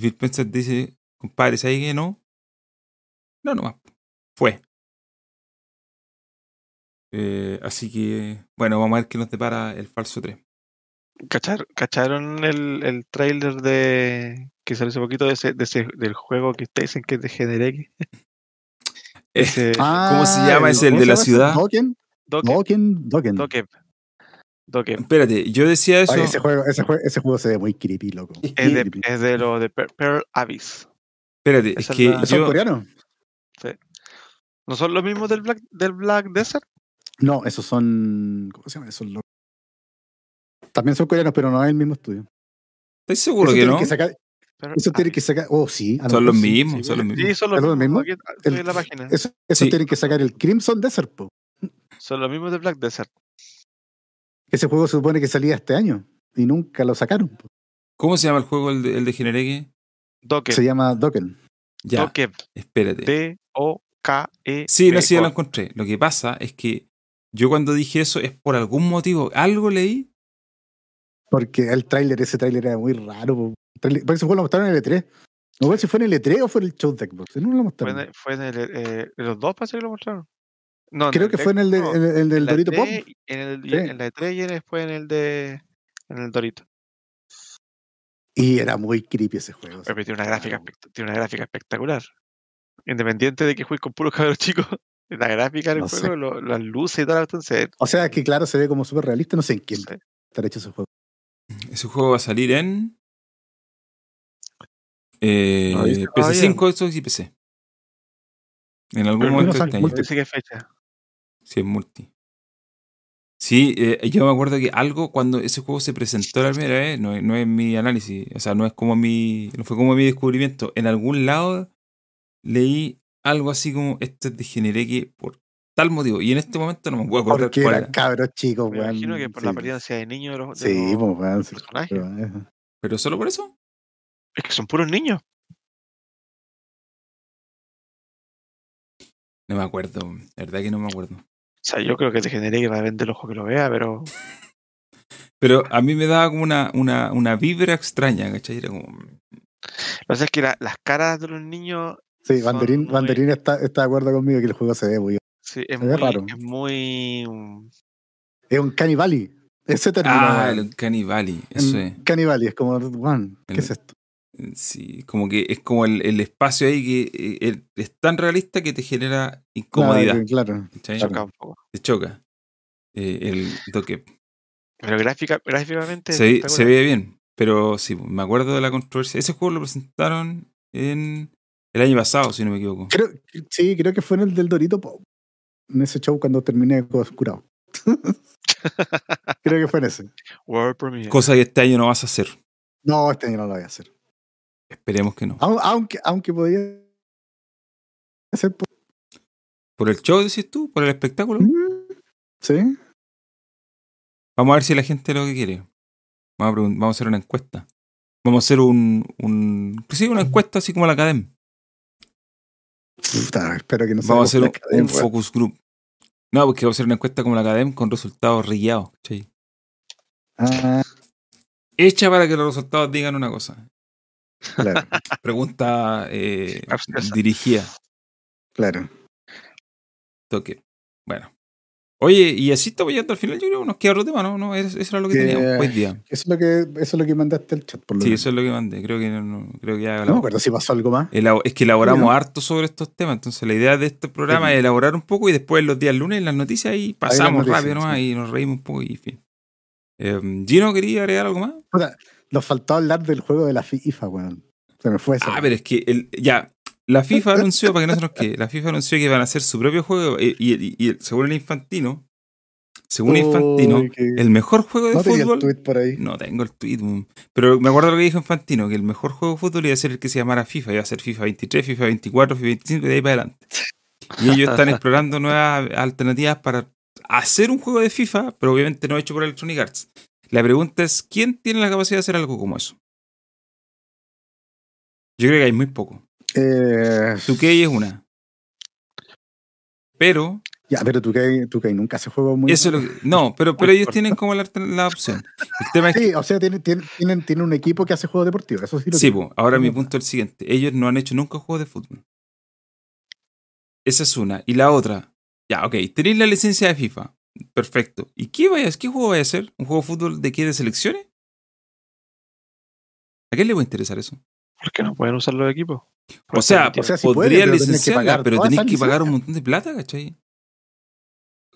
Y Phil Spencer dice, compadre, ¿sabes que no? No, nomás. Fue. Eh, así que, bueno, vamos a ver qué nos depara el falso 3. ¿Cachar- ¿Cacharon el, el trailer de que salió hace poquito de ese, de ese- del juego que ustedes dicen que es de GDX? Ese- ¿Cómo se llama ese, el ¿cómo de la ciudad? Dokken, Dokev. Dokken, Dokken. Espérate, yo decía eso. Oye, ese, juego, ese, juego, ese juego se ve muy creepy, loco. Es de, Creepy. es de lo de Per- Pearl Abyss. Espérate, es que la- ¿Son yo. coreanos? ¿No son los mismos del Black, del Black Desert? No, esos son. ¿Cómo se llama? Esos locos. También son coreanos, pero no es el mismo estudio. ¿Estás seguro Eso que no? que sacar, eso tienen que sacar. Oh, sí. a lo Son los sí. mismos, Sí, son los sí, mismos. son los. Eso, eso Sí. tienen que sacar el Crimson Desert, po. Son los mismos del Black Desert. Ese juego se supone que salía este año y nunca lo sacaron. ¿Cómo se llama el juego, el de, el de Genereque? Se llama Dokken. Ya, Dokev. espérate. D-O-K-E. Sí, no, sí, ya lo encontré. Lo que pasa es que yo cuando dije eso es por algún motivo. Algo leí. Porque el tráiler, ese tráiler era muy raro. Porque ese juego lo mostraron en el E3. No sé si fue en el E3 o fue en el show de Xbox. No lo Fue mostraron. en, el- fue en el, eh, en los dos parece que lo mostraron. No, Creo que fue en el, de- no, en el- en el en la Dorito Pop. E3 En, el, y Sí. en la E3 y después en el de. En el Dorito. Y era muy creepy ese juego. Pero tiene una gráfica, Raro. espect- tiene una gráfica espectacular. Independiente de que juegue con puros cabros chicos, la gráfica del No juego, lo- las luces y cuestión se O sea, que claro, se ve como súper realista. No sé en quién se- estará hecho ese juego. Ese juego va a salir en. Eh, No dice todavía. PC5, Xbox y PC. En algún Pero momento este año. no dice qué fecha. Sí, es multi. Sí, eh, yo me acuerdo que algo cuando ese juego se presentó la primera vez, no, es- no es mi análisis, o sea, no es como mi, no fue como mi descubrimiento. En algún lado leí algo así como este es de Genereque por tal motivo. Y en este momento no me puedo acordar Porque cuál eran era. cabros chicos, Me weón. imagino que por la Sí. apariencia de niños de los, de Sí, los pues, weón. sí, personajes. pero, Pero solo por eso. Es que son puros niños. No me acuerdo, la verdad que no me acuerdo. O sea, yo creo que te generé que va a vender el ojo que lo vea, pero Pero a mí me daba como una, una, una vibra extraña, ¿cachai? Era como. lo que pasa es que la- las caras de los niños Sí, Banderín, muy- Banderín está, está de acuerdo conmigo que el juego se ve muy. sí, es, Se ve muy, raro. es muy. mm, Es un Cannibali. Ese término. Ah, el Cannibali, eso es. Un Cannibali, es como, weón, ¿qué El- es esto? Sí, como que es como el, el espacio ahí que eh, el- es tan realista que te genera incomodidad. claro. claro. choca un poco. Te choca. Eh, el toque. Pero gráfica, gráficamente. Se, ve- se ve bien, pero sí, me acuerdo de la controversia. Ese juego lo presentaron en el año pasado, si no me equivoco. Creo, sí, creo que fue en el del Dorito Pop. En ese show cuando terminé curado. creo que fue en ese. World Premiere. Cosa que este año no vas a hacer. No, este año no lo voy a hacer. Esperemos que no. Au- Aunque, aunque podía hacer. por- ¿Por el show, decís tú? ¿Por el espectáculo? Sí. Vamos a ver si la gente lo que quiere. Vamos a, pregun- vamos a hacer una encuesta. Vamos a hacer un. un sí, una encuesta así como la academia. Puta, espero que no Vamos a hacer un, focus group. No, porque vamos a hacer una encuesta como la academia con resultados rillados. ¿cachai? Ah, Hecha para que los resultados digan una cosa. Claro, Pregunta eh, dirigida. claro. Toque. Bueno. Oye, y así estamos llegando al final. Yo creo que nos queda otro tema, ¿no? no eso eso era lo que Que- teníamos hoy día. Eso es lo que, eso es lo que mandaste al chat, por lo Sí, menos. eso es lo que mandé. Creo que, no- creo que ya No me acuerdo si pasó algo más. Es que elaboramos ¿no? harto sobre estos temas. Entonces, la idea de este programa Sí. es elaborar un poco y después los días lunes las noticias y pasamos noticias, rápido nomás sí. y nos reímos un poco y fin. Eh, Gino, ¿quería agregar algo más? Puta, nos faltó hablar del juego de la FIFA, weón. Se me fue eso. Ah, pero es que el, ya, la FIFA anunció, para que no se nos quede, la FIFA anunció que van a hacer su propio juego y, y- y- y según el Infantino, según Infantino, Uy, que- el mejor juego de no tenía el fútbol... tweet por ahí. No tengo el tweet, weón. pero me acuerdo lo que dijo Infantino, que el mejor juego de fútbol iba a ser el que se llamara FIFA, iba a ser FIFA 23, FIFA 24, FIFA 25 y de ahí para adelante. Y ellos están explorando nuevas alternativas para hacer un juego de FIFA, pero obviamente no hecho por Electronic Arts. La pregunta es, ¿quién tiene la capacidad de hacer algo como eso? Yo creo que hay muy poco. Eh, 2K es una. Pero, ya, pero tú que nunca hace juego muy. eso es lo que- No, pero, pero ellos tienen como la, la opción. El tema es que Sí, o sea, tienen, tienen, tienen, un equipo que hace juegos deportivos. Eso sí lo Sí, tienen. po, ahora mi punto es el siguiente. Ellos no han hecho nunca juegos de fútbol. Esa es una. Y la otra, ya, ok, tenéis la licencia de FIFA. Perfecto. ¿Y qué, vayas, qué juego vaya a hacer? ¿Un juego de fútbol de qué? ¿De selecciones? ¿A quién le va a interesar eso? ¿Por qué no pueden usar los equipos? O sea, O sea, sí podría puede, pero tenés que licenciarla, pagar pero esa que pagar un montón de plata, ¿cachai?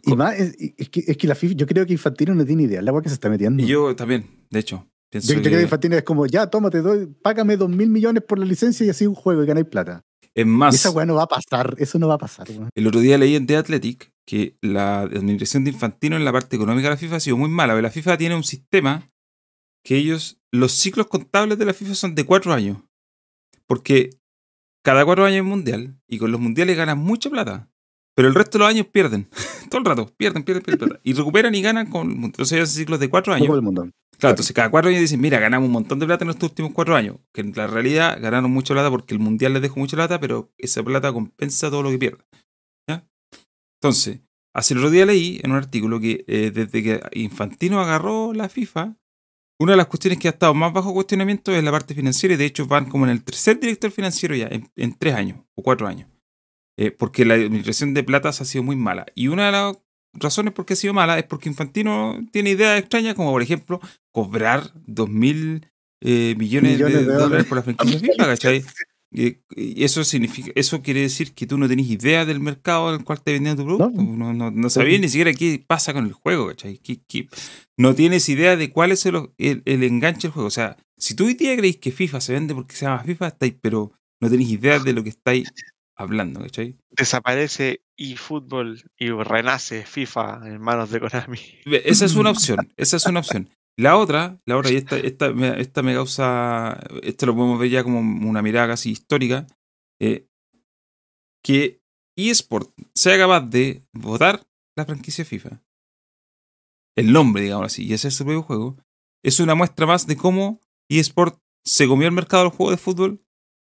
Y más, es, es que, es que la FIFA, yo creo que Infantino no tiene idea el agua que se está metiendo. Y yo también, de hecho, pienso Yo, yo creo que que Infantino es como, ya, tómate, doy, págame dos mil millones por la licencia y así un juego y ganáis plata. Es más. esa weá no va a pasar, eso no va a pasar, weón. El otro día leí en The Athletic que la administración de Infantino en la parte económica de la FIFA ha sido muy mala. La FIFA tiene un sistema que ellos, los ciclos contables de la FIFA son de cuatro años. Porque cada cuatro años un mundial y con los mundiales ganan mucha plata. Pero el resto de los años pierden. Todo el rato, pierden, pierden, pierden plata. Y recuperan y ganan con. Entonces ellos hacen ciclos de cuatro años. todo el mundo. Claro, entonces cada cuatro años dicen, mira, ganamos un montón de plata en estos últimos cuatro años. Que en la realidad ganaron mucha plata porque el mundial les dejó mucha plata, pero esa plata compensa todo lo que pierden. ¿Ya? Entonces, hace el otro día leí en un artículo que eh, desde que Infantino agarró la FIFA, una de las cuestiones que ha estado más bajo cuestionamiento es la parte financiera y de hecho van como en el tercer director financiero ya, en, en tres años o cuatro años. Eh, porque la administración de platas ha sido muy mala. Y una de las razones por qué ha sido mala es porque Infantino tiene ideas extrañas, como por ejemplo cobrar dos mil eh, millones, Millones de, de dólares dólares. por la franquicia FIFA, ¿cachai? Y, y eso significa, eso quiere decir que tú no tenés idea del mercado en el cual te vendiendo tu producto. No. No, no, no sabías ni siquiera qué pasa con el juego, ¿cachai? ¿Qué- qué- no tienes idea de cuál es el, el- el enganche del juego. O sea, si tú hoy día creéis que FIFA se vende porque se llama FIFA, estáis, pero no tenéis idea de lo que estáis hablando, ¿cachai? Desaparece eFootball y renace FIFA en manos de Konami. Esa es una opción, esa es una opción. La otra, la otra, y esta, esta, me, esta me causa, esto lo podemos ver ya como una mirada casi histórica, eh, que eSport sea capaz de votar la franquicia FIFA, el nombre, digamos así, y hacer su propio juego, es una muestra más de cómo eSport se comió el mercado del juego de fútbol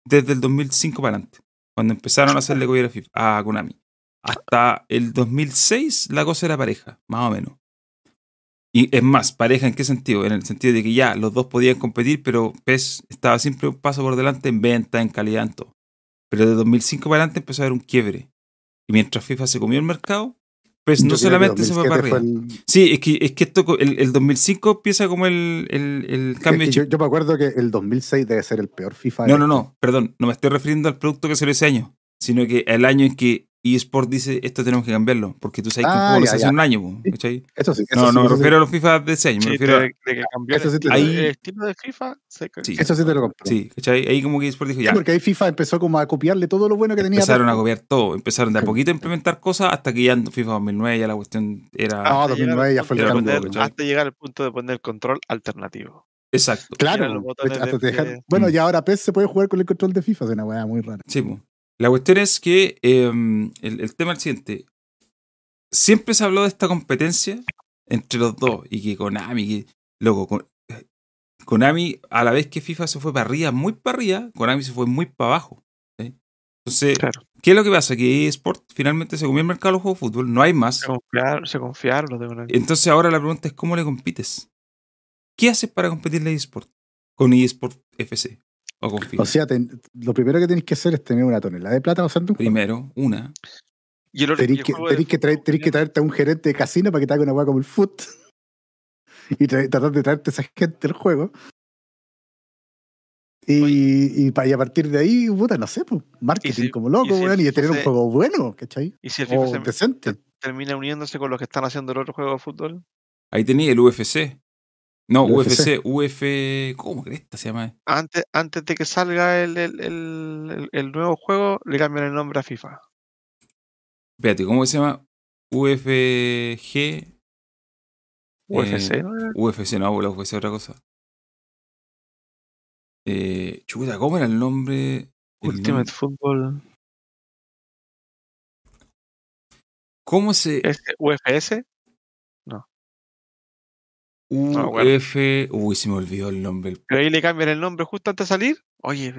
desde el 2005 para adelante, cuando empezaron a hacerle copiar a, FIFA, a Konami. Hasta el 2006 la cosa era pareja, más o menos. Y es más, pareja en qué sentido? En el sentido de que ya los dos podían competir, pero PES estaba siempre un paso por delante en venta, en calidad, en todo. Pero de 2005 para adelante empezó a haber un quiebre. Y mientras FIFA se comió el mercado, Yo no solamente se fue para 2007 arriba. el- Sí, es que, es que esto, el, el 2005 empieza como el, el, el cambio es que yo, me acuerdo que el 2006 debe ser el peor FIFA. No, no, no, perdón, no me estoy refiriendo al producto que salió ese año, sino que el año en que eSport dice esto tenemos que cambiarlo, porque tú sabes que un Ah, juego lo ya, se hace ya. un año, Sí. ¿cachai? Eso sí, eso No, sí, no me sí. refiero a los FIFA de ese año, me Sí, refiero a, de, de que cambió Eso el, sí te- estilo, Ahí- el estilo de FIFA. se- Sí. Eso sí te lo compro. Sí, ¿cachai? Ahí como que eSport dijo, Sí, ya, porque ahí FIFA empezó como a copiarle todo lo bueno que tenía. empezaron a copiar todo, empezaron de a poquito a implementar cosas hasta que ya en FIFA 2009 ya la cuestión era... Ah, hasta llegar 2009 al ya fue el punto de cambio, poner-. Hasta llegar al punto de poner control alternativo. Exacto. Claro, Eran los pues, botones hasta de- te dejan- de- bueno, Mm. y ahora PES se puede jugar con el control de FIFA, es una weá muy rara. Sí, po. La cuestión es que eh, el, el tema es el siguiente. Siempre se habló de esta competencia entre los dos y que Konami, que, loco, con- Konami a la vez que FIFA se fue para arriba, muy para arriba, Konami se fue muy para abajo. ¿sí? Entonces, Claro. ¿qué es lo que pasa? Que eSport finalmente se comió el mercado de los juegos de fútbol, no hay más. Se confiaron, se confiaron los de Konami. Entonces ahora la pregunta es ¿cómo le compites? ¿Qué haces para competirle a eSport? Con eSport FC o sea, ten- lo primero que tenéis que hacer es tener una tonelada de plata usando un juego. Primero, una. Y el, otro- y Tenéis el que, tenéis que, traer- que traerte a un gerente de casino para que te haga una weá como el foot. Y tra- tratar de traerte a esa gente el juego. Y, y, y a partir de ahí, puta, no sé, pues, marketing si- como loco, y si el weón, y tener un juego bueno, ¿cachai? Y si el FIFA O se decente. termina uniéndose con los que están haciendo el otro juego de fútbol, Ahí tenía el UFC. No, UFC. UFC, UF. ¿Cómo que esta se llama? antes, antes de que salga el, el, el- nuevo juego, le cambian el nombre a FIFA. Espérate, ¿cómo se llama? UFG. UFC, Eh, ¿no? UFC, no, la UFC es otra cosa. Eh, chuta, ¿cómo era el nombre? El Ultimate nombre- Football. ¿Cómo se. ¿Es UFS? No, bueno. UF. Uy, se me olvidó el nombre. Pero ahí le cambian el nombre justo antes de salir. Oye,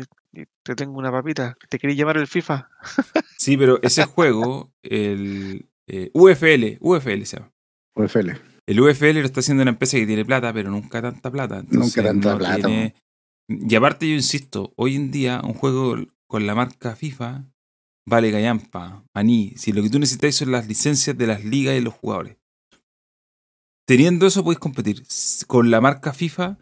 te tengo una papita. ¿Te quería llamar el FIFA? Sí, pero ese juego, el eh, UFL, UFL se llama. UFL. El UFL lo está haciendo una empresa que tiene plata, pero nunca tanta plata. Entonces, Nunca tanta no plata, tiene- Y aparte, yo insisto, hoy en día un juego con la marca FIFA vale callampa, maní. Si lo que tú necesitas son las licencias de las ligas y los jugadores. Teniendo eso, podéis competir. Con la marca FIFA,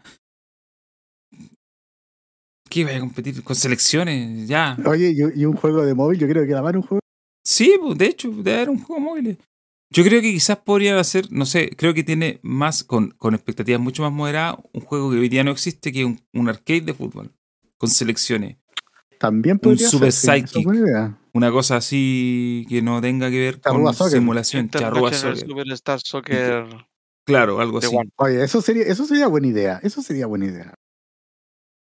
qué vaya a competir con selecciones? Ya. Oye, y, y un juego de móvil, yo creo que la mano un juego. Sí, pues, de hecho, debe haber un juego móvil. Yo creo que quizás podrían hacer, no sé, creo que tiene más, con, con expectativas mucho más moderadas, un juego que hoy día no existe, que es un, un arcade de fútbol, con selecciones. También podría Super ser, sí, idea. Una cosa así que no tenga que ver con Soccer. simulación, International soccer. Superstar Soccer Claro, algo así. One. Oye, eso sería, eso sería buena idea. Eso sería buena idea.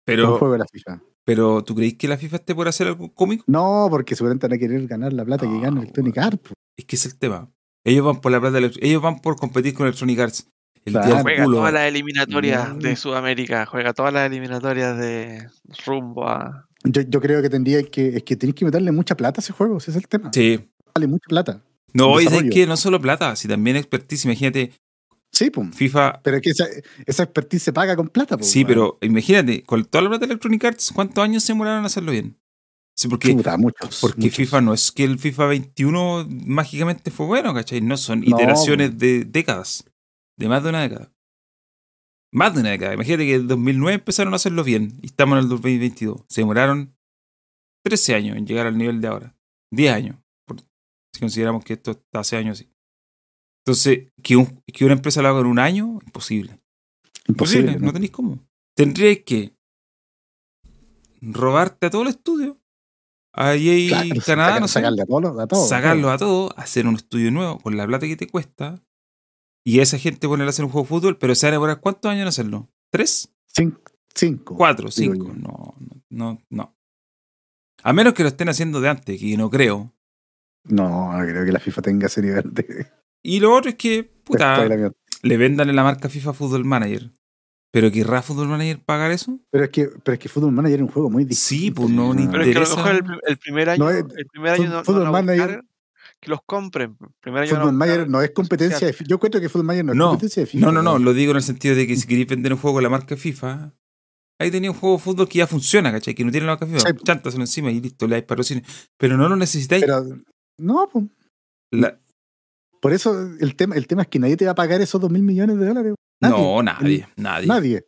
Pero, juego de la FIFA. pero, ¿tú creéis que la FIFA esté por hacer algo cómico? No, porque seguramente van a querer ganar la plata que gana Electronic weón. Arts. Es que es el tema. Ellos van por la plata, de ellos van por competir con Electronic Arts. El Claro. Juega culo. todas las eliminatorias Mm. de Sudamérica, juega todas las eliminatorias de rumbo a. Yo, yo creo que tendría que, es que tenéis que meterle mucha plata a ese juego, ese es el tema. Sí. Vale mucha plata. No, y es que no solo plata, si también expertise. Imagínate, Sí, pum. FIFA. Pero es que esa, esa expertise se paga con plata, po, Sí, pero imagínate, con toda la plata de Electronic Arts, ¿cuántos años se demoraron en hacerlo bien? Sí, porque, muchos. porque muchos. FIFA no es que el FIFA 21 mágicamente fue bueno, ¿cachai? No, son No, iteraciones de décadas, de más de una década. Más de una década. Imagínate que en 2009 empezaron a hacerlo bien y estamos en el 2022. Se demoraron 13 años en llegar al nivel de ahora. 10 años, por- si consideramos que esto está hace años así. Entonces, que, un- que una empresa lo haga en un año, imposible. Imposible. Imposible, no, tenéis cómo. Tendríais que robarte a todo el estudio. Ahí Claro, Canadá, saca- no sé, sacarle a todos, a todos. sacarlo a todo, hacer un estudio nuevo con la plata que te cuesta. Y esa gente ponerle a hacer un juego de fútbol, pero se van a demorar cuántos años en hacerlo? ¿Tres? Cin- cinco. ¿Cuatro? ¿Cinco? yo. No, no, no. A menos que lo estén haciendo de antes, que no creo. No, no creo que la FIFA tenga ese nivel de. Y lo otro es que, puta, le vendan en la marca FIFA Football Manager. ¿Pero querrá Football Manager pagar eso? Pero es que, pero es que Football Manager es un juego muy difícil. Sí, pues, no, ni Pero es que a lo mejor el, prim- el primer año, No es- el primer año no, Football no van a Manager- buscar que los compren. Primer año Football Manager no es competencia de FIFA. Yo cuento que Football Manager no es No, competencia de FIFA. No, no, no, lo digo en el sentido de que si queréis vender un juego con la marca FIFA, ahí tenía un juego de fútbol que ya funciona, ¿cachai? Que no tiene la marca FIFA. Sí. Chántaselo encima y listo, le dais patrocinio. Pero no lo necesitáis. Pero, no, pues, La- por eso el tema, el tema es que nadie te va a pagar esos dos mil millones de dólares. Nadie. no, nadie, nadie. Nadie.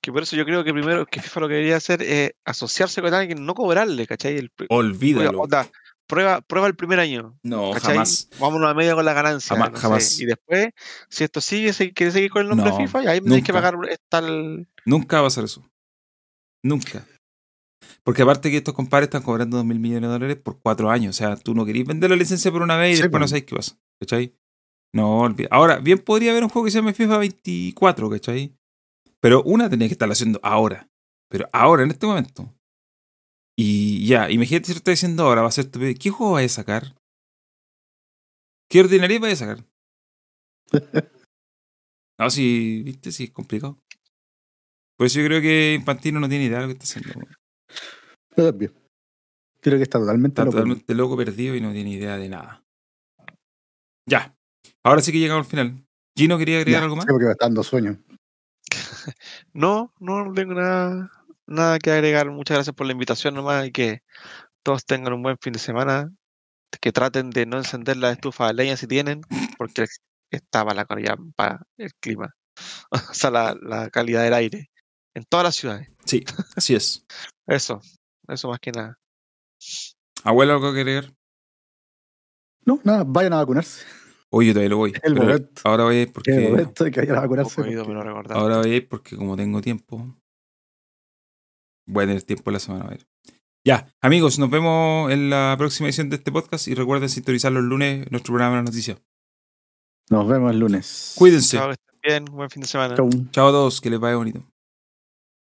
Que por eso yo creo que primero que FIFA lo que debería hacer es asociarse con alguien, no cobrarle, ¿cachai? El, Olvídalo. onda, prueba, prueba el primer año. No, ¿cachai? jamás. Vámonos a media con la ganancia. Jamás, no sé, jamás. Y después, si esto sigue, si quiere seguir con el nombre No, FIFA, y ahí me tenéis que pagar tal. Nunca va a ser eso. Nunca. Porque aparte que estos compadres están cobrando dos mil millones de dólares por cuatro años. O sea, tú no querías vender la licencia por una vez y Sí, después no sabes qué pasa. ¿Cachai? No, olvida. Ahora, bien podría haber un juego que se llame FIFA 24, ¿cachai? Pero una tenía que estarlo haciendo ahora. Pero ahora, en este momento. Y ya, imagínate si lo está diciendo ahora, va a ser tu ¿Qué juego vas a sacar? ¿Qué ordinaria vas a sacar? No, sí, viste, sí, es complicado. Por eso yo creo que Infantino no tiene idea de lo que está haciendo. Yo también. Creo que está totalmente Está loco. totalmente loco, perdido y no tiene idea de nada. Ya. Ahora sí que llegamos al final. Gino quería agregar Ya, algo más. Sí, porque me está dando sueño. No, no, no tengo nada, nada que agregar. Muchas gracias por la invitación nomás y que todos tengan un buen fin de semana. Que traten de no encender la estufa de leña si tienen, porque está para la calidad, para el clima. O sea, la, la calidad del aire. En todas las ciudades. Sí, así es. Eso, eso más que nada. Abuelo, algo que agregar. No, nada, vayan a vacunarse. Oye, yo todavía lo voy. El momento. ahora voy a ir Que porque. el momento de que vayan a Un vacunarse. me porque-. Ahora voy a ir porque como tengo tiempo. Voy a tener tiempo la semana. A ver. Ya, amigos, nos vemos en la próxima edición de este podcast y recuerden sintonizar los lunes nuestro programa de las noticias. Nos vemos el lunes. Cuídense. Chao, que estén bien, buen fin de semana. Chau. Chao a todos, que les vaya bonito.